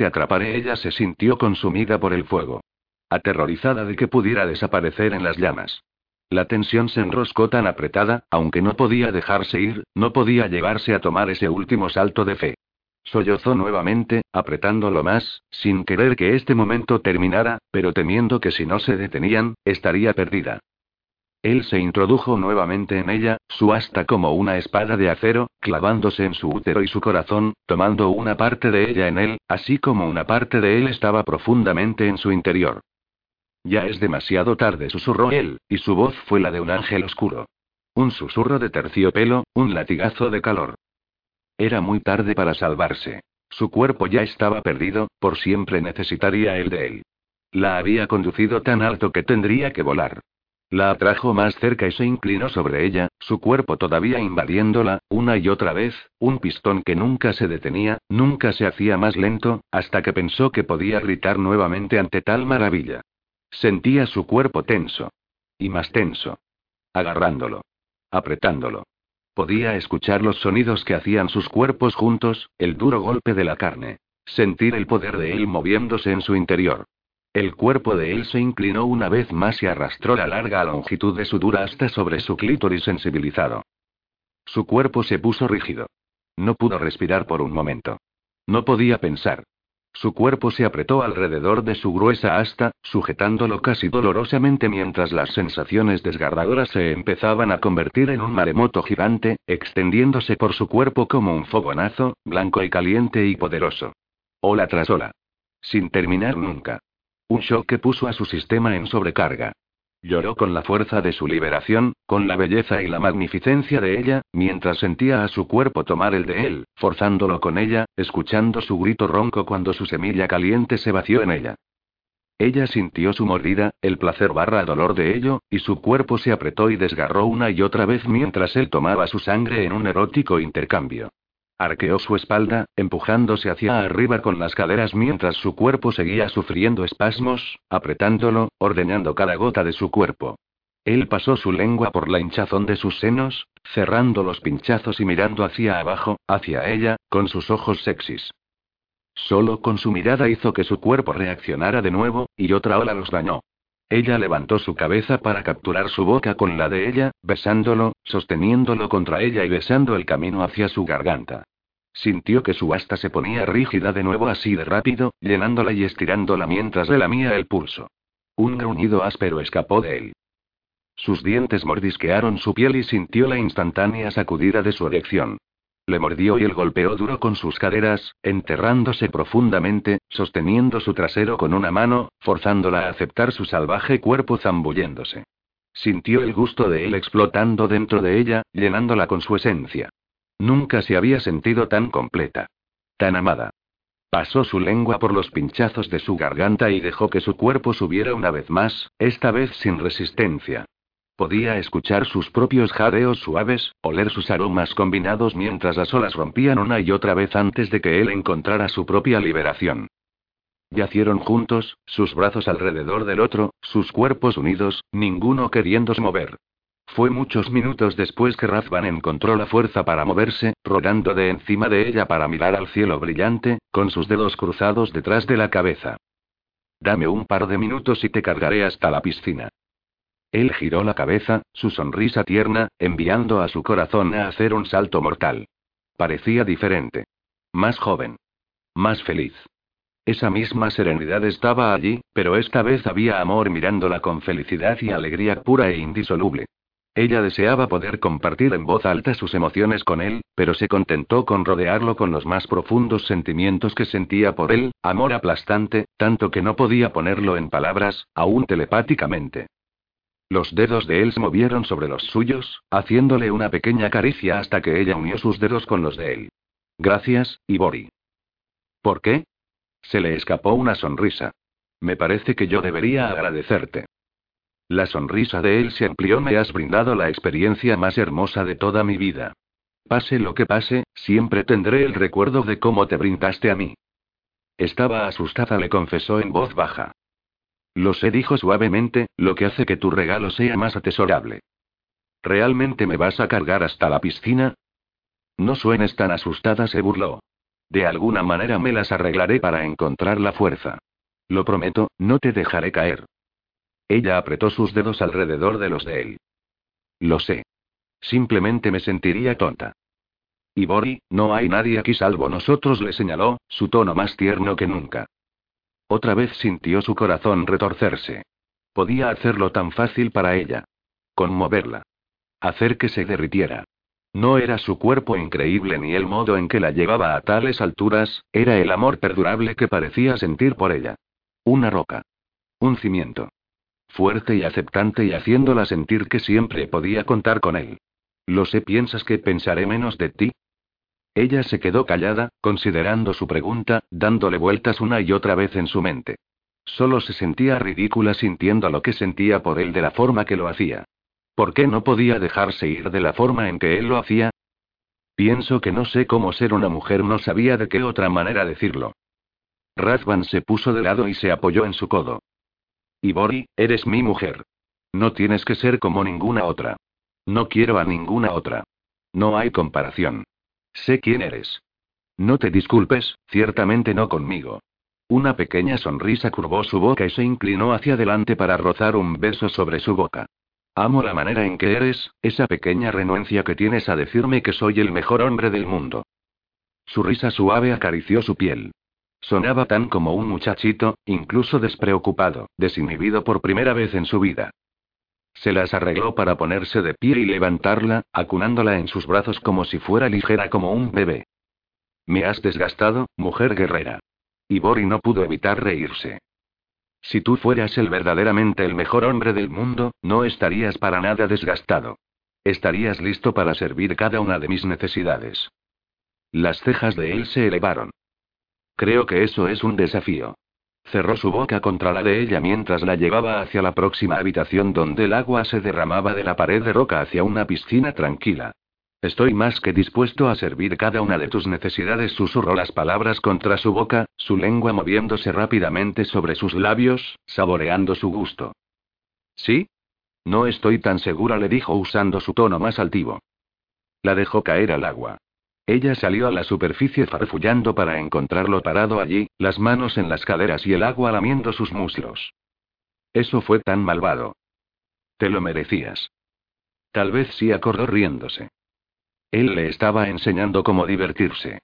Te atraparé. Ella se sintió consumida por el fuego. Aterrorizada de que pudiera desaparecer en las llamas. La tensión se enroscó tan apretada, aunque no podía dejarse ir, no podía llevarse a tomar ese último salto de fe. Sollozó nuevamente, apretándolo más, sin querer que este momento terminara, pero temiendo que si no se detenían, estaría perdida. Él se introdujo nuevamente en ella, su asta como una espada de acero, clavándose en su útero y su corazón, tomando una parte de ella en él, así como una parte de él estaba profundamente en su interior. Ya es demasiado tarde, susurró él, y su voz fue la de un ángel oscuro. Un susurro de terciopelo, un latigazo de calor. Era muy tarde para salvarse. Su cuerpo ya estaba perdido, por siempre necesitaría el de él. La había conducido tan alto que tendría que volar. La atrajo más cerca y se inclinó sobre ella, su cuerpo todavía invadiéndola, una y otra vez, un pistón que nunca se detenía, nunca se hacía más lento, hasta que pensó que podía gritar nuevamente ante tal maravilla. Sentía su cuerpo tenso. Y más tenso. Agarrándolo. Apretándolo. Podía escuchar los sonidos que hacían sus cuerpos juntos, el duro golpe de la carne. Sentir el poder de él moviéndose en su interior. El cuerpo de él se inclinó una vez más y arrastró la larga longitud de su dura hasta sobre su clítoris sensibilizado. Su cuerpo se puso rígido. No pudo respirar por un momento. No podía pensar. Su cuerpo se apretó alrededor de su gruesa asta, sujetándolo casi dolorosamente mientras las sensaciones desgarradoras se empezaban a convertir en un maremoto gigante, extendiéndose por su cuerpo como un fogonazo, blanco y caliente y poderoso. Ola tras ola. Sin terminar nunca. Un shock que puso a su sistema en sobrecarga. Lloró con la fuerza de su liberación, con la belleza y la magnificencia de ella, mientras sentía a su cuerpo tomar el de él, forzándolo con ella, escuchando su grito ronco cuando su semilla caliente se vació en ella. Ella sintió su mordida, el placer barra dolor de ello, y su cuerpo se apretó y desgarró una y otra vez mientras él tomaba su sangre en un erótico intercambio. Arqueó su espalda, empujándose hacia arriba con las caderas mientras su cuerpo seguía sufriendo espasmos, apretándolo, ordeñando cada gota de su cuerpo. Él pasó su lengua por la hinchazón de sus senos, cerrando los pinchazos y mirando hacia abajo, hacia ella, con sus ojos sexys. Solo con su mirada hizo que su cuerpo reaccionara de nuevo, y otra ola los dañó. Ella levantó su cabeza para capturar su boca con la de ella, besándolo, sosteniéndolo contra ella y besando el camino hacia su garganta. Sintió que su asta se ponía rígida de nuevo así de rápido, llenándola y estirándola mientras le lamía el pulso. Un gruñido áspero escapó de él. Sus dientes mordisquearon su piel y sintió la instantánea sacudida de su erección. Le mordió y el golpeó duro con sus caderas, enterrándose profundamente, sosteniendo su trasero con una mano, forzándola a aceptar su salvaje cuerpo zambulléndose. Sintió el gusto de él explotando dentro de ella, llenándola con su esencia. Nunca se había sentido tan completa. Tan amada. Pasó su lengua por los pinchazos de su garganta y dejó que su cuerpo subiera una vez más, esta vez sin resistencia. Podía escuchar sus propios jadeos suaves, oler sus aromas combinados mientras las olas rompían una y otra vez antes de que él encontrara su propia liberación. Yacieron juntos, sus brazos alrededor del otro, sus cuerpos unidos, ninguno queriéndose mover. Fue muchos minutos después que Razvan encontró la fuerza para moverse, rodando de encima de ella para mirar al cielo brillante, con sus dedos cruzados detrás de la cabeza. Dame un par de minutos y te cargaré hasta la piscina. Él giró la cabeza, su sonrisa tierna, enviando a su corazón a hacer un salto mortal. Parecía diferente. Más joven. Más feliz. Esa misma serenidad estaba allí, pero esta vez había amor mirándola con felicidad y alegría pura e indisoluble. Ella deseaba poder compartir en voz alta sus emociones con él, pero se contentó con rodearlo con los más profundos sentimientos que sentía por él, amor aplastante, tanto que no podía ponerlo en palabras, aún telepáticamente. Los dedos de él se movieron sobre los suyos, haciéndole una pequeña caricia hasta que ella unió sus dedos con los de él. Gracias, Ibori. ¿Por qué? Se le escapó una sonrisa. Me parece que yo debería agradecerte. La sonrisa de él se amplió. Me has brindado la experiencia más hermosa de toda mi vida. Pase lo que pase, siempre tendré el recuerdo de cómo te brindaste a mí. Estaba asustada, le confesó en voz baja. Lo sé, dijo suavemente, lo que hace que tu regalo sea más atesorable. ¿Realmente me vas a cargar hasta la piscina? No suenes tan asustada, se burló. De alguna manera me las arreglaré para encontrar la fuerza. Lo prometo, no te dejaré caer. Ella apretó sus dedos alrededor de los de él. Lo sé. Simplemente me sentiría tonta. Ibori, no hay nadie aquí salvo nosotros, le señaló, su tono más tierno que nunca. Otra vez sintió su corazón retorcerse. Podía hacerlo tan fácil para ella. Conmoverla. Hacer que se derritiera. No era su cuerpo increíble ni el modo en que la llevaba a tales alturas, era el amor perdurable que parecía sentir por ella. Una roca. Un cimiento. Fuerte y aceptante y haciéndola sentir que siempre podía contar con él. Lo sé, piensas que pensaré menos de ti. Ella se quedó callada, considerando su pregunta, dándole vueltas una y otra vez en su mente. Solo se sentía ridícula sintiendo lo que sentía por él de la forma que lo hacía. ¿Por qué no podía dejarse ir de la forma en que él lo hacía? Pienso que no sé cómo ser una mujer, no sabía de qué otra manera decirlo. Razvan se puso de lado y se apoyó en su codo. Ibori, eres mi mujer. No tienes que ser como ninguna otra. No quiero a ninguna otra. No hay comparación. Sé quién eres. No te disculpes, ciertamente no conmigo. Una pequeña sonrisa curvó su boca y se inclinó hacia adelante para rozar un beso sobre su boca. Amo la manera en que eres, esa pequeña renuencia que tienes a decirme que soy el mejor hombre del mundo. Su risa suave acarició su piel. Sonaba tan como un muchachito, incluso despreocupado, desinhibido por primera vez en su vida. Se las arregló para ponerse de pie y levantarla, acunándola en sus brazos como si fuera ligera como un bebé. Me has desgastado, mujer guerrera. Y Bori no pudo evitar reírse. Si tú fueras el verdaderamente el mejor hombre del mundo, no estarías para nada desgastado. Estarías listo para servir cada una de mis necesidades. Las cejas de él se elevaron. Creo que eso es un desafío. Cerró su boca contra la de ella mientras la llevaba hacia la próxima habitación donde el agua se derramaba de la pared de roca hacia una piscina tranquila. Estoy más que dispuesto a servir cada una de tus necesidades, susurró las palabras contra su boca, su lengua moviéndose rápidamente sobre sus labios, saboreando su gusto. ¿Sí? No estoy tan segura, le dijo usando su tono más altivo. La dejó caer al agua. Ella salió a la superficie farfullando para encontrarlo parado allí, las manos en las caderas y el agua lamiendo sus muslos. Eso fue tan malvado. Te lo merecías. Tal vez sí acordó riéndose. Él le estaba enseñando cómo divertirse.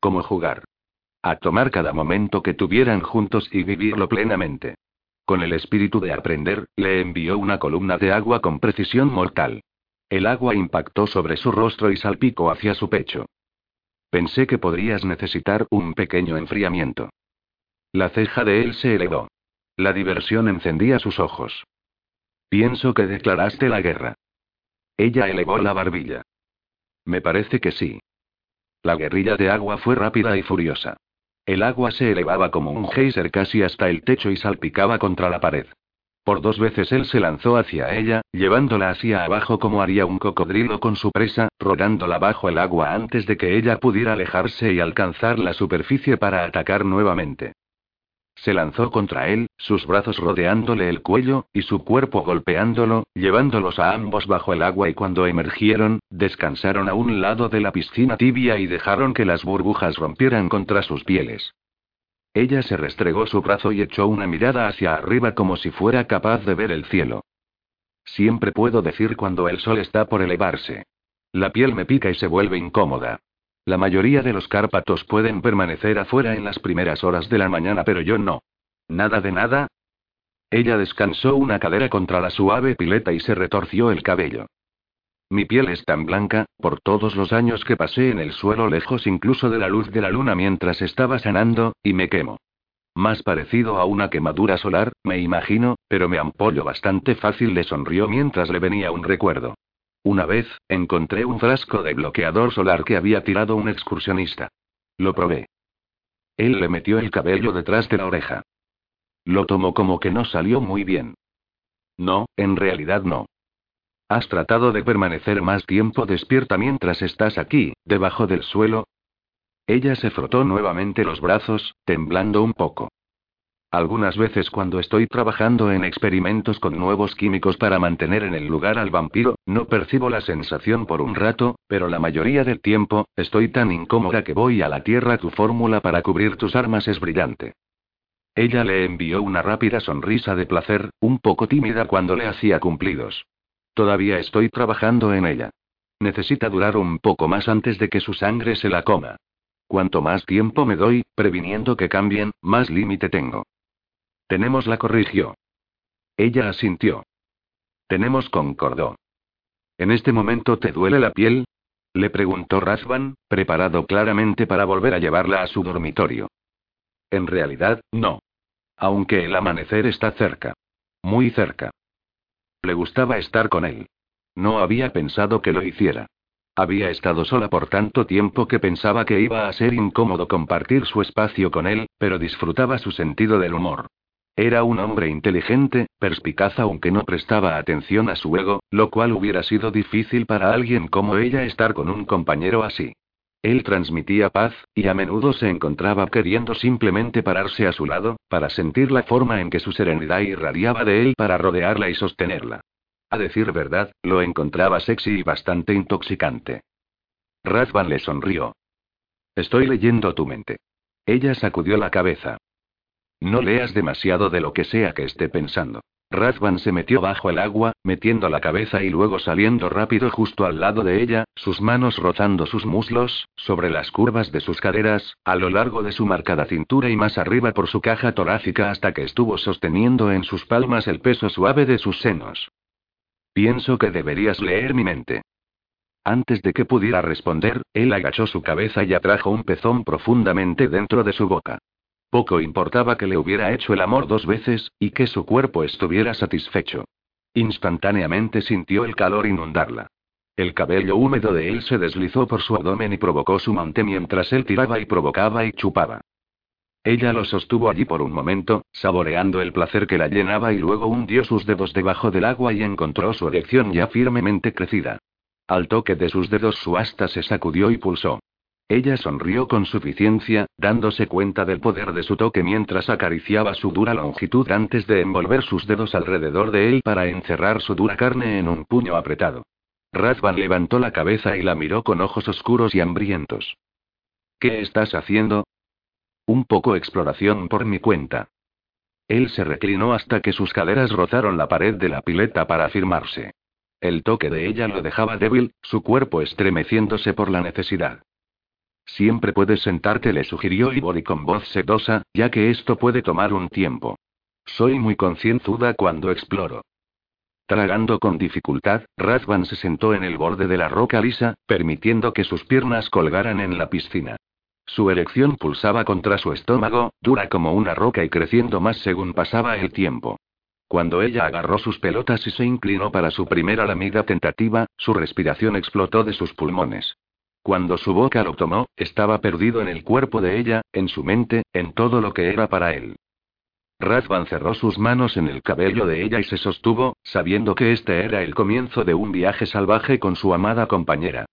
Cómo jugar. A tomar cada momento que tuvieran juntos y vivirlo plenamente. Con el espíritu de aprender, le envió una columna de agua con precisión mortal. El agua impactó sobre su rostro y salpicó hacia su pecho. Pensé que podrías necesitar un pequeño enfriamiento. La ceja de él se elevó. La diversión encendía sus ojos. Pienso que declaraste la guerra. Ella elevó la barbilla. Me parece que sí. La guerrilla de agua fue rápida y furiosa. El agua se elevaba como un geyser casi hasta el techo y salpicaba contra la pared. Por dos veces él se lanzó hacia ella, llevándola hacia abajo como haría un cocodrilo con su presa, rodándola bajo el agua antes de que ella pudiera alejarse y alcanzar la superficie para atacar nuevamente. Se lanzó contra él, sus brazos rodeándole el cuello, y su cuerpo golpeándolo, llevándolos a ambos bajo el agua y cuando emergieron, descansaron a un lado de la piscina tibia y dejaron que las burbujas rompieran contra sus pieles. Ella se restregó su brazo y echó una mirada hacia arriba como si fuera capaz de ver el cielo. Siempre puedo decir cuando el sol está por elevarse. La piel me pica y se vuelve incómoda. La mayoría de los cárpatos pueden permanecer afuera en las primeras horas de la mañana, pero yo no. ¿Nada de nada? Ella descansó una cadera contra la suave pileta y se retorció el cabello. Mi piel es tan blanca, por todos los años que pasé en el suelo lejos incluso de la luz de la luna mientras estaba sanando, y me quemo. Más parecido a una quemadura solar, me imagino, pero me ampollo bastante fácil, le sonrió mientras le venía un recuerdo. Una vez, encontré un frasco de bloqueador solar que había tirado un excursionista. Lo probé. Él le metió el cabello detrás de la oreja. Lo tomó como que no salió muy bien. No, en realidad no. ¿Has tratado de permanecer más tiempo despierta mientras estás aquí, debajo del suelo? Ella se frotó nuevamente los brazos, temblando un poco. Algunas veces cuando estoy trabajando en experimentos con nuevos químicos para mantener en el lugar al vampiro, no percibo la sensación por un rato, pero la mayoría del tiempo, estoy tan incómoda que voy a la tierra. Tu fórmula para cubrir tus armas es brillante. Ella le envió una rápida sonrisa de placer, un poco tímida cuando le hacía cumplidos. Todavía estoy trabajando en ella. Necesita durar un poco más antes de que su sangre se la coma. Cuanto más tiempo me doy, previniendo que cambien, más límite tengo. Tenemos la corrigió. Ella asintió. Tenemos concordó. ¿En este momento te duele la piel? Le preguntó Razvan, preparado claramente para volver a llevarla a su dormitorio. En realidad, no. Aunque el amanecer está cerca. Muy cerca. Le gustaba estar con él. No había pensado que lo hiciera. Había estado sola por tanto tiempo que pensaba que iba a ser incómodo compartir su espacio con él, pero disfrutaba su sentido del humor. Era un hombre inteligente, perspicaz aunque no prestaba atención a su ego, lo cual hubiera sido difícil para alguien como ella estar con un compañero así. Él transmitía paz, y a menudo se encontraba queriendo simplemente pararse a su lado, para sentir la forma en que su serenidad irradiaba de él para rodearla y sostenerla. A decir verdad, lo encontraba sexy y bastante intoxicante. Razvan le sonrió. Estoy leyendo tu mente. Ella sacudió la cabeza. No leas demasiado de lo que sea que esté pensando. Razvan se metió bajo el agua, metiendo la cabeza y luego saliendo rápido justo al lado de ella, sus manos rozando sus muslos, sobre las curvas de sus caderas, a lo largo de su marcada cintura y más arriba por su caja torácica hasta que estuvo sosteniendo en sus palmas el peso suave de sus senos. Pienso que deberías leer mi mente. Antes de que pudiera responder, él agachó su cabeza y atrajo un pezón profundamente dentro de su boca. Poco importaba que le hubiera hecho el amor dos veces, y que su cuerpo estuviera satisfecho. Instantáneamente sintió el calor inundarla. El cabello húmedo de él se deslizó por su abdomen y provocó su monte mientras él tiraba y provocaba y chupaba. Ella lo sostuvo allí por un momento, saboreando el placer que la llenaba y luego hundió sus dedos debajo del agua y encontró su erección ya firmemente crecida. Al toque de sus dedos su asta se sacudió y pulsó. Ella sonrió con suficiencia, dándose cuenta del poder de su toque mientras acariciaba su dura longitud antes de envolver sus dedos alrededor de él para encerrar su dura carne en un puño apretado. Razvan levantó la cabeza y la miró con ojos oscuros y hambrientos. ¿Qué estás haciendo? Un poco exploración por mi cuenta. Él se reclinó hasta que sus caderas rozaron la pared de la pileta para afirmarse. El toque de ella lo dejaba débil, su cuerpo estremeciéndose por la necesidad. Siempre puedes sentarte, le sugirió Ibori con voz sedosa, ya que esto puede tomar un tiempo. Soy muy concienzuda cuando exploro. Tragando con dificultad, Razvan se sentó en el borde de la roca lisa, permitiendo que sus piernas colgaran en la piscina. Su erección pulsaba contra su estómago, dura como una roca y creciendo más según pasaba el tiempo. Cuando ella agarró sus pelotas y se inclinó para su primera lamida tentativa, su respiración explotó de sus pulmones. Cuando su boca lo tomó, estaba perdido en el cuerpo de ella, en su mente, en todo lo que era para él. Razvan cerró sus manos en el cabello de ella y se sostuvo, sabiendo que este era el comienzo de un viaje salvaje con su amada compañera.